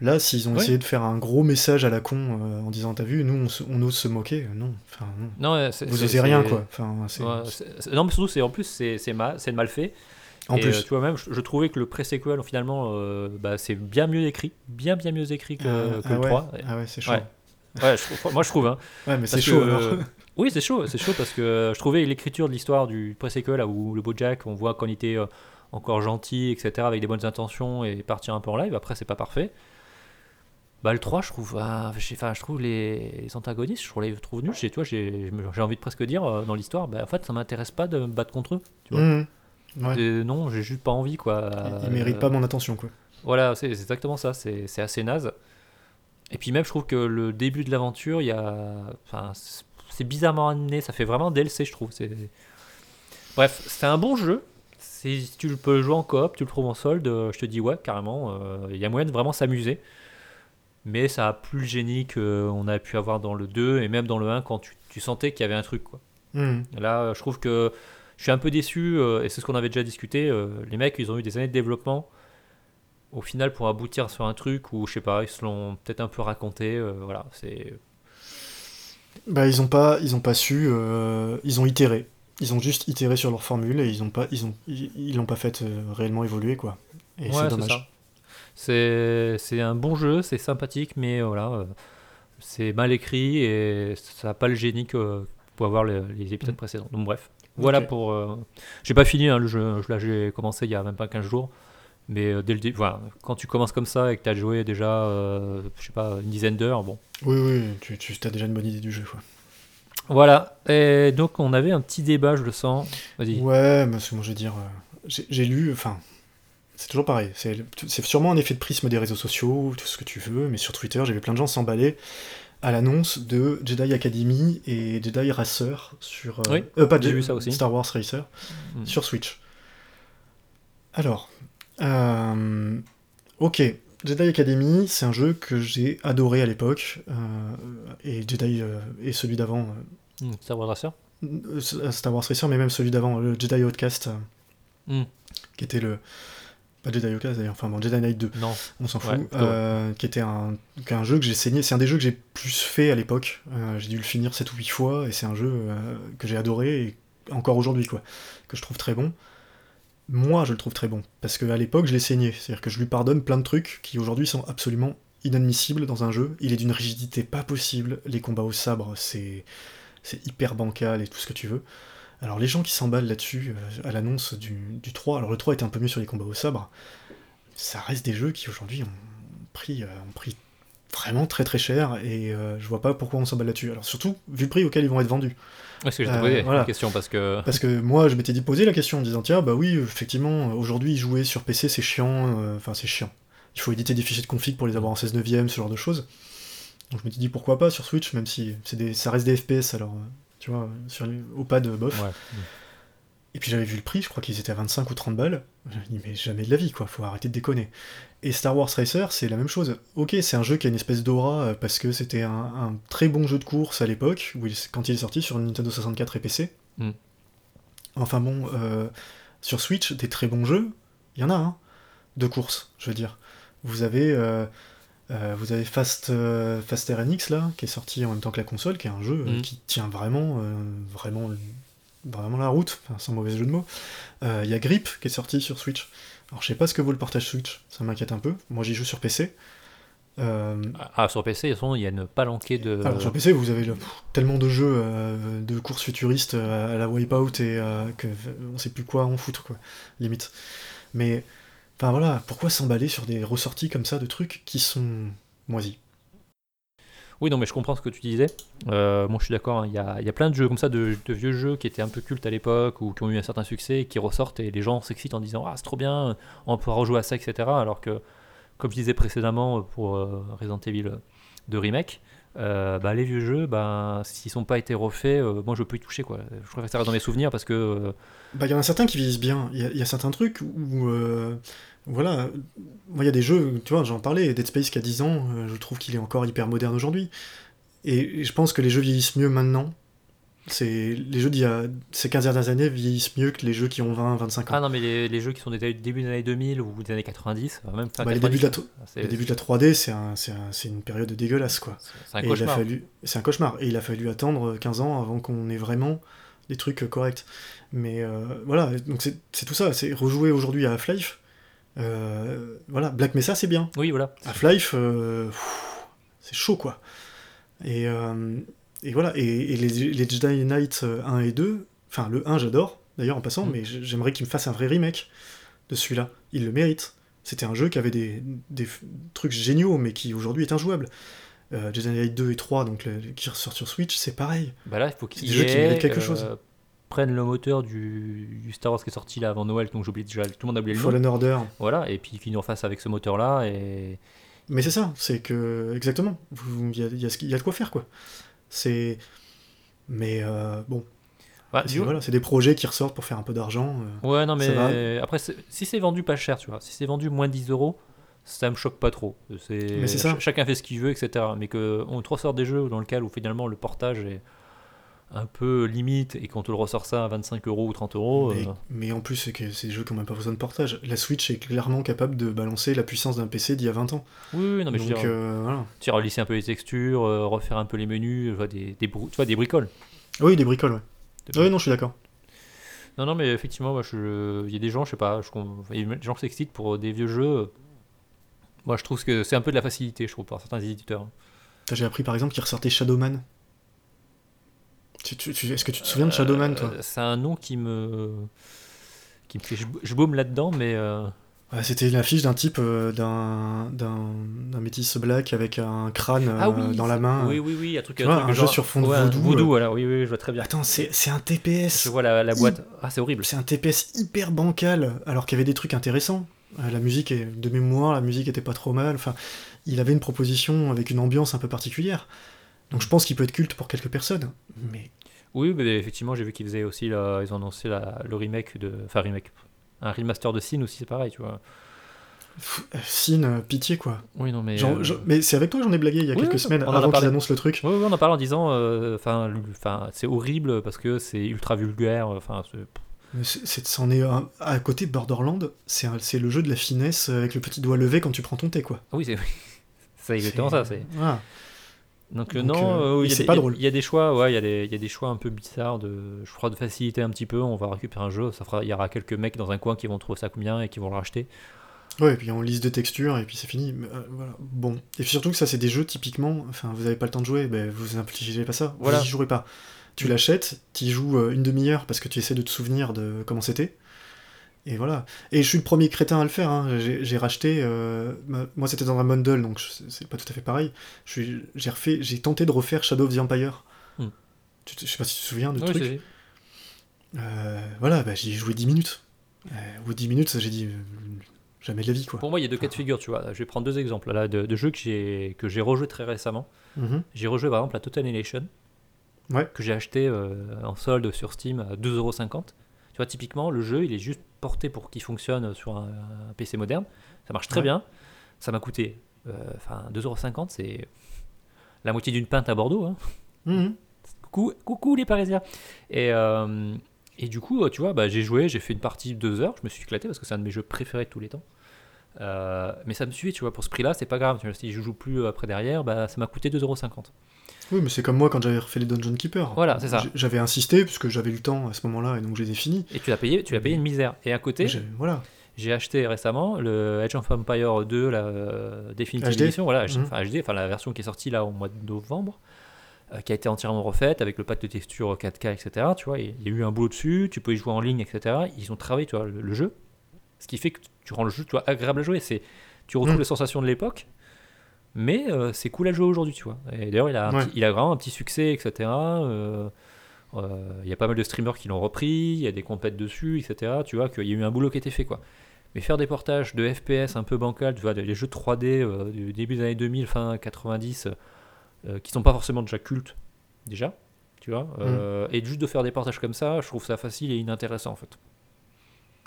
Là, s'ils ont Ouais. essayé de faire un gros message à la con euh, en disant T'as vu, nous on, se- on ose se moquer, non. Enfin, non. Vous osez rien, quoi. Enfin, ouais, non, mais surtout, en plus, c'est mal fait. En Et, plus. euh, tu vois, même, je, je trouvais que le pré-sequel, finalement, euh, bah, c'est bien mieux écrit, bien bien mieux écrit que, Ah, que ah le ouais. 3. Ah ouais, c'est chaud. Ouais. Ouais, je trouve- moi je trouve. Hein. Ouais, mais c'est chaud que- alors. Oui, c'est chaud, c'est chaud parce que je trouvais l'écriture de l'histoire du pré-sequel là, où le Bojack, on voit qu'on était euh, encore gentil, etc., avec des bonnes intentions et partir un peu en live. Après, c'est pas parfait. Bah, le 3, je trouve, ah, je, sais- enfin, je trouve les, les antagonistes, je les trouve nuls. J'ai, envie de presque dire euh, dans l'histoire, bah, en fait, ça m'intéresse pas de me battre contre eux. Tu vois. Mhm. Ouais. Non, j'ai juste pas envie, quoi. Ils méritent Euh, pas mon attention, quoi. Voilà, c'est exactement ça, c'est assez naze. Et puis même, je trouve que le début de l'aventure, il y a... Enfin, c'est- bizarrement amené, ça fait vraiment DLC, je trouve. Bref, c'est un bon jeu. Si tu le peux jouer en coop, tu le trouves en solde, je te dis ouais, carrément. euh, Il y a moyen de vraiment s'amuser. Mais ça a plus le génie qu'on a pu avoir dans le 2 et même dans le 1 quand tu, tu sentais qu'il y avait un truc. Quoi. Mhm. Là, je trouve que je suis un peu déçu, euh, et c'est ce qu'on avait déjà discuté. euh, les mecs, ils ont eu des années de développement. Au final, pour aboutir sur un truc où, je sais pas, ils se l'ont peut-être un peu raconté. euh, voilà, c'est. Bah, ils ont pas, ils ont pas su, euh, ils ont itéré. Ils ont juste itéré sur leur formule et ils ont pas, ils ont, ils ils l'ont pas fait euh, réellement évoluer, quoi. Et Ouais, c'est dommage. ça. C'est c'est un bon jeu, c'est sympathique, mais euh, voilà, euh, c'est mal écrit et ça n'a pas le génie que pour avoir les, les épisodes Mm. précédents. Donc, bref. Voilà pour. euh, J'ai pas fini hein, le jeu, je- là j'ai commencé il y a même pas 15 jours. Mais euh, dès le dé- voilà, quand tu commences comme ça et que tu as joué déjà, euh, je sais pas, une dizaine d'heures, bon. Oui, oui, tu, tu as déjà une bonne idée du jeu, quoi. Voilà, et donc on avait un petit débat, je le sens. Vas-y. Ouais, mais c'est- moi je veux dire, euh, j'ai lu, enfin, c'est toujours pareil. C'est sûrement un effet de prisme des réseaux sociaux, tout ce que tu veux, mais sur Twitter, j'ai vu plein de gens s'emballer à l'annonce de Jedi Academy et Jedi Racer sur. euh, Oui, euh, pas j'ai vu ça aussi. Star Wars Racer Mm. sur Switch. Alors, euh, ok, Jedi Academy, c'est un jeu que j'ai adoré à l'époque, euh, et Jedi et celui d'avant, Hmm, Star Wars Racer Star Wars Racer, mais même celui d'avant, le Jedi Outcast, Hmm. qui était le. Pas Jedi Outcast d'ailleurs, enfin bon, Jedi Knight 2, Non. on s'en fout, Ouais, euh, qui était un, qui est un jeu que j'ai saigné, c'est un des jeux que j'ai plus fait à l'époque, euh, j'ai dû le finir 7 ou 8 fois, et c'est un jeu euh, que j'ai adoré, et encore aujourd'hui, quoi, que je trouve très bon. Moi, je le trouve très bon, parce qu'à l'époque, je l'ai saigné, c'est-à-dire que je lui pardonne plein de trucs qui aujourd'hui sont absolument inadmissibles dans un jeu, il est d'une rigidité pas possible, les combats au sabre, c'est hyper bancal et tout ce que tu veux. Alors les gens qui s'emballent là-dessus euh, à l'annonce du, du 3, alors le 3 était un peu mieux sur les combats au sabre, ça reste des jeux qui aujourd'hui ont pris, euh, ont pris vraiment très très cher et euh, je vois pas pourquoi on s'emballe là-dessus. Alors surtout vu le prix auquel ils vont être vendus. Que Euh, voilà. la question parce que. Parce que moi je m'étais dit poser la question en disant tiens bah oui effectivement aujourd'hui jouer sur PC c'est chiant, euh, enfin c'est chiant. Il faut éditer des fichiers de config pour les avoir en 16 neuvième, ce genre de choses. Donc je m'étais dit pourquoi pas sur Switch, même si c'est des, ça reste des FPS alors tu vois, sur les- au pad bof. Ouais. Et puis j'avais vu le prix, je crois qu'ils étaient à 25 ou 30 balles. Je me dis, mais jamais de la vie, quoi, faut arrêter de déconner. Et Star Wars Racer, c'est la même chose. Ok, c'est un jeu qui a une espèce d'aura euh, parce que c'était un, un très bon jeu de course à l'époque, quand il est sorti sur Nintendo 64 et PC. Mm. Enfin bon, euh, sur Switch, des très bons jeux, il y en a, hein, de course, je veux dire. Vous avez, euh, euh, vous avez Fast, euh, Fast RNX, là, qui est sorti en même temps que la console, qui est un jeu euh, Mm. qui tient vraiment, euh, vraiment, vraiment la route, enfin, sans mauvais jeu de mots. Il y a Grip qui est sorti sur Switch. Alors je sais pas ce que vaut le partage Switch, ça m'inquiète un peu. Moi j'y joue sur PC. Ah, sur PC, de toute façon, il y a une palanquée de. alors sur PC vous avez pff, tellement de jeux de courses futuristes à la Wipeout et que on sait plus quoi en foutre quoi, limite. Mais enfin voilà, pourquoi s'emballer sur des ressorties comme ça de trucs qui sont moisis? Oui, non, mais je comprends ce que tu disais. Euh, moi, je suis d'accord. hein, Il y, y a plein de jeux comme ça, de, de vieux jeux qui étaient un peu cultes à l'époque ou qui ont eu un certain succès, et qui ressortent et les gens s'excitent en disant Ah, c'est trop bien, on pourra rejouer à ça, etc. Alors que, comme je disais précédemment pour euh, Resident Evil de remake, euh, bah, les vieux jeux, bah, s'ils sont pas été refaits, euh, moi je peux y toucher. Quoi. Je préfère que ça reste dans mes souvenirs parce que. euh, Bah, il y en a certains qui vieillissent bien. Il y, a- il y a certains trucs où, euh, voilà, moi, il y a des jeux, tu vois, j'en parlais, Dead Space qui a 10 ans, euh, je trouve qu'il est encore hyper moderne aujourd'hui. Et je pense que les jeux vieillissent mieux maintenant. C'est les jeux d'il y a ces 15 dernières années vieillissent mieux que les jeux qui ont 20, 25 ans. Ah non, mais les, les jeux qui sont des début des années 2000 ou des années 90, même fin Bah, les 90, débuts de la, les débuts de la 3D, c'est un- un- une période dégueulasse, quoi. c'est un Et il a cauchemar. fallu, c'est un cauchemar. Et il a fallu attendre 15 ans avant qu'on ait vraiment des trucs corrects. Mais euh, voilà, donc c'est c'est tout ça. C'est rejouer aujourd'hui à Half-Life. Euh, voilà, Black Mesa, c'est bien. Oui, voilà. Half-Life, euh, c'est chaud, quoi. Et, euh, et voilà, et, et les, les Jedi Knight euh, 1 et 2, enfin le 1 j'adore, d'ailleurs en passant, Mm. mais j'aimerais qu'ils me fassent un vrai remake. de celui-là. Il le mérite. C'était un jeu qui avait des, des trucs géniaux, mais qui aujourd'hui est injouable. Euh, Jedi Knight 2 et 3, donc le- qui ressort sur Switch, c'est pareil. Bah là, il faut C'est qu'ils des jeux qui aient, méritent quelque euh, chose. Prennent le moteur du, du Star Wars qui est sorti là avant Noël, donc j'oublie déjà, tout le monde a oublié le nom. Fallen Order. Voilà, et puis qu'ils nous refassent avec ce moteur-là. Et Mais c'est ça, c'est que. Exactement. Il y a, y y de quoi faire, quoi. C'est. Mais euh, bon, c'est voilà, c'est des projets qui ressortent pour faire un peu d'argent. euh. Ouais, non, mais après, c'est- si c'est vendu pas cher, tu vois, si c'est vendu moins 10 euros, ça me choque pas trop. C'est, Mais c'est ça. ch- Chacun fait ce qu'il veut, etc. Mais qu'on te ressort des jeux dans lesquels où finalement le portage est un peu limite et qu'on te le ressort ça à 25 euros ou 30 euros. mais, euh, mais en plus, c'est que c'est des jeux qui n'ont même pas besoin de portage. La Switch est clairement capable de balancer la puissance d'un PC d'il y a 20 ans. Oui, oui, non, mais je veux Donc dire, euh, voilà. tu relisser un peu les textures, euh, refaire un peu les menus, vois, des, des, tu vois, des bricoles. Oui, des bricoles, ouais. Oui, non, je suis d'accord. Non, non, mais effectivement, moi, je- il y a des gens, je sais pas, je il y a des gens qui s'excitent pour des vieux jeux. Moi, je trouve que c'est un peu de la facilité, je trouve, par certains éditeurs. J'ai appris par exemple qu'il ressortait Shadowman. Tu- tu- tu- Est-ce que tu te souviens de Shadowman, toi Euh, C'est un nom qui me. qui me fait. Je, je baume là-dedans, mais. euh, Ouais, C'était l'affiche d'un type, euh, d'un d'un d'un métis black avec un crâne euh, dans la main. Oui, oui, oui, un truc, Tu un vois, truc un jeu genre- sur fond de ouais, voodoo, Voodoo, euh. oui, oui, je vois très bien. Attends, c'est c'est un TPS. Je vois la, la boîte. Ah, c'est horrible. C'est un TPS hyper bancal, alors qu'il y avait des trucs intéressants. La musique est de mémoire, la musique était pas trop mal. Enfin, il avait une proposition avec une ambiance un peu particulière. Donc je pense qu'il peut être culte pour quelques personnes. Mais Oui, mais effectivement, j'ai vu qu'ils faisaient aussi. la- ils ont annoncé la- le remake de. Enfin, remake. Un remaster de Sin aussi, c'est pareil, tu vois. euh, Sin, euh, pitié quoi. Oui, non, mais. Genre, euh, je- Mais c'est avec toi que j'en ai blagué il y a Oui, quelques semaines, avant qu'ils parlé. annoncent le truc. Oui, oui, on en parle en disant. Enfin, c'est horrible parce que c'est ultra vulgaire. Enfin, c'est- c'en est un- à côté de Borderland, c'est le jeu de la finesse avec le petit doigt levé quand tu prends ton thé quoi. oui, c'est. C'est exactement ça. C'est. Donc, euh, Donc, non, euh, euh, il y a pas il y a- drôle. Il y a des choix, ouais, il y a des, il y a des choix un peu bizarres de, je crois, de faciliter un petit peu. On va récupérer un jeu, ça fera, il y aura quelques mecs dans un coin qui vont trouver ça combien et qui vont le racheter. Ouais, et puis on liste des textures et puis c'est fini. Euh, voilà. Bon. Et puis surtout que ça, c'est des jeux typiquement. Enfin, vous avez pas le temps de jouer, ben vous infligez pas ça. Voilà. Vous y jouerez pas. Tu l'achètes, tu y joues une demi-heure parce que tu essaies de te souvenir de comment c'était. Et voilà. Et je suis le premier crétin à le faire. hein. J'ai racheté. euh, ma- moi, c'était dans un bundle, donc c'est pas tout à fait pareil. J'ai refait, j'ai tenté de refaire Shadow of the Empire. Hmm. Tu je sais pas si tu te souviens de Oui, truc. Euh, voilà, bah, j'y ai joué 10 minutes. Euh, au bout de 10 minutes, j'ai dit euh, jamais de la vie, quoi. Pour moi, il y a deux cas de figure, tu vois. Je vais prendre deux exemples là de, de jeux que j'ai rejoué très récemment. Mhm. J'ai rejoué par exemple à Total Annihilation, Ouais. que j'ai acheté euh, en solde sur Steam à 2,50€. Tu vois, typiquement, le jeu, il est juste porté pour qu'il fonctionne sur un, un PC moderne. Ça marche très Ouais. bien. Ça m'a coûté, euh, enfin, 2,50€, c'est la moitié d'une pinte à Bordeaux. Hein. Mhm. Coucou, coucou les Parisiens. Et, euh, et du coup, tu vois, bah, j'ai joué, j'ai fait une partie de deux heures, je me suis éclaté parce que c'est un de mes jeux préférés de tous les temps. Euh, mais ça me suffit, tu vois, pour ce prix-là, c'est pas grave. Si je joue plus après derrière, bah, ça m'a coûté 2,50€. Oui, mais c'est comme moi quand j'avais refait les Dungeon Keeper. Voilà, c'est ça. J'avais insisté parce que j'avais le temps à ce moment-là et donc je les ai finis. Et tu l'as payé, tu l'as payé une misère. Et à côté, J'ai- Voilà. j'ai acheté récemment le Age of Empire 2, la euh, Definitive HD. Edition, voilà, H- Mhm. enfin HD, enfin la version qui est sortie là au mois de novembre, euh, qui a été entièrement refaite avec le pack de texture 4K, etc. Tu vois, il y a eu un boulot dessus, tu peux y jouer en ligne, etc. Ils ont travaillé, tu vois, le, le jeu, ce qui fait que tu rends le jeu, tu vois, agréable à jouer. C'est, tu retrouves Mhm. les sensations de l'époque. Mais euh, c'est cool à jouer aujourd'hui, tu vois. Et d'ailleurs, il, a Ouais. petit- il a vraiment un petit succès, etc. Euh, euh, Il y a pas mal de streamers qui l'ont repris, il y a des compètes dessus, etc. Tu vois qu'il y a eu un boulot qui a été fait, quoi. Mais faire des portages de FPS un peu bancal, tu vois, des jeux 3D euh, du début des années 2000, fin 90, euh, qui sont pas forcément déjà cultes, déjà, tu vois, euh, et juste de faire des portages comme ça, je trouve ça facile et inintéressant, en fait.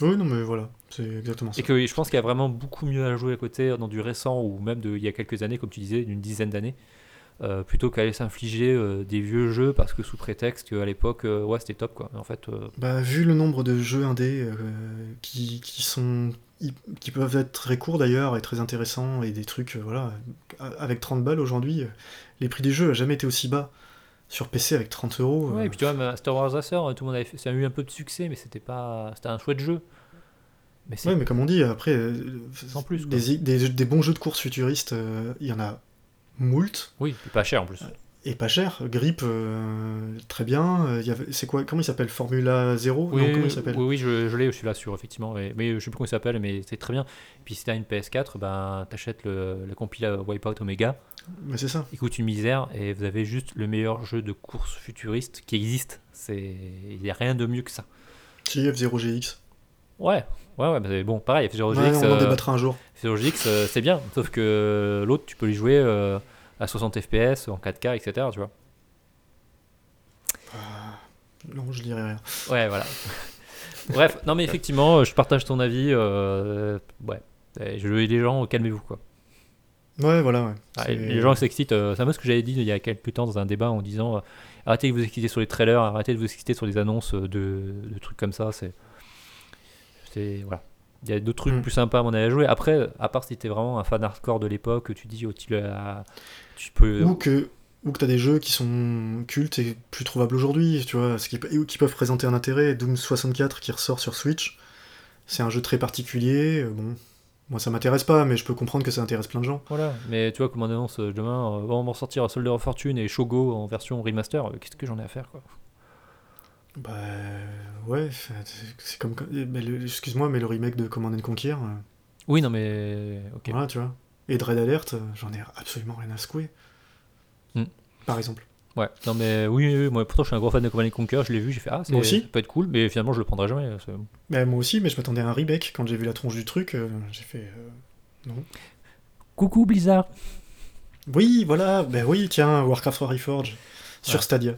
Oui, non, mais voilà, c'est exactement ça. Et que je pense qu'il y a vraiment beaucoup mieux à jouer à côté dans du récent ou même de, il y a quelques années, comme tu disais, d'une dizaine d'années, euh, plutôt qu'aller s'infliger euh, des vieux jeux parce que sous prétexte qu'à l'époque, euh, ouais, c'était top quoi. En fait, euh, Bah, vu le nombre de jeux indés euh, qui, qui sont qui peuvent être très courts d'ailleurs et très intéressants et des trucs euh, voilà avec 30 balles aujourd'hui euh, les prix des jeux n'ont jamais été aussi bas sur PC avec 30 euros ouais, euh, et puis tu vois, Star Wars Ascent, tout le monde avait fait, ça a eu un peu de succès, mais c'était pas, c'était un chouette jeu. Mais c'est ouais mais comme on dit après euh, Sans plus, des, des, des bons jeux de course futuristes euh, il y en a moult oui, pas cher en plus. Et pas cher, Grip, euh, très bien. Euh, il y avait- C'est quoi Comment il s'appelle? Formula 0 Oui, Non, comment il s'appelle? oui, oui, je, je l'ai, je suis là sur, effectivement. Mais, mais je sais plus comment il s'appelle, mais c'est très bien. Puis si t'as une PS4, ben, t'achètes le, le compil Wipeout Omega. Mais c'est ça. Il coûte une misère et vous avez juste le meilleur jeu de course futuriste qui existe. C'est, il n'y a rien de mieux que ça. Si, F0GX. Ouais, ouais, ouais, mais bon, pareil, F0 Ouais, on en euh, débattra un jour. F0 GX, euh, c'est bien. Sauf que l'autre, tu peux y jouer euh, à 60 FPS, en 4K, etc. Tu vois. Non, je dirais rien. Ouais, voilà. Bref, non, mais effectivement, euh, je partage ton avis. euh, ouais, Et je les gens, calmez-vous, quoi. Ouais, voilà, ouais. Ah, les gens qui s'excitent, euh, c'est un peu ce que j'avais dit il y a quelques temps dans un débat en disant euh, arrêtez de vous exciter sur les trailers, arrêtez de vous exciter sur les annonces euh, de, de trucs comme ça. C'est, c'est voilà. Il y a d'autres trucs Mm. plus sympas à mon avis à jouer. Après, à part si t'es vraiment un fan hardcore de l'époque, tu dis oh, tu, tu peux. Ou que ou que t'as des jeux qui sont cultes et plus trouvables aujourd'hui, tu vois, ce qui, ou qui peuvent présenter un intérêt. Doom 64 qui ressort sur Switch, c'est un jeu très particulier. euh, Bon, moi ça m'intéresse pas, mais je peux comprendre que ça intéresse plein de gens. Voilà. Mais tu vois, comme on annonce euh, demain, euh, on va sortir Soldier of Fortune et Shogo en version remaster. Qu'est-ce que j'en ai à faire quoi Bah ouais, c'est comme, excuse-moi, mais le remake de Command and Conquer, euh, Oui, non, mais ok. voilà, tu vois. Et de Red Alert, euh, j'en ai absolument rien à secouer. Hmm. Par exemple. Ouais, non mais oui, oui, oui, moi pourtant je suis un gros fan de Command and Conquer, je l'ai vu, j'ai fait ah c'est- aussi. ça peut être cool, mais finalement je le prendrai jamais. Bah, moi aussi, mais je m'attendais à un remake. Quand j'ai vu la tronche du truc, euh, j'ai fait. euh, Coucou Blizzard. Oui, voilà, bah oui, tiens, Warcraft Reforged sur Ouais. Stadia.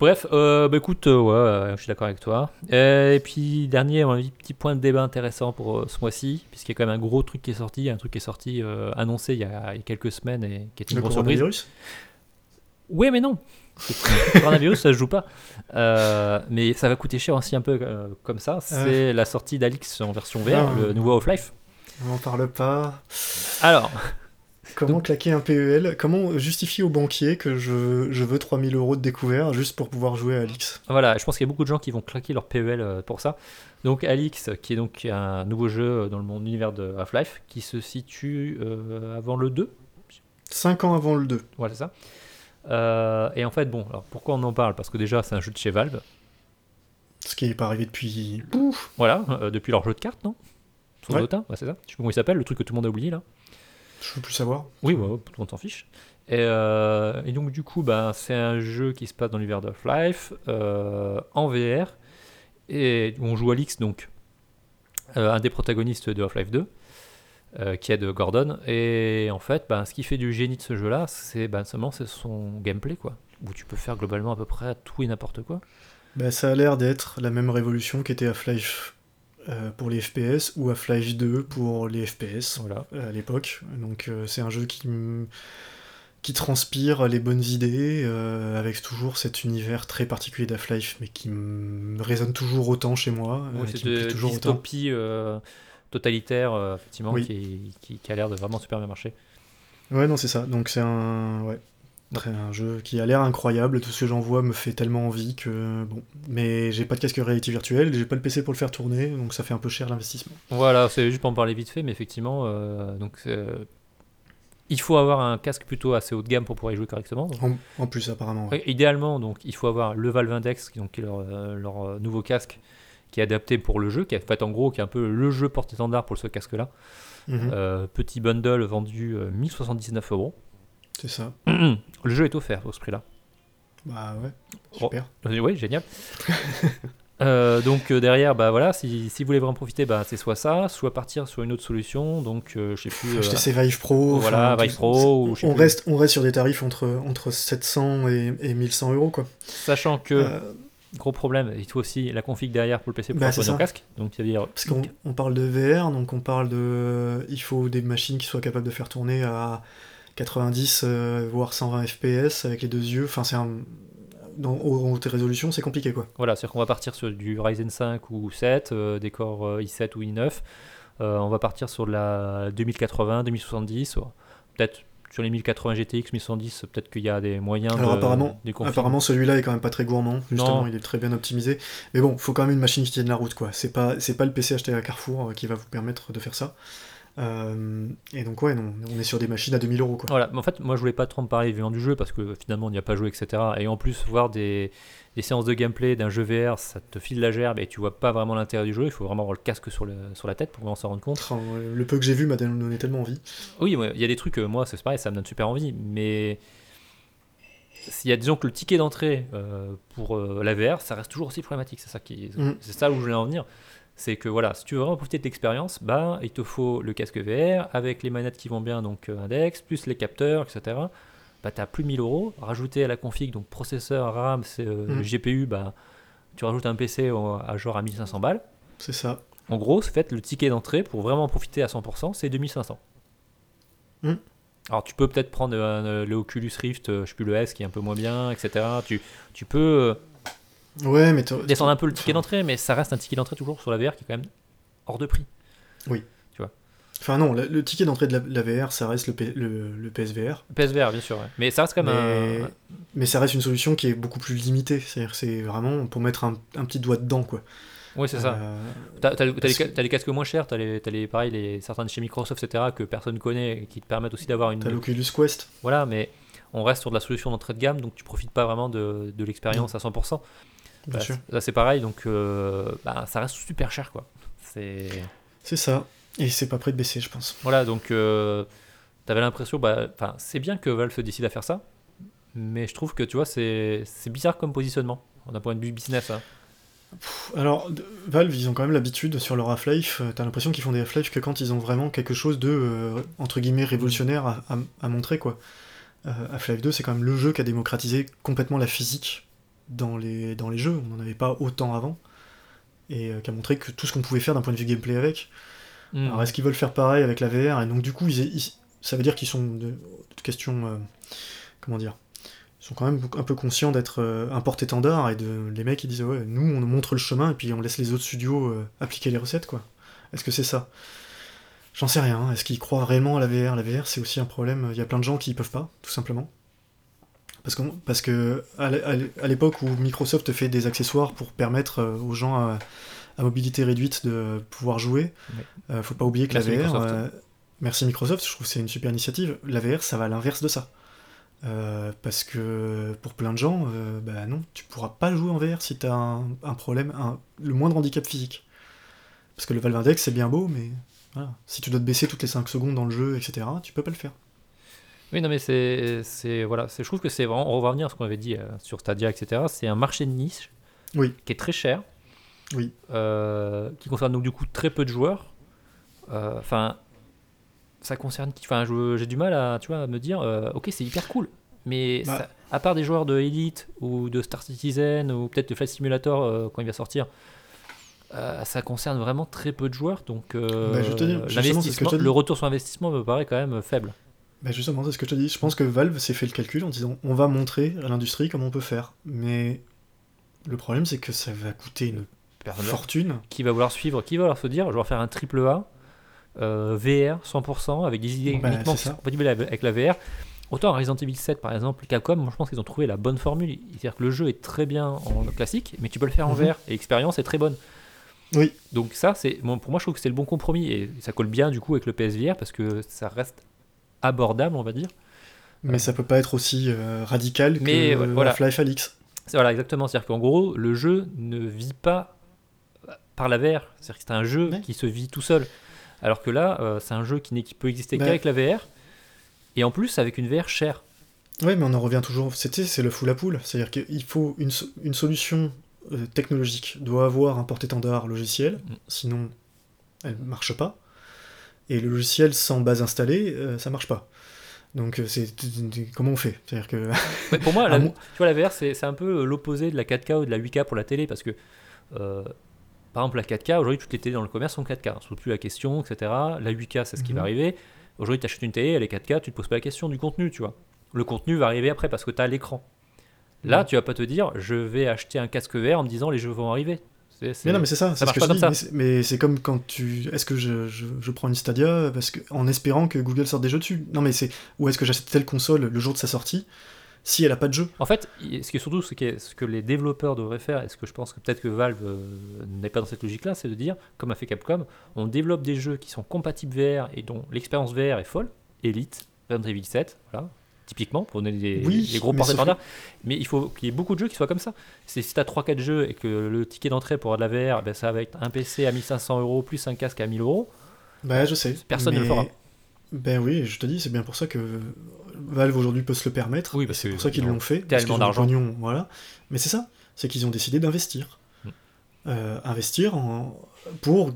Bref, euh, bah écoute, euh, ouais, euh, je suis d'accord avec toi. Euh, et puis dernier, un petit point de débat intéressant pour ce mois-ci, puisqu'il y a quand même un gros truc qui est sorti, un truc qui est sorti annoncé il y, a, il y a quelques semaines et qui était une Le grosse surprise. coronavirus Oui, mais non. Le coronavirus, ça se joue pas. Mais ça va coûter cher aussi un peu comme ça. C'est la sortie d'Alix en version VR, Ah. le nouveau Half-Life. On n'en parle pas. Alors, Comment claquer un PEL Comment justifier au banquier que je, je veux 3000 euros de découvert juste pour pouvoir jouer à Alix? Voilà, je pense qu'il y a beaucoup de gens qui vont claquer leur PEL euh, pour ça. Donc Alix, qui est donc un nouveau jeu dans le monde univers de Half-Life, qui se situe euh, avant le 2. 5 ans avant le 2. Voilà, c'est ça. Euh, et en fait, bon, alors pourquoi on en parle? Parce que déjà, c'est un jeu de chez Valve. Ce qui n'est pas arrivé depuis. Pouf Voilà, euh, depuis leur jeu de cartes, non? Sur Ouais. Dota, ouais, c'est ça. Je sais plus comment il s'appelle, le truc que tout le monde a oublié là. Je veux plus savoir. Oui, le monde s'en fiche. Et, euh, et donc, du coup, bah, c'est un jeu qui se passe dans l'univers de Half-Life, euh, en VR. Et on joue Alix, donc, euh, un des protagonistes de Half-Life 2, euh, qui est de Gordon. Et en fait, bah, ce qui fait du génie de ce jeu-là, c'est bah, seulement c'est son gameplay, quoi. Où tu peux faire globalement à peu près tout et n'importe quoi. Bah, ça a l'air d'être la même révolution qu'était Half-Life euh, pour les FPS ou Half-Life 2 pour les FPS Voilà. euh, à l'époque. Donc euh, c'est un jeu qui, qui transpire les bonnes idées, euh, avec toujours cet univers très particulier d'Half-Life, mais qui me résonne toujours autant chez moi. c'est de toujours autant. dystopie totalitaire, effectivement, Oui. qui, qui- qui a l'air de vraiment super bien marcher. Ouais, non, c'est ça. Donc c'est un, ouais, un jeu qui a l'air incroyable. Tout ce que j'en vois me fait tellement envie que bon. Mais j'ai pas de casque réalité virtuelle, j'ai pas le PC pour le faire tourner, donc ça fait un peu cher l'investissement. Voilà, c'est juste pour en parler vite fait, mais effectivement, euh, donc euh, il faut avoir un casque plutôt assez haut de gamme pour pouvoir y jouer correctement. Donc, En, en plus, apparemment. ouais. idéalement, donc il faut avoir le Valve Index, qui donc, qui est leur, euh, leur, nouveau casque, qui est adapté pour le jeu, qui est en fait en gros qui est un peu le jeu porte-étendard pour ce casque-là. Mhm, Euh, petit bundle vendu euh, 1079 euros. C'est ça. Le jeu est offert au ce prix-là. Bah ouais. Oh. Super. Oui, génial. Euh, donc euh, derrière, bah voilà, si, si vous voulez vraiment profiter, bah, c'est soit ça, soit partir sur une autre solution. Donc euh, je sais plus. Acheter ses Vive Pro. voilà, Vive Pro, ou on reste, on reste sur des tarifs entre, entre 700 et, et 1100 euros, quoi. Sachant que Gros problème, il faut aussi la config derrière pour le PC pour Bah, ça. casque. Donc ça veut dire. Parce qu'on on parle de VR, donc on parle de. Il faut des machines qui soient capables de faire tourner à 90 euh, voire 120 FPS avec les deux yeux. Enfin, c'est un. Dans en haute résolution, c'est compliqué quoi. Voilà, c'est-à-dire qu'on va partir sur du Ryzen 5 ou 7, euh, des corps euh, i7 ou i9. Euh, on va partir sur de la 2080, 2070, ou peut-être sur les 1080 GTX, 1070, peut-être qu'il y a des moyens Alors de, apparemment, apparemment celui-là est quand même pas très gourmand. Justement, Non. il est très bien optimisé. Mais bon, faut quand même une machine qui tienne la route quoi. C'est pas c'est pas le PC acheté à Carrefour euh, qui va vous permettre de faire ça. Euh, et donc, ouais, non, on est sur des machines à 2000 euros. Quoi. Voilà, mais en fait, moi je voulais pas trop me parler évidemment du jeu parce que finalement on n'y a pas joué, etc. Et en plus, voir des, des séances de gameplay d'un jeu VR, ça te file la gerbe et tu vois pas vraiment l'intérêt du jeu. Il faut vraiment avoir le casque sur, le, sur la tête pour vraiment s'en rendre compte. Le peu que j'ai vu m'a donné tellement envie. Oui, ouais, il y a des trucs, euh, moi c'est pareil, ça me donne super envie, mais s'il y a disons que le ticket d'entrée euh, pour euh, la VR, ça reste toujours aussi problématique. C'est ça qui, Mm. c'est ça où je voulais en venir. C'est que voilà, si tu veux vraiment profiter de l'expérience, bah il te faut le casque VR avec les manettes qui vont bien, donc euh, index, plus les capteurs, etc. Bah t'as plus de 1000 euros. Rajouter à la config, donc processeur, RAM, c'est, euh, Mm. GPU, bah tu rajoutes un PC à genre à 1500 balles. C'est ça. En gros, fait le ticket d'entrée pour vraiment profiter à 100%, c'est 2500. Hmm. Alors tu peux peut-être prendre euh, le Oculus Rift, euh, je sais plus le S qui est un peu moins bien, etc. Tu, tu peux euh, Ouais, mais descendre un peu le ticket d'entrée, mais ça reste un ticket d'entrée toujours sur la VR qui est quand même hors de prix. Enfin, non, le, le ticket d'entrée de la, la VR, ça reste le, P- le, le PSVR. PSVR bien sûr, ouais. mais ça reste quand même Mais, un... mais ça reste une solution qui est beaucoup plus limitée. C'est-à-dire, c'est vraiment pour mettre un, un petit doigt dedans, quoi. Oui c'est ça. Euh, T'as, t'as- t'as les, casques moins chers, t'as les, t'as les, pareil, les, certains de chez Microsoft, etc., que personne connaît, et qui te permettent aussi d'avoir une... T'as l'Oculus Quest. Voilà, mais on reste sur de la solution d'entrée de gamme, donc tu profites pas vraiment de, de l'expérience à 100%. Bien Bah, sûr. Là, c'est pareil, donc euh, bah, ça reste super cher, quoi. C'est C'est ça. Et c'est pas prêt de baisser, je pense. voilà, donc euh, t'avais l'impression, bah, c'est bien que Valve se décide à faire ça, mais je trouve que tu vois, c'est c'est bizarre comme positionnement d'un point de vue business. hein. Alors, Valve, ils ont quand même l'habitude sur leur Half-Life. euh, T'as l'impression qu'ils font des Half-Life que quand ils ont vraiment quelque chose de, euh, entre guillemets, révolutionnaire à, à- à montrer, quoi. Euh, Half-Life 2, c'est quand même le jeu qui a démocratisé complètement la physique dans les, dans les jeux. On n'en avait pas autant avant. Et euh, qui a montré que tout ce qu'on pouvait faire d'un point de vue gameplay avec. Hmm. Alors, est-ce qu'ils veulent faire pareil avec la VR Et donc, du coup, ils, ils- ça veut dire qu'ils sont de, de question. euh, comment dire? Ils sont quand même un peu conscients d'être euh, un porte-étendard et de les mecs ils disent ouais, nous on montre le chemin et puis on laisse les autres studios appliquer les recettes quoi. Est-ce que c'est ça? J'en sais rien. Est-ce qu'ils croient réellement à la VR La VR c'est aussi un problème. Il y a plein de gens qui y peuvent pas, tout simplement. Parce que, parce que à l'é- à l'é- à l'époque où Microsoft fait des accessoires pour permettre euh, aux gens à, à mobilité réduite de pouvoir jouer, Ouais. euh, faut pas oublier que Merci la VR, Microsoft. euh, merci Microsoft, je trouve que c'est une super initiative. La VR, ça va à l'inverse de ça. Euh, parce que pour plein de gens, bah non, tu pourras pas jouer en VR si tu as un, un problème, un- le moindre handicap physique. Parce que le Valve Index, c'est bien beau, mais voilà. si tu dois te baisser toutes les 5 secondes dans le jeu, etc., tu peux pas le faire. Oui, non, mais c'est, c'est voilà, je trouve que c'est vraiment, on va revenir à ce qu'on avait dit euh, sur Stadia, etc. C'est un marché de niche Oui. qui est très cher, Oui. euh, qui concerne donc du coup très peu de joueurs. Euh, Enfin, ça concerne qui Enfin, j'ai du mal à, tu vois, à me dire, ok, c'est hyper cool, mais Bah. ça- à part des joueurs de Elite ou de Star Citizen ou peut-être de Flight Simulator quand il va sortir. euh, ça concerne vraiment très peu de joueurs, donc euh, Bah, je te dis. le retour sur investissement me paraît quand même faible. Bah justement, c'est ce que je te dis. Je pense que Valve s'est fait le calcul en disant on va montrer à l'industrie comment on peut faire. Mais le problème, c'est que ça va coûter une Personne- fortune. qui va vouloir suivre, qui va vouloir se dire, je vais faire un triple A, euh, VR 100%, avec des idées Bah, uniquement compatibles avec la VR. Autant Resident Evil 7 par exemple, Capcom, moi je pense qu'ils ont trouvé la bonne formule. C'est-à-dire que le jeu est très bien en classique, mais tu peux le faire en Mhm. VR et l'expérience est très bonne. Oui. Donc ça, c'est bon, pour moi je trouve que c'est le bon compromis et ça colle bien du coup avec le PSVR parce que ça reste abordable, on va dire. Mais ça peut pas être aussi euh, radical Mais, que ouais, voilà. Half-Life Alix. C'est- Voilà, exactement. C'est-à-dire qu'en gros, le jeu ne vit pas par la VR. C'est-à-dire que c'est un jeu Ouais. qui se vit tout seul. Alors que là, euh, c'est un jeu qui, n'est- qui peut exister Bah. qu'avec la VR. Et en plus, avec une VR chère. Ouais, mais on en revient toujours. C'était c'est le full à poule. C'est-à-dire qu'il faut une, une solution euh, technologique doit avoir un porte-étendard logiciel, Mm. sinon elle marche pas. Et le logiciel sans base installée, euh, ça marche pas. Donc euh, c'est comment on fait? C'est-à-dire que Mais pour moi, la, tu vois, la VR, c'est un peu l'opposé de la 4K ou de la 8K pour la télé. Parce que, euh, par exemple, la 4K, aujourd'hui, toutes les télés dans le commerce sont 4K. On se pose plus la question, etc. La 8K, c'est ce qui Mhm. va arriver. Aujourd'hui, tu achètes une télé, elle est 4K, tu te poses pas la question du contenu, tu vois. Le contenu va arriver après parce que tu as l'écran. Là, Ouais. tu vas pas te dire, je vais acheter un casque VR en me disant les jeux vont arriver. Mais non, mais c'est ça, c'est ce marche que pas je comme dis. ça. Mais c'est- comme quand tu. Est-ce que je, je, je prends une Stadia parce que, en espérant que Google sorte des jeux dessus? Non, mais c'est. Ou est-ce que j'achète telle console le jour de sa sortie si elle a pas de jeu? En fait, ce qui est surtout ce, qui est- ce que les développeurs devraient faire, et ce que je pense que peut-être que Valve euh, n'est pas dans cette logique-là, c'est de dire, comme a fait Capcom, on développe des jeux qui sont compatibles VR et dont l'expérience VR est folle. Elite, Resident Evil 7, voilà, typiquement, pour donner des, Oui, des gros mais porte-étendards. sauf Mais il faut qu'il y ait beaucoup de jeux qui soient comme ça. Si tu as 3-4 jeux et que le ticket d'entrée pour avoir de la VR, ben, ça va être un PC à 1500 euros plus un casque à 1000 euros. Bah, je sais. Personne ne le fera. Ben oui, je te dis, c'est bien pour ça que Valve aujourd'hui peut se le permettre. Oui, c'est pour ça qu'ils ils ont l'ont fait. tellement d'argent. voilà. Mais c'est ça, c'est qu'ils ont décidé d'investir. Mm. Euh, investir en- pour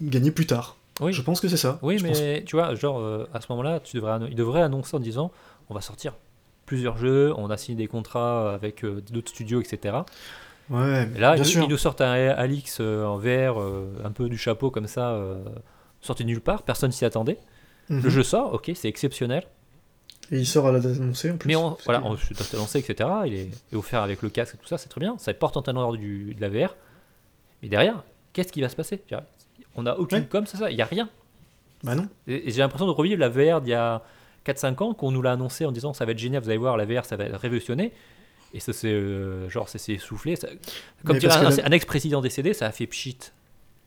gagner plus tard. Oui. Je pense que c'est ça. Oui, Je mais pense- tu vois, genre, euh, à ce moment-là, tu devrais, annon- ils devraient annoncer en disant on va sortir plusieurs jeux, on a signé des contrats avec euh, d'autres studios, etc. Ouais, Et là, bien ils, sûr. ils nous sortent un Alix euh, en VR, euh, un peu du chapeau comme ça, sorti de nulle part, personne s'y attendait. Mhm. Le jeu sort, ok, c'est exceptionnel. Et il sort à la date annoncée en plus. Mais on, voilà, on s'est lancé, etc. Il est, offert avec le casque et tout ça, c'est très bien. Ça porte en teneur du, de la VR. Mais derrière, qu'est-ce qui va se passer? On n'a aucune Ouais. com, c'est ça, il n'y a rien. Bah non. Et et j'ai l'impression de revivre la VR d'il y a 4-5 ans, qu'on nous l'a annoncé en disant ça va être génial, vous allez voir, la VR ça va être révolutionné. Et ça c'est euh, genre ça s'est essoufflé. ça- Comme parce un, un ex-président décédé, ça a fait pchit.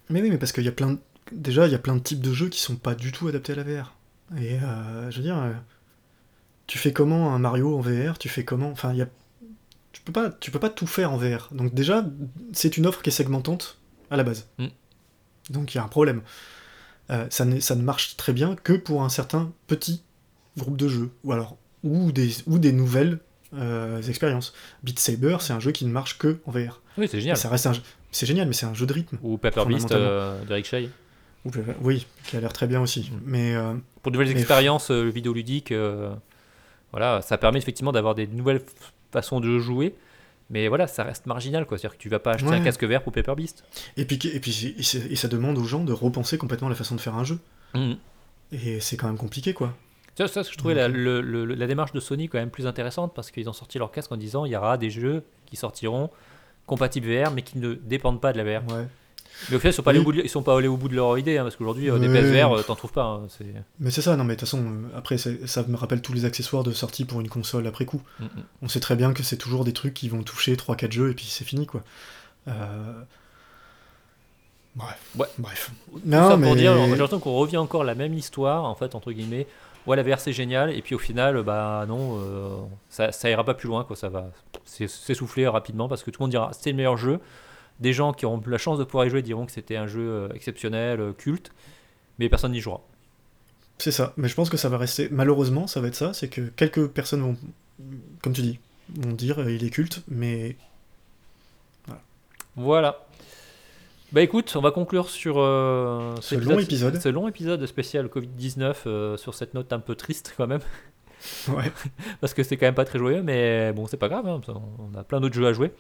Mais oui, mais parce qu'il y a plein de... Déjà, il y a plein de types de jeux qui sont pas du tout adaptés à la VR. Et euh, je veux dire, euh, tu fais comment un Mario en VR Tu fais comment Enfin, il y a... Tu peux, pas, tu peux pas tout faire en VR. Donc déjà, c'est une offre qui est segmentante à la base. Mm. Donc il y a un problème. Euh, ça, ça ne marche très bien que pour un certain petit groupe de jeux. Ou alors, ou des, ou des nouvelles euh, expériences. Beat Saber, c'est un jeu qui ne marche que en VR. Oui, c'est Et génial. ça reste un C'est génial, mais c'est un jeu de rythme. Ou Paper Beast euh, de Rick Shay. Ou- Oui, qui a l'air très bien aussi. Mm. Mais euh, Pour de nouvelles Mais- expériences euh, vidéoludiques, voilà, ça permet effectivement d'avoir des nouvelles façons de jouer. Mais voilà, ça reste marginal quoi. C'est-à-dire que tu vas pas acheter Ouais. un casque vert pour Paper Beast. et puis et puis et ça demande aux gens de repenser complètement la façon de faire un jeu. Mhm. Et c'est quand même compliqué quoi. Ça, ça, je trouvais la, le- le- la démarche de Sony quand même plus intéressante parce qu'ils ont sorti leur casque en disant il y aura des jeux qui sortiront compatibles VR mais qui ne dépendent pas de la VR. Ouais. Mais au final, ils sont pas allés au bout de, ils sont pas allés au bout de leur idée hein, parce qu'aujourd'hui, euh, des. PSVR, euh, t'en trouves pas. hein, c'est... Mais c'est ça, non mais de toute façon, euh, après ça me rappelle tous les accessoires de sortie pour une console après coup. Mm, mm. On sait très bien que c'est toujours des trucs qui vont toucher 3-4 jeux et puis c'est fini quoi. Euh, Bref. Ouais. Bref. Tout Non ça mais pour dire, j'ai l'impression qu'on revient encore à la même histoire, en fait, entre guillemets. Ouais, la VR c'est génial, et puis au final, bah non, euh, ça, ça ira pas plus loin, quoi. Ça va s'ess- s'essouffler rapidement parce que tout le monde dira c'est le meilleur jeu. Des gens qui auront la chance de pouvoir y jouer diront que c'était un jeu euh, exceptionnel, euh, culte, mais personne n'y jouera. c'est ça. Mais je pense que ça va rester. Malheureusement, ça va être ça, c'est que quelques personnes vont, comme tu dis, vont dire il est culte, mais Voilà. Bah écoute, on va conclure sur euh, Ce long épisode. Ce long épisode spécial Covid-19 euh, sur cette note un peu triste quand même, ouais. parce que c'est quand même pas très joyeux, mais bon, c'est pas grave, hein, on a plein d'autres jeux à jouer.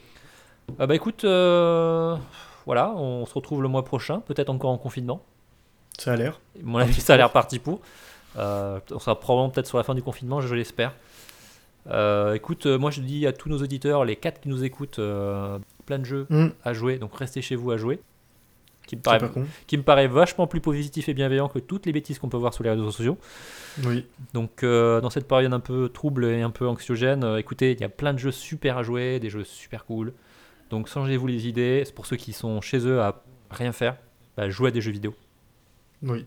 Ah bah écoute, euh, voilà, on se retrouve le mois prochain, peut-être encore en confinement. Ça a l'air. Mon avis, ça a l'air parti pour. Euh, on sera probablement peut-être sur la fin du confinement, je l'espère. Euh, écoute, euh, moi je dis à tous nos auditeurs, les quatre qui nous écoutent, euh, plein de jeux Hum, à jouer, donc restez chez vous à jouer. Qui me, paraît, pas con. qui me paraît vachement plus positif et bienveillant que toutes les bêtises qu'on peut voir sur les réseaux sociaux. Oui. Donc euh, dans cette période un peu trouble et un peu anxiogène, euh, écoutez, il y a plein de jeux super à jouer, des jeux super cool. Donc changez-vous les idées. C'est pour ceux qui sont chez eux à rien faire, bah, jouez à des jeux vidéo. Oui.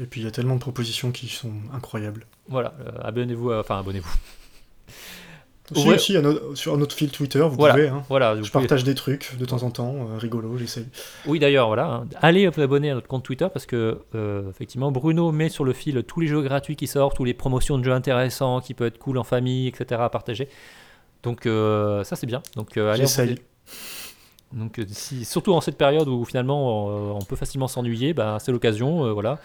Et puis il y a tellement de propositions qui sont incroyables. Voilà, euh, abonnez-vous, à- enfin abonnez-vous. Si, Ouais. si, à no- sur notre fil Twitter, vous Voilà. pouvez. hein. Voilà, vous Je pouvez- partage des trucs de temps en temps, euh, rigolo, j'essaye. Oui, d'ailleurs, voilà. hein. Allez vous abonner à notre compte Twitter parce que, euh, effectivement, Bruno met sur le fil tous les jeux gratuits qui sortent, tous les promotions de jeux intéressants qui peuvent être cool en famille, etc. à partager. Donc, euh, ça, c'est bien. Donc, euh, allez, J'essaye. Donc, si, surtout en cette période où finalement euh, on peut facilement s'ennuyer, bah, c'est l'occasion. voilà.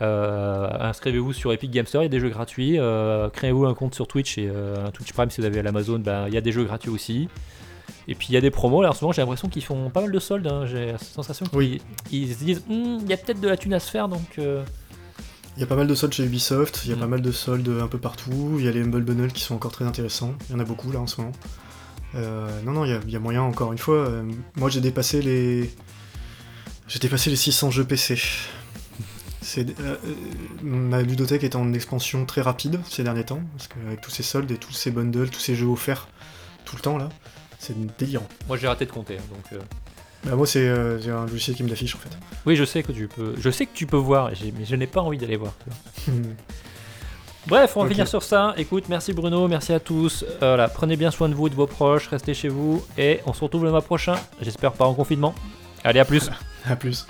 Euh, inscrivez-vous sur Epic Game Store, il y a des jeux gratuits. Euh, Créez-vous un compte sur Twitch et euh, un Twitch Prime si vous avez l'Amazon, bah, il y a des jeux gratuits aussi. Et puis il y a des promos. Là, en ce moment, j'ai l'impression qu'ils font pas mal de soldes. hein. J'ai la sensation qu'ils Oui. ils se disent Hmm, il y a peut-être de la thune à se faire donc. euh, Il y a pas mal de soldes chez Ubisoft, il y a Mm. pas mal de soldes un peu partout, il y a les Humble Bundle qui sont encore très intéressants, il y en a beaucoup là en ce moment. Euh, non, non, il y, a- il y a moyen encore une fois. euh, moi j'ai dépassé les. J'ai dépassé les 600 jeux PC. C'est, euh, euh, ma ludothèque est en expansion très rapide ces derniers temps, parce qu'avec tous ces soldes et tous ces bundles, tous ces jeux offerts tout le temps là, c'est délirant. Moi j'ai raté de compter, hein, donc. euh, Bah, moi, c'est euh, un logiciel qui me l'affiche en fait. Oui, je sais que tu peux. Je sais que tu peux voir, mais je n'ai pas envie d'aller voir. tu vois. Bref, on va finir sur ça. Écoute, merci Bruno, merci à tous. Euh, voilà, prenez bien soin de vous, et de vos proches, restez chez vous et on se retrouve le mois prochain. J'espère pas en confinement. Allez, à plus. à plus.